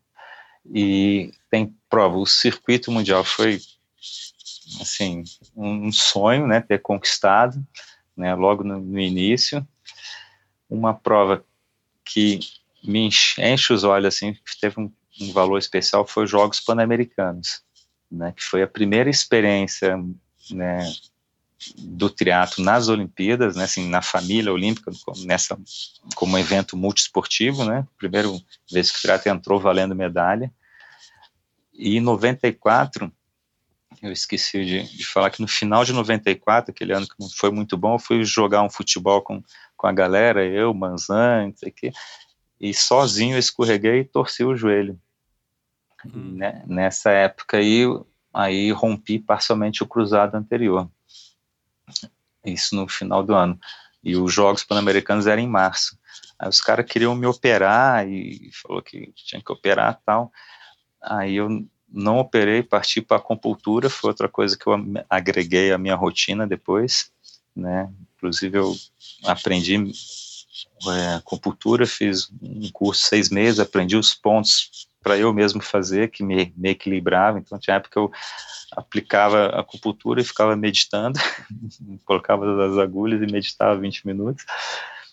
E tem prova, o circuito mundial foi assim um sonho, né? Ter conquistado, né? Logo no, no início, uma prova que me enche os olhos assim, teve um, um valor especial foi os Jogos Pan-Americanos, né? Que foi a primeira experiência, né? Do triatlo nas Olimpíadas, né, assim, na família olímpica, nessa como evento multiesportivo, né, primeira vez que o triatlo entrou valendo medalha, e em 94, eu esqueci de, de, falar que no final de 94, aquele ano que não foi muito bom, eu fui jogar um futebol com, com a galera, eu, Manzan, não sei o quê, e sozinho eu escorreguei e torci o joelho. Hum. Né, nessa época aí, aí rompi parcialmente o cruzado anterior isso no final do ano. E os Jogos Pan-Americanos eram em março. Aí os caras queriam me operar e falou que tinha que operar tal. Aí eu não operei, parti para acupuntura, foi outra coisa que eu agreguei à minha rotina depois, né? Inclusive eu aprendi é, acupuntura, fiz um curso seis meses, aprendi os pontos para eu mesmo fazer, que me, me equilibrava. Então, tinha época que eu aplicava a acupuntura e ficava meditando, colocava as agulhas e meditava 20 minutos.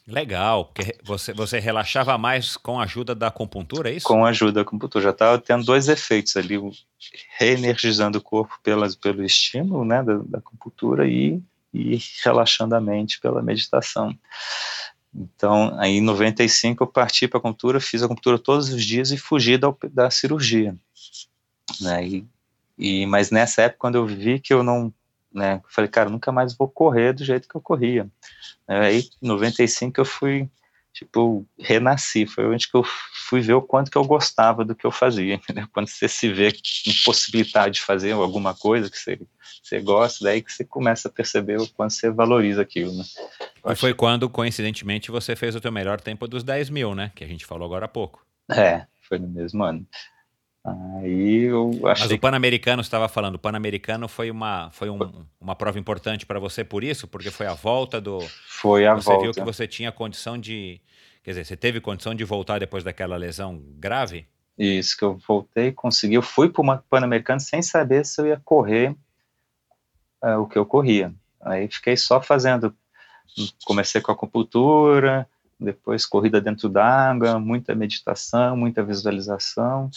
Legal, porque você, você relaxava mais com a ajuda da acupuntura, é isso?
Com a ajuda da acupuntura, já estava tendo dois efeitos ali, reenergizando o corpo pelas, pelo estímulo né, da, da acupuntura e, e relaxando a mente pela meditação. Então, aí em 95 eu parti para a acupuntura, fiz a acupuntura todos os dias e fugi da, da cirurgia. Né? E, e, mas nessa época, quando eu vi que eu não, né, falei, cara, nunca mais vou correr do jeito que eu corria. Aí, em 95 eu fui, tipo, renasci, foi onde que eu fui ver o quanto que eu gostava do que eu fazia, entendeu? Quando você se vê impossibilidade de fazer alguma coisa que você, você gosta, daí que você começa a perceber o quanto você valoriza aquilo, né?
E foi quando, coincidentemente, você fez o teu melhor tempo dos 10 mil, né? Que a gente falou agora há pouco.
É, foi no mesmo ano. Aí eu achei.
Mas o Pan-Americano, você estava falando, o Pan-Americano foi, uma, foi um, uma prova importante para você por isso? Porque foi a volta do.
Foi a
você
volta.
Você viu que você tinha condição de. Quer dizer, você teve condição de voltar depois daquela lesão grave?
Isso, que eu voltei, consegui. Eu fui para o Pan-Americano sem saber se eu ia correr é, o que eu corria. Aí fiquei só fazendo comecei com a acupuntura, depois corrida dentro d'água, muita meditação, muita visualização,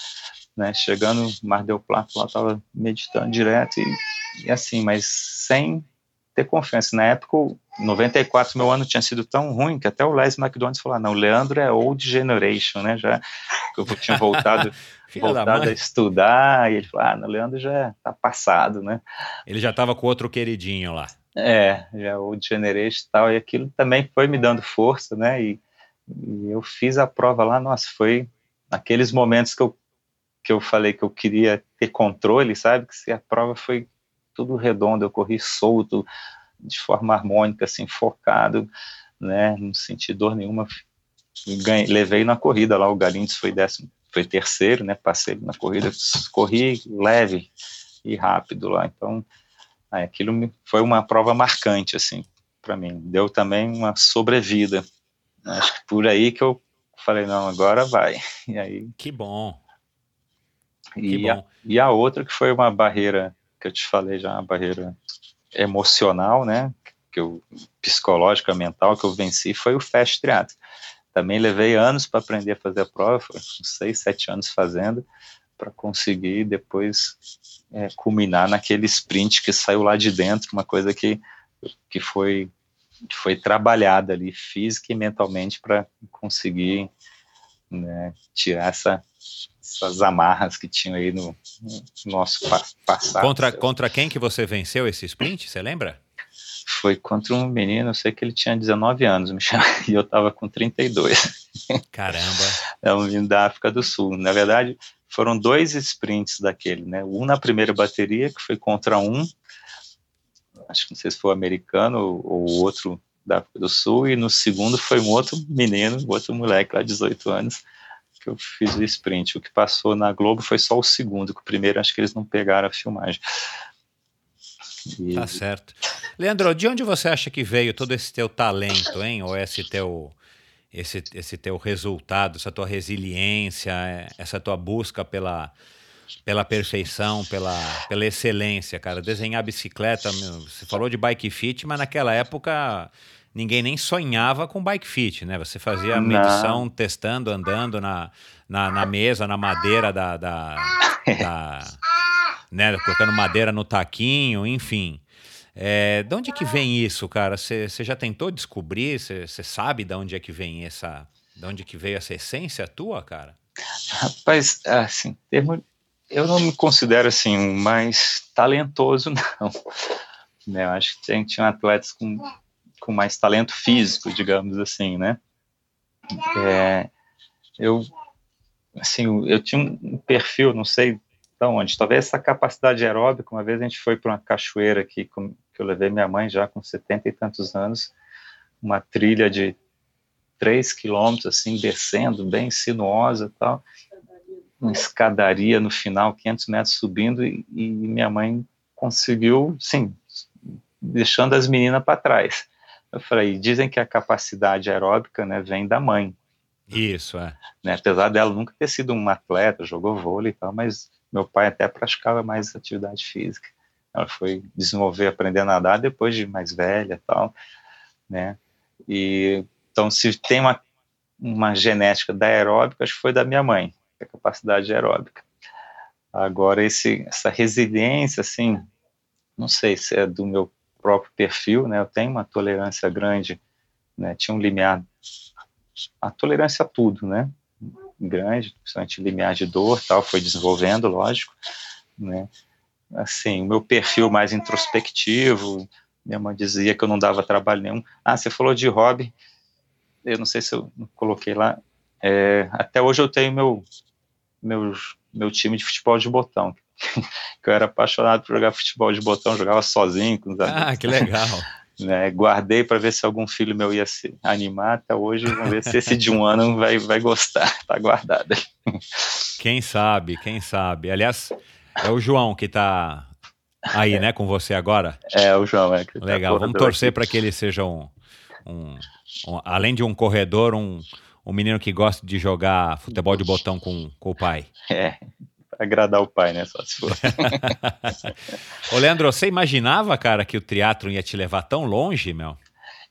né? Chegando Mar del Plata, lá estava meditando direto e, e, assim, mas sem ter confiança. Na época, 94, meu ano tinha sido tão ruim que até o Les McDonald's falou: ah, não, o Leandro é old generation, né? Já que eu tinha voltado, voltado a estudar, e ele falou: ah, o Leandro já tá passado, né?
Ele já estava com outro queridinho lá.
É, já o Generation e tal, e aquilo também foi me dando força, né? E, e, eu fiz a prova lá, nossa, foi naqueles momentos que eu, que eu falei que eu queria ter controle, sabe? Que se a prova foi tudo redondo, eu corri solto, de forma harmônica, assim, focado, né? Não senti dor nenhuma. Ganhei, levei na corrida lá, o Galindes foi décimo, foi terceiro, né? Passei na corrida, corri leve e rápido lá, então Aí aquilo foi uma prova marcante, assim, para mim. Deu também uma sobrevida. Acho que por aí que eu falei, não, agora vai. E aí...
Que bom.
E, a, e a outra que foi uma barreira, que eu te falei já, uma barreira emocional, né, que eu, psicológica, mental, que eu venci, foi o Fast Triathlon. Também levei anos para aprender a fazer a prova, uns seis, sete anos fazendo, para conseguir depois é, culminar naquele sprint que saiu lá de dentro, uma coisa que, que foi que foi trabalhada ali física e mentalmente para conseguir né, tirar essa, essas amarras que tinham aí no, no nosso pa passado.
Contra, contra quem que você venceu esse sprint, você lembra?
Foi contra um menino, eu sei que ele tinha 19 anos, e eu estava com 32.
Caramba!
É um menino da África do Sul. Na verdade, foram dois sprints daquele, né? Um na primeira bateria, que foi contra um, acho que não sei se foi o americano ou outro da África do Sul, e no segundo foi um outro menino, outro moleque lá, 18 anos, que eu fiz o sprint. O que passou na Globo foi só o segundo, que o primeiro acho que eles não pegaram a filmagem.
E... Tá certo. Leandro, de onde você acha que veio todo esse teu talento, hein? Ou esse teu, esse, esse teu resultado, essa tua resiliência, essa tua busca pela, pela perfeição, pela, pela excelência, cara? Desenhar bicicleta, meu, você falou de bike fit, mas naquela época ninguém nem sonhava com bike fit, né? Você fazia a medição Não. testando, andando na, na, na, mesa, na madeira da, da, da né? Colocando madeira no taquinho, enfim. É, de onde que vem isso, cara? Você já tentou descobrir? Você sabe de onde é que vem essa, de onde que veio essa essência tua, cara?
Rapaz, assim, termo, eu não me considero assim o mais talentoso, não. Eu acho que tinha, tinha atletas com com mais talento físico, digamos assim, né? É, eu, assim, eu tinha um perfil, não sei de onde, talvez essa capacidade aeróbica, uma vez a gente foi para uma cachoeira aqui, com, que eu levei minha mãe já com setenta e tantos anos, uma trilha de três quilômetros, assim, descendo, bem sinuosa tal, uma escadaria no final, 500 metros subindo, e, e minha mãe conseguiu, sim, deixando as meninas para trás. Eu falei, dizem que a capacidade aeróbica né, vem da mãe.
Isso, é.
Né, apesar dela nunca ter sido uma atleta, jogou vôlei e tal, mas meu pai até praticava mais atividade física. Ela foi desenvolver, aprender a nadar depois de mais velha e tal, né? E, então, se tem uma, uma genética da aeróbica, acho que foi da minha mãe, a capacidade aeróbica. Agora, esse, essa resiliência, assim, não sei se é do meu próprio perfil, né? Eu tenho uma tolerância grande, né? Tinha um limiar, a tolerância a tudo, né? Grande, principalmente limiar de dor, tal, foi desenvolvendo, lógico, né? Assim, o meu perfil mais introspectivo, minha mãe dizia que eu não dava trabalho nenhum. Ah, você falou de hobby, eu não sei se eu coloquei lá. É, até hoje eu tenho meu, meu, meu time de futebol de botão, que eu era apaixonado por jogar futebol de botão, jogava sozinho com os
amigos. Ah, que legal.
Né, guardei para ver se algum filho meu ia se animar até hoje. Vamos ver se esse de um ano vai, vai gostar. Tá guardado.
Quem sabe, quem sabe. Aliás, é o João que tá aí, né, com você agora?
É, o João. É,
tá legal, tá vamos torcer para que ele seja um, um, um, além de um corredor, um, um menino que gosta de jogar futebol de botão com, com o pai.
É, agradar o pai, né? Só se for.
Ô, Leandro, você imaginava, cara, que o teatro ia te levar tão longe, meu?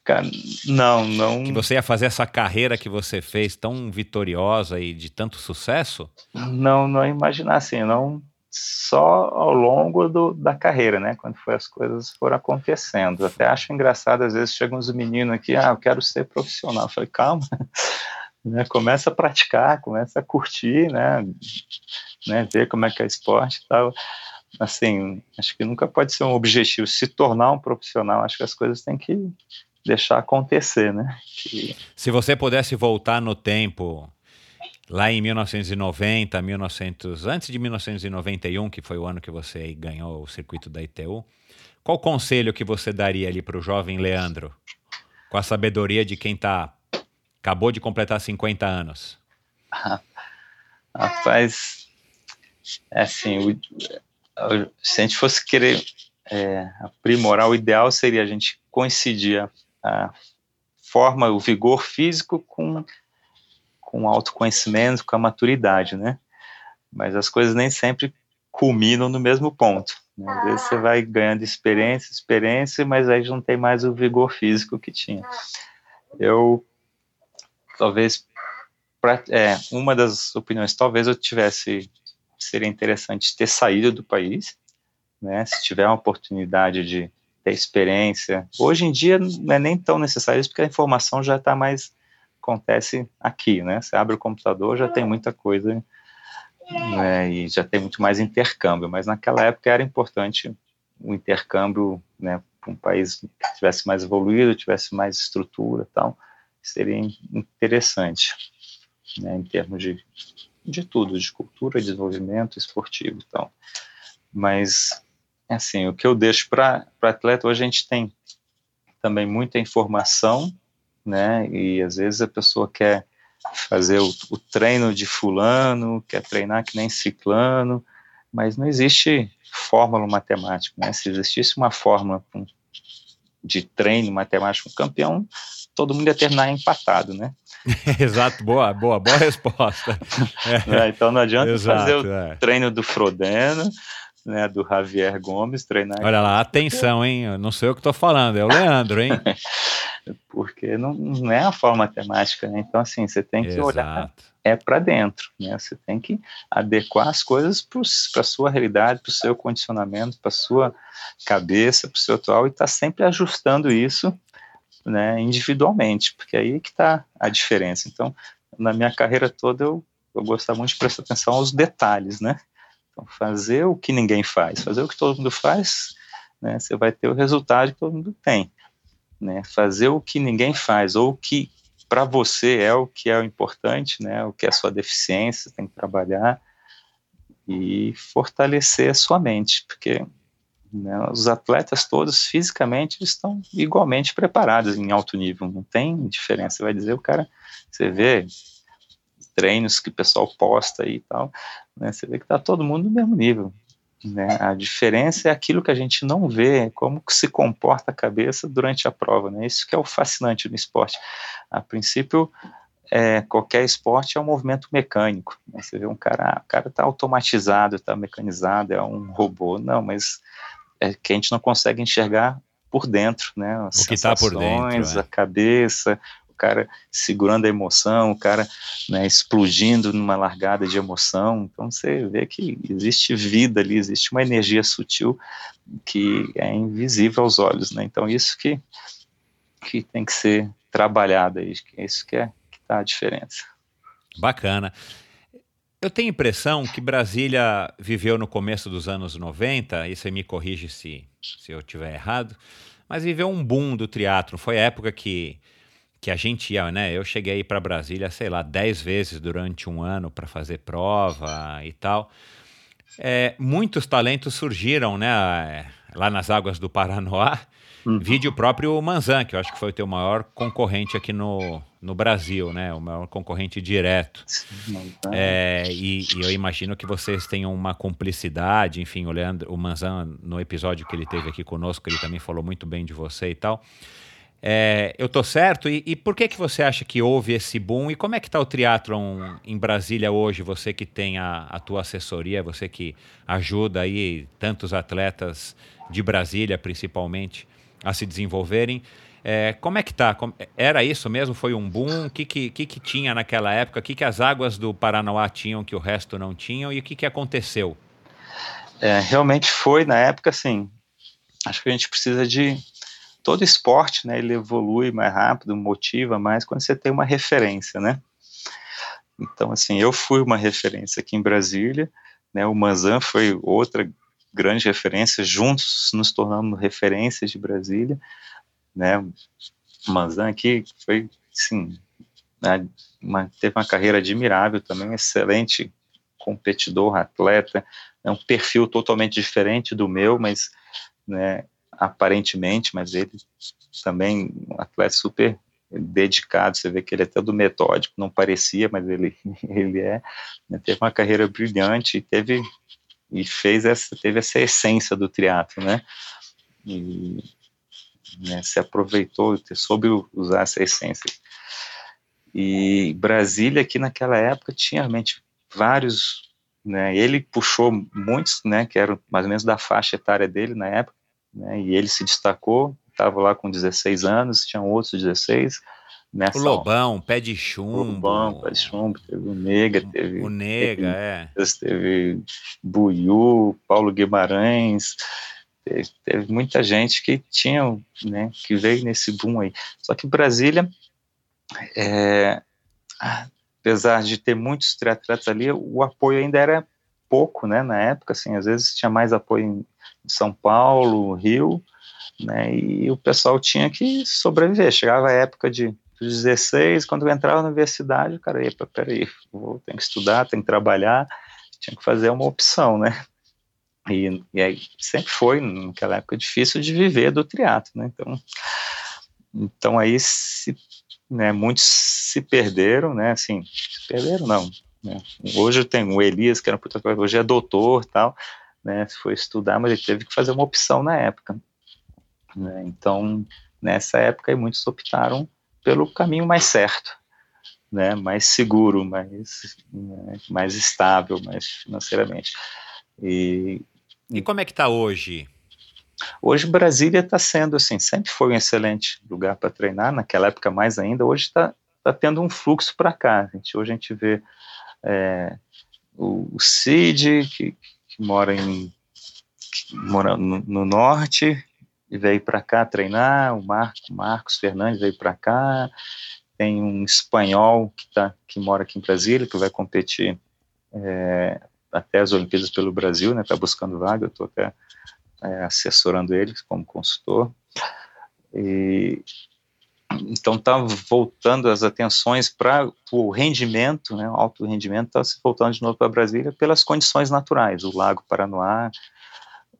Cara, não, não.
Que você ia fazer essa carreira que você fez tão vitoriosa e de tanto sucesso?
Não, não imaginar assim, não só ao longo do, da carreira, né? Quando foi, as coisas foram acontecendo. Até acho engraçado, às vezes chegam uns meninos aqui, ah, eu quero ser profissional. Eu falei, calma, né? Começa a praticar, começa a curtir, né? né, ver como é que é esporte e tal. Assim, acho que nunca pode ser um objetivo se tornar um profissional. Acho que as coisas têm que deixar acontecer, né? Que...
Se você pudesse voltar no tempo, lá em 1990, 1900, antes de 1991, que foi o ano que você ganhou o circuito da ITU, qual conselho que você daria ali para o jovem Leandro, com a sabedoria de quem tá acabou de completar 50 anos?
Rapaz, é assim, o, se a gente fosse querer é, aprimorar, o ideal seria a gente coincidir a, a forma, o vigor físico com, com o autoconhecimento, com a maturidade, né? Mas as coisas nem sempre culminam no mesmo ponto. Né? Às vezes você vai ganhando experiência, experiência, mas aí não tem mais o vigor físico que tinha. Eu, talvez, pra, é, uma das opiniões, talvez eu tivesse seria interessante ter saído do país, né? Se tiver uma oportunidade de ter experiência. Hoje em dia não é nem tão necessário isso, porque a informação já está mais acontece aqui, né? Você abre o computador, já tem muita coisa né, e já tem muito mais intercâmbio. Mas naquela época era importante o intercâmbio, né? Um país que tivesse mais evoluído, tivesse mais estrutura, tal, seria interessante, né? Em termos de de tudo, de cultura, desenvolvimento esportivo então. Mas, assim, o que eu deixo para atleta, a gente tem também muita informação, né, e às vezes a pessoa quer fazer o, o treino de fulano, quer treinar que nem ciclano, mas não existe fórmula matemática, né? Se existisse uma fórmula de treino matemático campeão, todo mundo ia terminar empatado, né?
Exato, boa, boa, boa resposta.
É. Então não adianta Exato, fazer o é. treino do Frodeno, né, do Javier Gomes, treinar.
Olha lá, atenção, hein? Não sei o que estou falando, é o Leandro, hein?
Porque não, não é a forma matemática, né? Então, assim, você tem que Exato. olhar é para dentro, né? Você tem que adequar as coisas para a sua realidade, para o seu condicionamento, para a sua cabeça, para o seu atual, e estar tá sempre ajustando isso né, individualmente, porque aí que está a diferença. Então, na minha carreira toda, eu, eu gostava muito de prestar atenção aos detalhes, né? Então, fazer o que ninguém faz, fazer o que todo mundo faz, né, você vai ter o resultado que todo mundo tem. Né? Fazer o que ninguém faz, ou o que para você é o que é o importante, né? o que é a sua deficiência, tem que trabalhar e fortalecer a sua mente, porque né, os atletas todos fisicamente estão igualmente preparados em alto nível, não tem diferença. Você vai dizer o cara, você vê treinos que o pessoal posta aí e tal, né, você vê que está todo mundo no mesmo nível. Né? A diferença é aquilo que a gente não vê, como se comporta a cabeça durante a prova. Né? Isso que é o fascinante no esporte. A princípio, é, qualquer esporte é um movimento mecânico. Né? Você vê um cara, o cara está automatizado, está mecanizado, é um robô. Não, mas é que a gente não consegue enxergar por dentro, né?
As o que está por dentro,
é. a cabeça, o cara segurando a emoção, o cara né, explodindo numa largada de emoção. Então você vê que existe vida ali, existe uma energia sutil que é invisível aos olhos, né? Então isso que que tem que ser trabalhado aí, é isso que é que tá a diferença.
Bacana. Eu tenho a impressão que Brasília viveu no começo dos anos 90, e você me corrige se, se eu estiver errado, mas viveu um boom do teatro. Foi a época que, que a gente ia, né? Eu cheguei para Brasília, sei lá, dez vezes durante um ano para fazer prova e tal. É, muitos talentos surgiram, né? Lá nas águas do Paranoá. Uhum. Vídeo próprio Manzan, que eu acho que foi o teu maior concorrente aqui no, no Brasil, né? O maior concorrente direto. É, e, e, eu imagino que vocês tenham uma cumplicidade, enfim, o Leandro, o Manzan, no episódio que ele teve aqui conosco, ele também falou muito bem de você e tal. É, eu tô certo? E, e, por que que você acha que houve esse boom? E como é que está o triatlon em Brasília hoje? Você que tem a, a tua assessoria, você que ajuda aí tantos atletas de Brasília, principalmente, a se desenvolverem. É, como é que tá? Era isso mesmo? Foi um boom? O que, que, que, que tinha naquela época? O que, que as águas do Paranoá tinham que o resto não tinham? E o que, que aconteceu?
É, realmente foi, na época, assim, acho que a gente precisa de... Todo esporte, né, ele evolui mais rápido, motiva mais quando você tem uma referência, né? Então, assim, eu fui uma referência aqui em Brasília, né, o Manzan foi outra grande referência, juntos nos tornamos referências de Brasília, né? Manzan aqui foi, sim, né, uma, teve uma carreira admirável também, excelente competidor, atleta, é um perfil totalmente diferente do meu, mas, né, aparentemente, mas ele também um atleta super dedicado, você vê que ele é todo metódico, não parecia, mas ele, ele é, né, teve uma carreira brilhante, teve e fez essa, teve essa essência do teatro, né? E né, se aproveitou, soube usar essa essência. E Brasília, aqui naquela época, tinha realmente vários, né, ele puxou muitos, né, que eram mais ou menos da faixa etária dele na época, né, e ele se destacou, estava lá com 16 anos, tinham outros 16,
Nessa o Lobão, Pé de Chumbo. O
Lobão, Pé de Chumbo, teve o Nega, teve.
O Nega, é.
Teve Buiu, Paulo Guimarães. Teve, teve, muita gente que tinha, né, que veio nesse boom aí. Só que Brasília, é, apesar de ter muitos triatletas ali, o apoio ainda era pouco, né, na época, assim, às vezes tinha mais apoio em São Paulo, Rio, né, e o pessoal tinha que sobreviver. Chegava a época de 16, quando eu entrava na universidade, cara, epa, peraí, vou, tenho que estudar, tenho que trabalhar, tinha que fazer uma opção, né? E, e aí sempre foi, naquela época, difícil de viver do triatlo, né? Então, então aí se, né, muitos se perderam, né? Assim, se perderam não, Né? Hoje tem o Elias, que era puta hoje é doutor tal, né? Foi estudar, mas ele teve que fazer uma opção na época. Né? Então, nessa época, muitos optaram pelo caminho mais certo, né? mais seguro, mais, né? mais estável, mais financeiramente. E,
e como é que está hoje?
Hoje Brasília está sendo assim, sempre foi um excelente lugar para treinar, naquela época mais ainda, hoje está tá tendo um fluxo para cá. Gente, hoje a gente vê é, o, o Cid, que, que mora, em, que mora no, no, norte, e veio para cá treinar, o Marco, Marcos Fernandes veio para cá, tem um espanhol que, tá, que mora aqui em Brasília, que vai competir é, até as Olimpíadas pelo Brasil, né, está buscando vaga, eu estou até é, assessorando ele como consultor, e então está voltando as atenções para o rendimento, né, alto rendimento está se voltando de novo para Brasília pelas condições naturais, o Lago Paranoá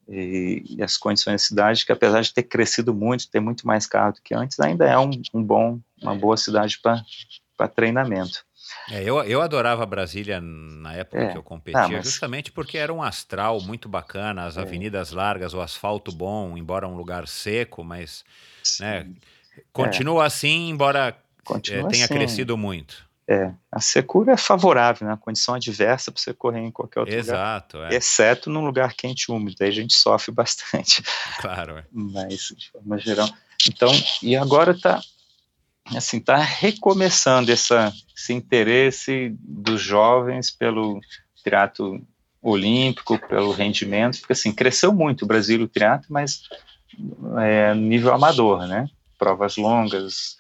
e, e, as condições da cidade, que apesar de ter crescido muito, ter muito mais carro do que antes, ainda é um, um bom, uma boa cidade para treinamento.
É, eu, eu adorava Brasília na época é. que eu competia, ah, mas... justamente porque era um astral muito bacana, as é. avenidas largas, o asfalto bom, embora um lugar seco, mas né, continua é. assim, embora continua tenha assim. crescido muito.
É, a secura é favorável, né? A condição adversa para você correr em qualquer outro
Exato,
lugar. É. Exceto num lugar quente e úmido, aí a gente sofre bastante.
Claro. É.
Mas, de forma geral. Então, e agora está assim, tá recomeçando essa, esse interesse dos jovens pelo triatlo olímpico, pelo rendimento, porque assim, cresceu muito o Brasil o triatlo, mas é, nível amador, né? Provas longas,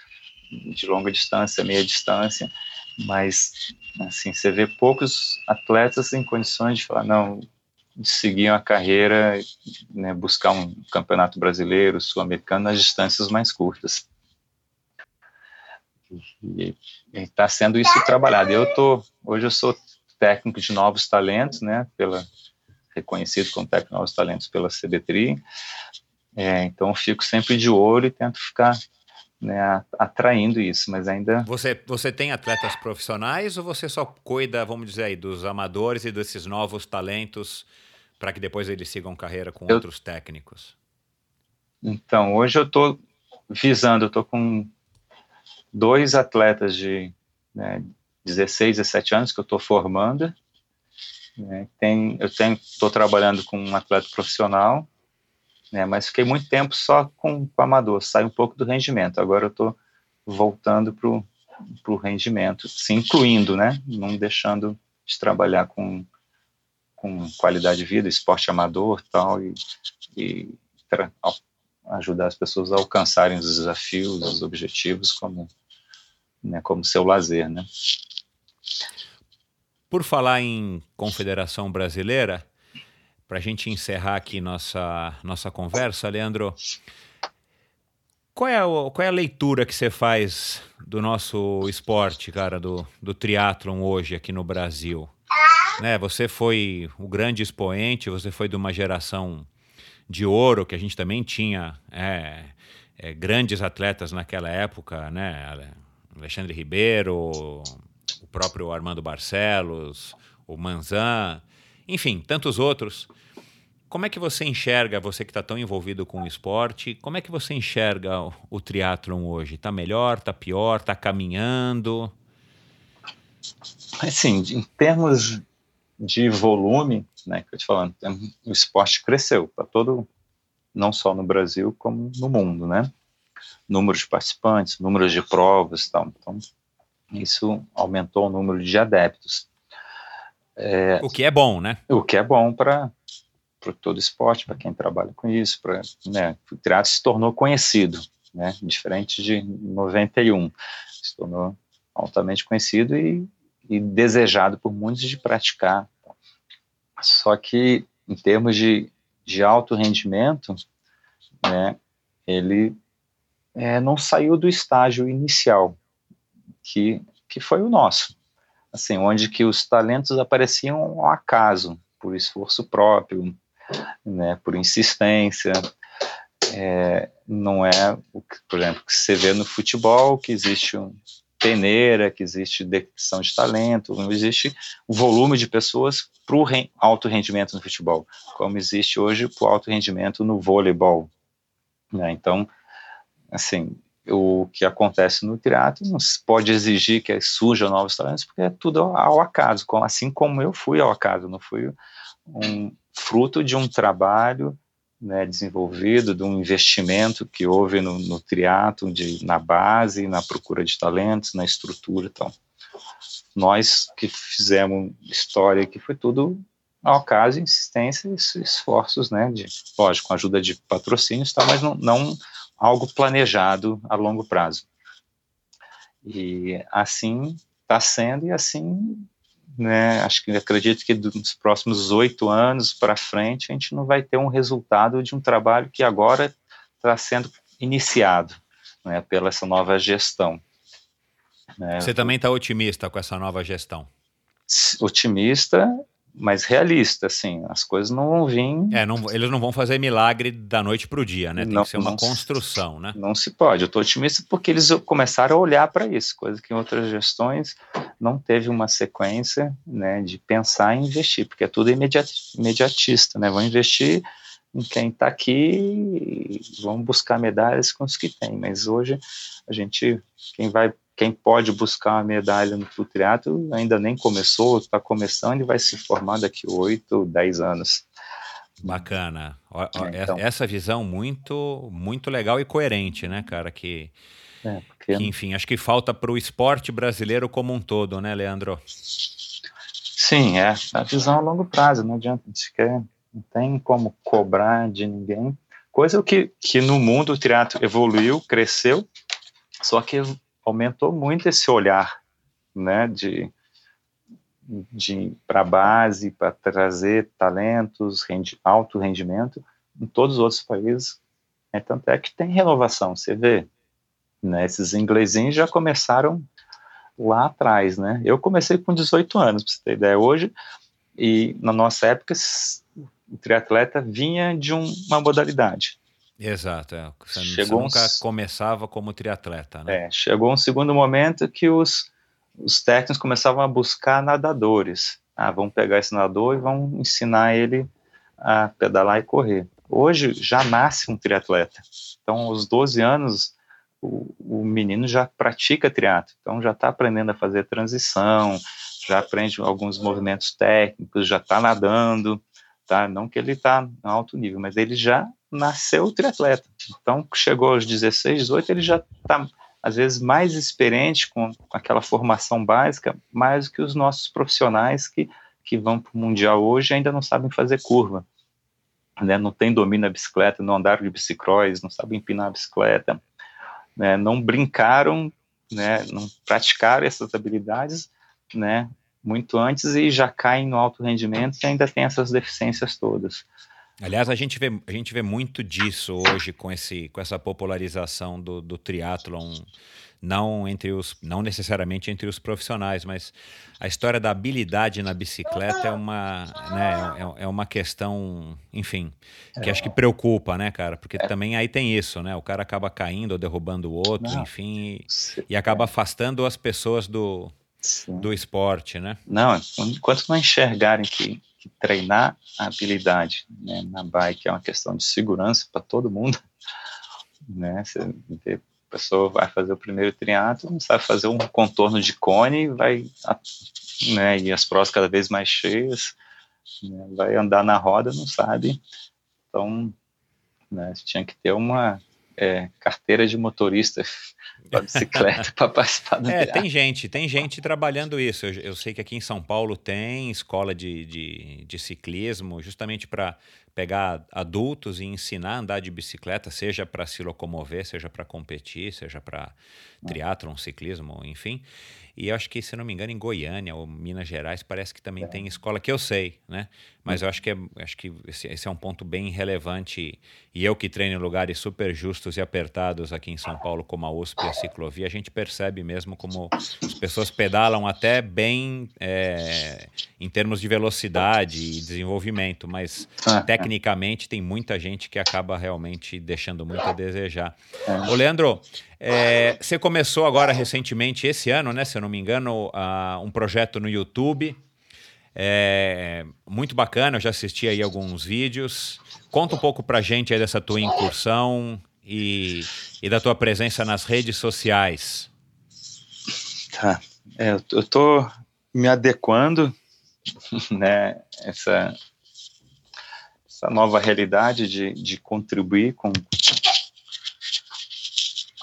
de longa distância, meia distância, mas assim, você vê poucos atletas em condições de falar, não, de seguir uma carreira, né, buscar um campeonato brasileiro, sul-americano nas distâncias mais curtas. E está sendo isso trabalhado. Eu tô, hoje eu sou técnico de novos talentos, né, pela reconhecido como técnico de novos talentos pela CBTRI. É, então fico sempre de olho e tento ficar né, atraindo isso, mas ainda.
Você, você tem atletas profissionais ou você só cuida, vamos dizer aí, dos amadores e desses novos talentos para que depois eles sigam carreira com eu... outros técnicos?
Então, hoje eu estou visando, eu estou com dois atletas de né, 16, 17 anos que eu estou formando. Né, tem, eu estou trabalhando com um atleta profissional né? Mas fiquei muito tempo só com, com amador, sai um pouco do rendimento. Agora eu estou voltando para o rendimento, se incluindo, né? Não deixando de trabalhar com, com qualidade de vida, esporte amador tal, e, e ajudar as pessoas a alcançarem os desafios, os objetivos como, né, como seu lazer, né?
Por falar em Confederação Brasileira, para a gente encerrar aqui nossa, nossa conversa, Leandro, qual é, a, qual é a leitura que você faz do nosso esporte, cara, do, do triatlon hoje aqui no Brasil? Né, você foi o grande expoente, você foi de uma geração de ouro, que a gente também tinha é, é, grandes atletas naquela época, né? Alexandre Ribeiro, o próprio Armando Barcelos, o Manzan, enfim, tantos outros. Como é que você enxerga, você que está tão envolvido com o esporte, como é que você enxerga o, o triatlon hoje? Está melhor, está pior, está caminhando?
Assim, em termos de volume, né, que eu te falando, o esporte cresceu para todo, não só no Brasil, como no mundo, né? Número de participantes, número de provas, tal. Então, isso aumentou o número de adeptos.
É, o que é bom, né?
O que é bom para todo esporte, para quem trabalha com isso, para né, o triatlo se tornou conhecido, né, diferente de 91, se tornou altamente conhecido e, e desejado por muitos de praticar. Só que em termos de, de alto rendimento, né, ele é, não saiu do estágio inicial, que, que foi o nosso, assim, onde que os talentos apareciam ao acaso, por esforço próprio, né, por insistência. É, não é, por exemplo, que você vê no futebol, que existe um, peneira, que existe detecção de talento, não existe o volume de pessoas para o alto rendimento no futebol, como existe hoje para o alto rendimento no voleibol. Né? Então, assim, o que acontece no teatro não se pode exigir que surjam novos talentos, porque é tudo ao acaso, assim como eu fui ao acaso, não fui um fruto de um trabalho né, desenvolvido, de um investimento que houve no, no triatlo, na base, na procura de talentos, na estrutura então. Nós que fizemos história que foi tudo ao acaso, insistência e esforços, né, de, lógico, com ajuda de patrocínios, tá, mas não, não algo planejado a longo prazo. E assim está sendo e assim né, acho que acredito que nos próximos oito anos para frente a gente não vai ter um resultado de um trabalho que agora está sendo iniciado né, pela essa nova gestão.
Né. Você também está otimista com essa nova gestão?
Otimista mas realista, assim, as coisas não vão vir.
É, não, eles não vão fazer milagre da noite para o dia, né? Tem não, que ser uma construção, né?
Não se pode. Eu estou otimista porque eles começaram a olhar para isso, coisa que em outras gestões não teve uma sequência, né, de pensar em investir, porque é tudo imediatista, né? Vão investir em quem está aqui, vão buscar medalhas com os que tem, mas hoje a gente, quem vai quem pode buscar uma medalha no triatlo ainda nem começou, está começando e vai se formar daqui oito, dez anos.
Bacana. É, então, Essa visão muito, muito legal e coerente, né, cara? Que, é, porque... que enfim, acho que falta para o esporte brasileiro como um todo, né, Leandro?
Sim, é a visão a longo prazo. Não adianta, a gente quer, não tem como cobrar de ninguém. Coisa que, que no mundo o teatro evoluiu, cresceu, só que aumentou muito esse olhar, né, de, de para a base, para trazer talentos, rendi, alto rendimento, em todos os outros países, é, tanto é que tem renovação, você vê, né, esses inglesinhos já começaram lá atrás, né, eu comecei com 18 anos, para você ter ideia, hoje, e na nossa época, o triatleta vinha de um, uma modalidade,
Exato, é. Você, chegou nunca um, começava como triatleta, né?
É, chegou um segundo momento que os, os técnicos começavam a buscar nadadores. Ah, vamos pegar esse nadador e vamos ensinar ele a pedalar e correr. Hoje já nasce um triatleta. Então, aos 12 anos, o, o menino já pratica triatlo. Então, já está aprendendo a fazer transição, já aprende alguns movimentos técnicos, já está nadando, tá? Não que ele está em alto nível, mas ele já nasceu triatleta. Então, chegou aos 16, 18, ele já está, às vezes, mais experiente com, com, aquela formação básica, mais do que os nossos profissionais que, que vão para o Mundial hoje ainda não sabem fazer curva. Né? Não tem domínio da bicicleta, não andaram de bicicross, não sabem empinar a bicicleta, né? não brincaram, né? não praticaram essas habilidades, né? Muito antes e já caem no alto rendimento e ainda tem essas deficiências todas.
Aliás, a gente vê, a gente vê muito disso hoje com, esse, com essa popularização do, do triatlon, não entre os, não necessariamente entre os profissionais, mas a história da habilidade na bicicleta é uma, né, é, é uma questão, enfim, que é. acho que preocupa, né, cara? Porque é. também aí tem isso, né? O cara acaba caindo ou derrubando o outro, não. enfim, e, e acaba afastando as pessoas do, do esporte, né?
Não, enquanto não enxergarem que que treinar a habilidade né, na bike é uma questão de segurança para todo mundo. Né? Você vê, a pessoa vai fazer o primeiro triatlo, não sabe fazer um contorno de cone, vai né, e as provas cada vez mais cheias, né, vai andar na roda, não sabe. Então, né, tinha que ter uma é, carteira de motorista para bicicleta para participar do
É, tem gente, tem gente trabalhando isso. Eu, eu, sei que aqui em São Paulo tem escola de, de, de ciclismo, justamente para pegar adultos e ensinar a andar de bicicleta, seja para se locomover, seja para competir, seja para triatlon, ciclismo, enfim. E eu acho que, se não me engano, em Goiânia ou Minas Gerais parece que também é. tem escola que eu sei, né? Mas eu acho que, é, acho que esse, esse, é um ponto bem relevante. E eu que treino em lugares super justos e apertados aqui em São Paulo, como a USP, a ciclovia, a gente percebe mesmo como as pessoas pedalam até bem é, em termos de velocidade e desenvolvimento, mas ah, tecnicamente tem muita gente que acaba realmente deixando muito a desejar. É. Ô, Leandro, é, você começou agora recentemente, esse ano, né, se eu não me engano, uh, um projeto no YouTube. É, muito bacana, eu já assisti aí alguns vídeos. Conta um pouco pra gente aí dessa tua incursão e, e da tua presença nas redes sociais.
Tá, é, eu tô me adequando, né, essa, essa nova realidade de, de contribuir com,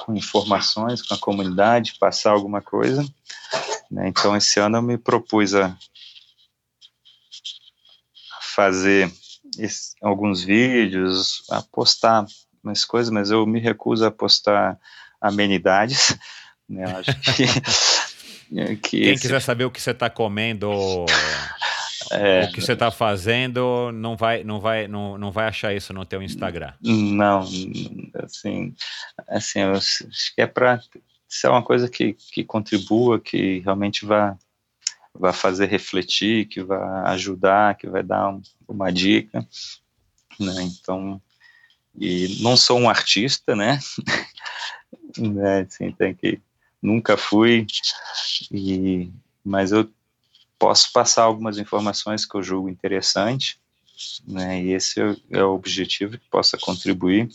com informações, com a comunidade, passar alguma coisa. Né? Então, esse ano eu me propus a fazer esse, alguns vídeos, a postar umas coisas, mas eu me recuso a postar amenidades. Né? Eu acho que,
que Quem esse... quiser saber o que você está comendo, é, o que você está fazendo, não vai, não vai, não, não vai achar isso no teu Instagram.
Não, assim, assim, eu acho que é para ser uma coisa que, que contribua, que realmente vá vai fazer refletir, que vai ajudar, que vai dar um, uma dica, né? Então, e não sou um artista, né? né? Assim, tem que nunca fui e mas eu posso passar algumas informações que eu julgo interessante, né? E esse é, é o objetivo que possa contribuir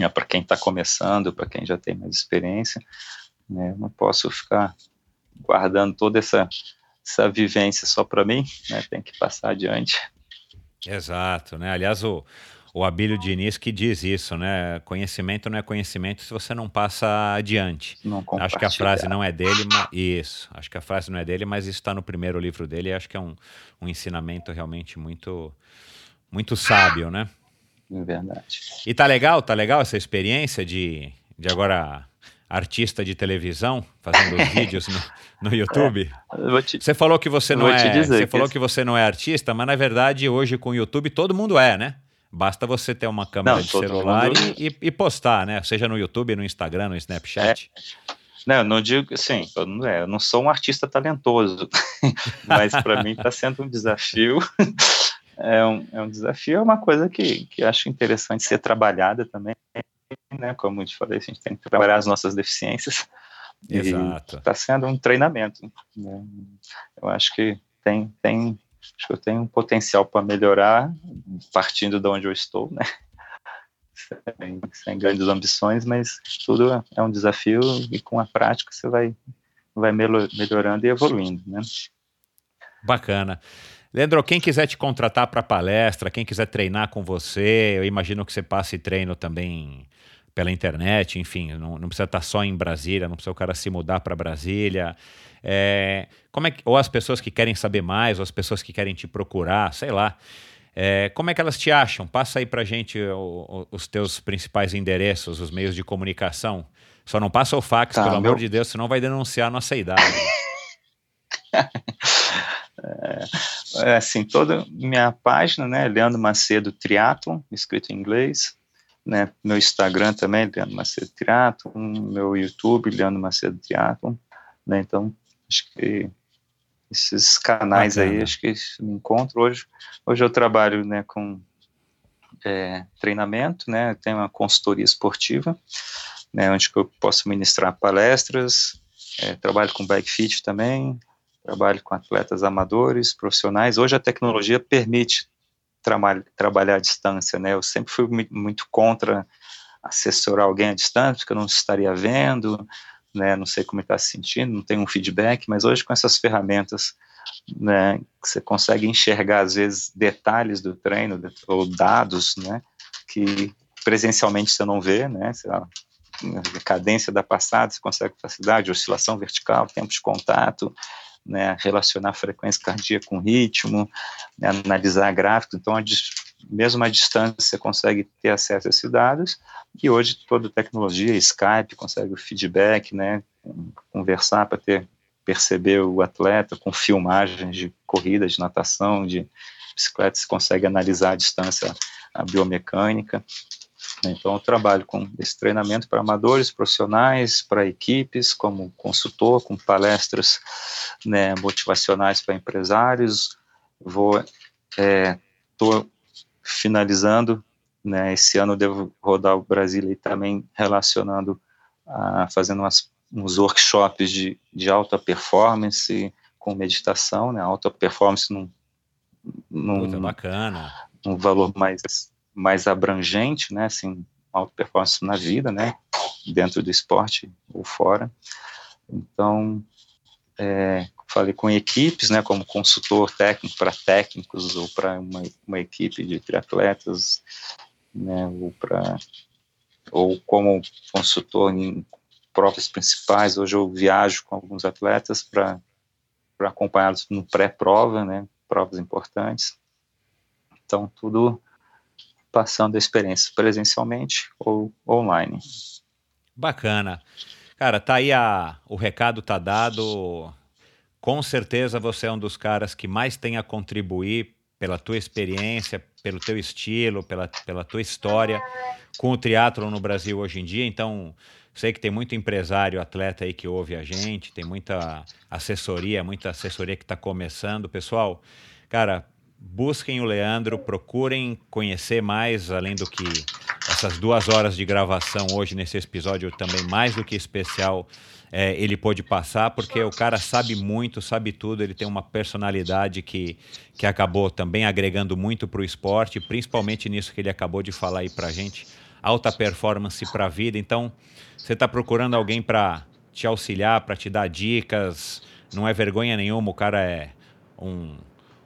né, para quem está começando, para quem já tem mais experiência, né? Não posso ficar guardando toda essa essa vivência só para mim, né? Tem que passar adiante.
Exato, né? Aliás, o, o Abílio Diniz que diz isso, né? Conhecimento não é conhecimento se você não passa adiante. Não acho que a frase não é dele, mas isso. Acho que a frase não é dele, mas isso está no primeiro livro dele. E acho que é um, um ensinamento realmente muito, muito sábio, né?
É verdade.
E tá legal, tá legal essa experiência de, de agora artista de televisão, fazendo vídeos no, no YouTube. É, te, você falou que você não é, você que falou que você não é artista, mas na verdade hoje com o YouTube todo mundo é, né? Basta você ter uma câmera não, de celular mundo... e, e, postar, né? Seja no YouTube, no Instagram, no Snapchat.
É. Não, não digo assim, eu não, é, eu não sou um artista talentoso, mas para mim está sendo um desafio. é, um, é um desafio, é uma coisa que, que acho interessante ser trabalhada também né? Como eu te falei, a gente tem que trabalhar as nossas deficiências. Exato. Está sendo um treinamento. Né? Eu acho que tem, tem, acho que eu tenho um potencial para melhorar partindo de onde eu estou, né? Sem, sem, grandes ambições, mas tudo é um desafio e com a prática você vai, vai melhorando e evoluindo, né?
Bacana. Leandro, quem quiser te contratar para palestra, quem quiser treinar com você, eu imagino que você passe treino também pela internet, enfim, não, não precisa estar só em Brasília, não precisa o cara se mudar para Brasília. É, como é que, ou as pessoas que querem saber mais, ou as pessoas que querem te procurar, sei lá. É, como é que elas te acham? Passa aí para gente o, o, os teus principais endereços, os meios de comunicação. Só não passa o fax, tá, pelo meu... amor de Deus, senão vai denunciar a nossa idade.
é, é, assim, toda minha página, né, Leandro Macedo Triathlon, escrito em inglês, né? Meu Instagram também, Leandro Macedo Triathlon, meu YouTube, Leandro Macedo Triathlon, né? Então, acho que esses canais Bacana. aí, acho que me encontro hoje. Hoje eu trabalho, né, com é, treinamento, né? Tenho uma consultoria esportiva, né, onde eu posso ministrar palestras, é, trabalho com bike fit também, trabalho com atletas amadores, profissionais. Hoje a tecnologia permite trabalhar à distância, né? Eu sempre fui muito contra assessorar alguém à distância, porque eu não estaria vendo, né? Não sei como está se sentindo, não tem um feedback, mas hoje com essas ferramentas, né? Você consegue enxergar às vezes detalhes do treino ou dados, né? Que presencialmente você não vê, né? Lá, a cadência da passada, você consegue facilidade, oscilação vertical, tempo de contato, né, relacionar frequência cardíaca com ritmo, né, analisar gráficos, então a, mesmo à distância você consegue ter acesso a esses dados, e hoje toda tecnologia, Skype, consegue o feedback, né, conversar para ter perceber o atleta com filmagens de corrida, de natação, de bicicleta, você consegue analisar a distância, a biomecânica, Então, eu trabalho com esse treinamento para amadores, profissionais, para equipes, como consultor, com palestras né, motivacionais para empresários. Vou, estou é, finalizando, né, esse ano devo rodar o Brasil e também relacionando, a, fazendo umas, uns workshops de, de alta performance com meditação, né, alta performance num, num,
Puta, bacana.
um valor mais mais abrangente, né, assim, alta performance na vida, né, dentro do esporte ou fora. Então, é, falei com equipes, né, como consultor técnico para técnicos ou para uma, uma, equipe de triatletas, né, ou para ou como consultor em provas principais. Hoje eu viajo com alguns atletas para para acompanhá-los no pré-prova, né, provas importantes. Então tudo passando a experiência presencialmente ou online.
Bacana. Cara, tá aí a, o recado tá dado. Com certeza você é um dos caras que mais tem a contribuir pela tua experiência, pelo teu estilo, pela, pela tua história com o triatlo no Brasil hoje em dia. Então, sei que tem muito empresário, atleta aí que ouve a gente, tem muita assessoria, muita assessoria que está começando. Pessoal, cara, busquem o Leandro, procurem conhecer mais, além do que essas duas horas de gravação hoje nesse episódio também mais do que especial é, ele pôde passar, porque o cara sabe muito, sabe tudo, ele tem uma personalidade que, que acabou também agregando muito para o esporte, principalmente nisso que ele acabou de falar aí para gente, alta performance para a vida. Então, você está procurando alguém para te auxiliar, para te dar dicas, não é vergonha nenhuma, o cara é um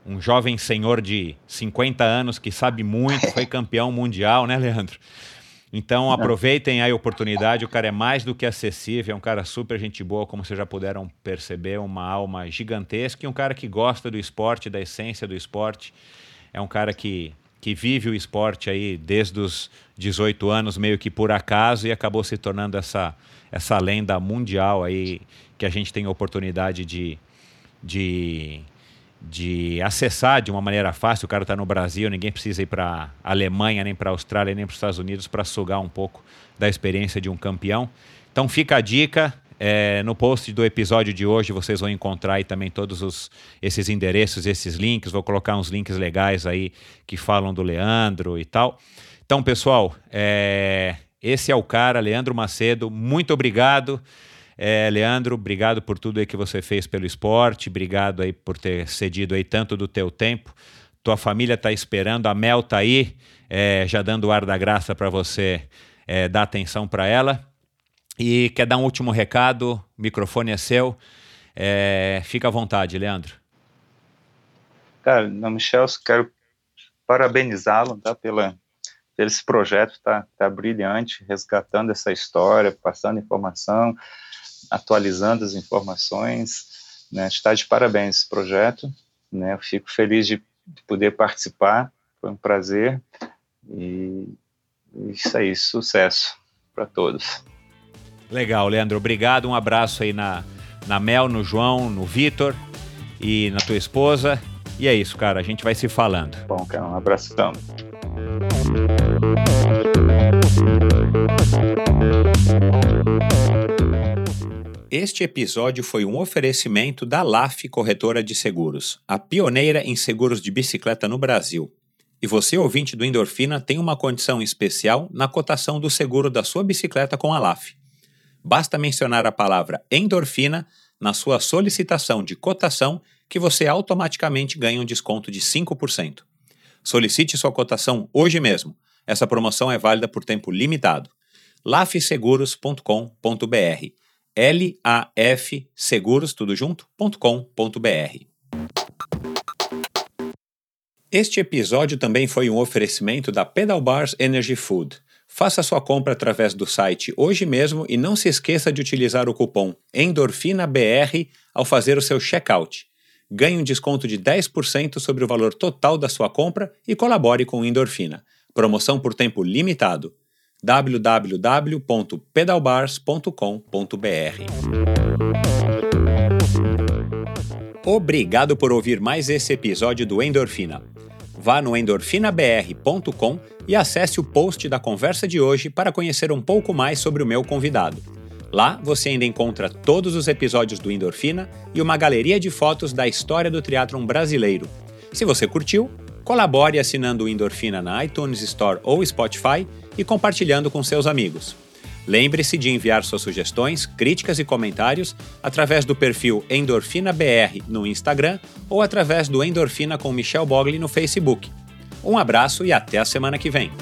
um jovem senhor de 50 anos que sabe muito, foi campeão mundial, né, Leandro? Então aproveitem a oportunidade, o cara é mais do que acessível, é um cara super gente boa, como vocês já puderam perceber, uma alma gigantesca e um cara que gosta do esporte, da essência do esporte. É um cara que, que vive o esporte aí desde os 18 anos, meio que por acaso, e acabou se tornando essa, essa lenda mundial aí que a gente tem a oportunidade de, de de acessar de uma maneira fácil. O cara está no Brasil, ninguém precisa ir para a Alemanha, nem para a Austrália, nem para os Estados Unidos para sugar um pouco da experiência de um campeão. Então fica a dica. É, no post do episódio de hoje vocês vão encontrar aí também todos os, esses endereços, esses links. Vou colocar uns links legais aí que falam do Leandro e tal. Então, pessoal, é, esse é o cara, Leandro Macedo. Muito obrigado. É, Leandro, obrigado por tudo aí que você fez pelo esporte, obrigado aí por ter cedido aí tanto do teu tempo. Tua família está esperando, a Mel está aí, é, já dando o ar da graça para você é, dar atenção para ela. E quer dar um último recado? O microfone é seu. É, fica à vontade, Leandro.
Cara, não, Michel, quero parabenizá-lo tá, pela, pelo esse projeto, tá, tá brilhante, resgatando essa história, passando informação, atualizando as informações. Né? Está de parabéns esse projeto. Né? Eu fico feliz de, de poder participar. Foi um prazer. E isso aí, sucesso para todos.
Legal, Leandro. Obrigado. Um abraço aí na, na Mel, no João, no Vitor e na tua esposa. E é isso, cara. A gente vai se falando.
Bom, cara, um abração.
Este episódio foi um oferecimento da LAF Corretora de Seguros, a pioneira em seguros de bicicleta no Brasil. E você, ouvinte do Endorfina, tem uma condição especial na cotação do seguro da sua bicicleta com a LAF. Basta mencionar a palavra endorfina na sua solicitação de cotação que você automaticamente ganha um desconto de 5%. Solicite sua cotação hoje mesmo. Essa promoção é válida por tempo limitado. lafseguros.com.br lafseguros. Este episódio também foi um oferecimento da Pedal Bars Energy Food. Faça sua compra através do site hoje mesmo e não se esqueça de utilizar o cupom ENDORFINABR ao fazer o seu checkout. Ganhe um desconto de 10% sobre o valor total da sua compra e colabore com Endorfina. Promoção por tempo limitado www.pedalbars.com.br. Obrigado por ouvir mais esse episódio do Endorfina. vá no endorfinabr.com e acesse o post da conversa de hoje para conhecer um pouco mais sobre o meu convidado. Lá você ainda encontra todos os episódios do Endorfina e uma galeria de fotos da história do triatlon brasileiro. Se você curtiu, colabore assinando o Endorfina na iTunes Store ou Spotify e compartilhando com seus amigos. Lembre-se de enviar suas sugestões, críticas e comentários através do perfil EndorfinaBR no Instagram ou através do Endorfina com Michel Bogli no Facebook. Um abraço e até a semana que vem.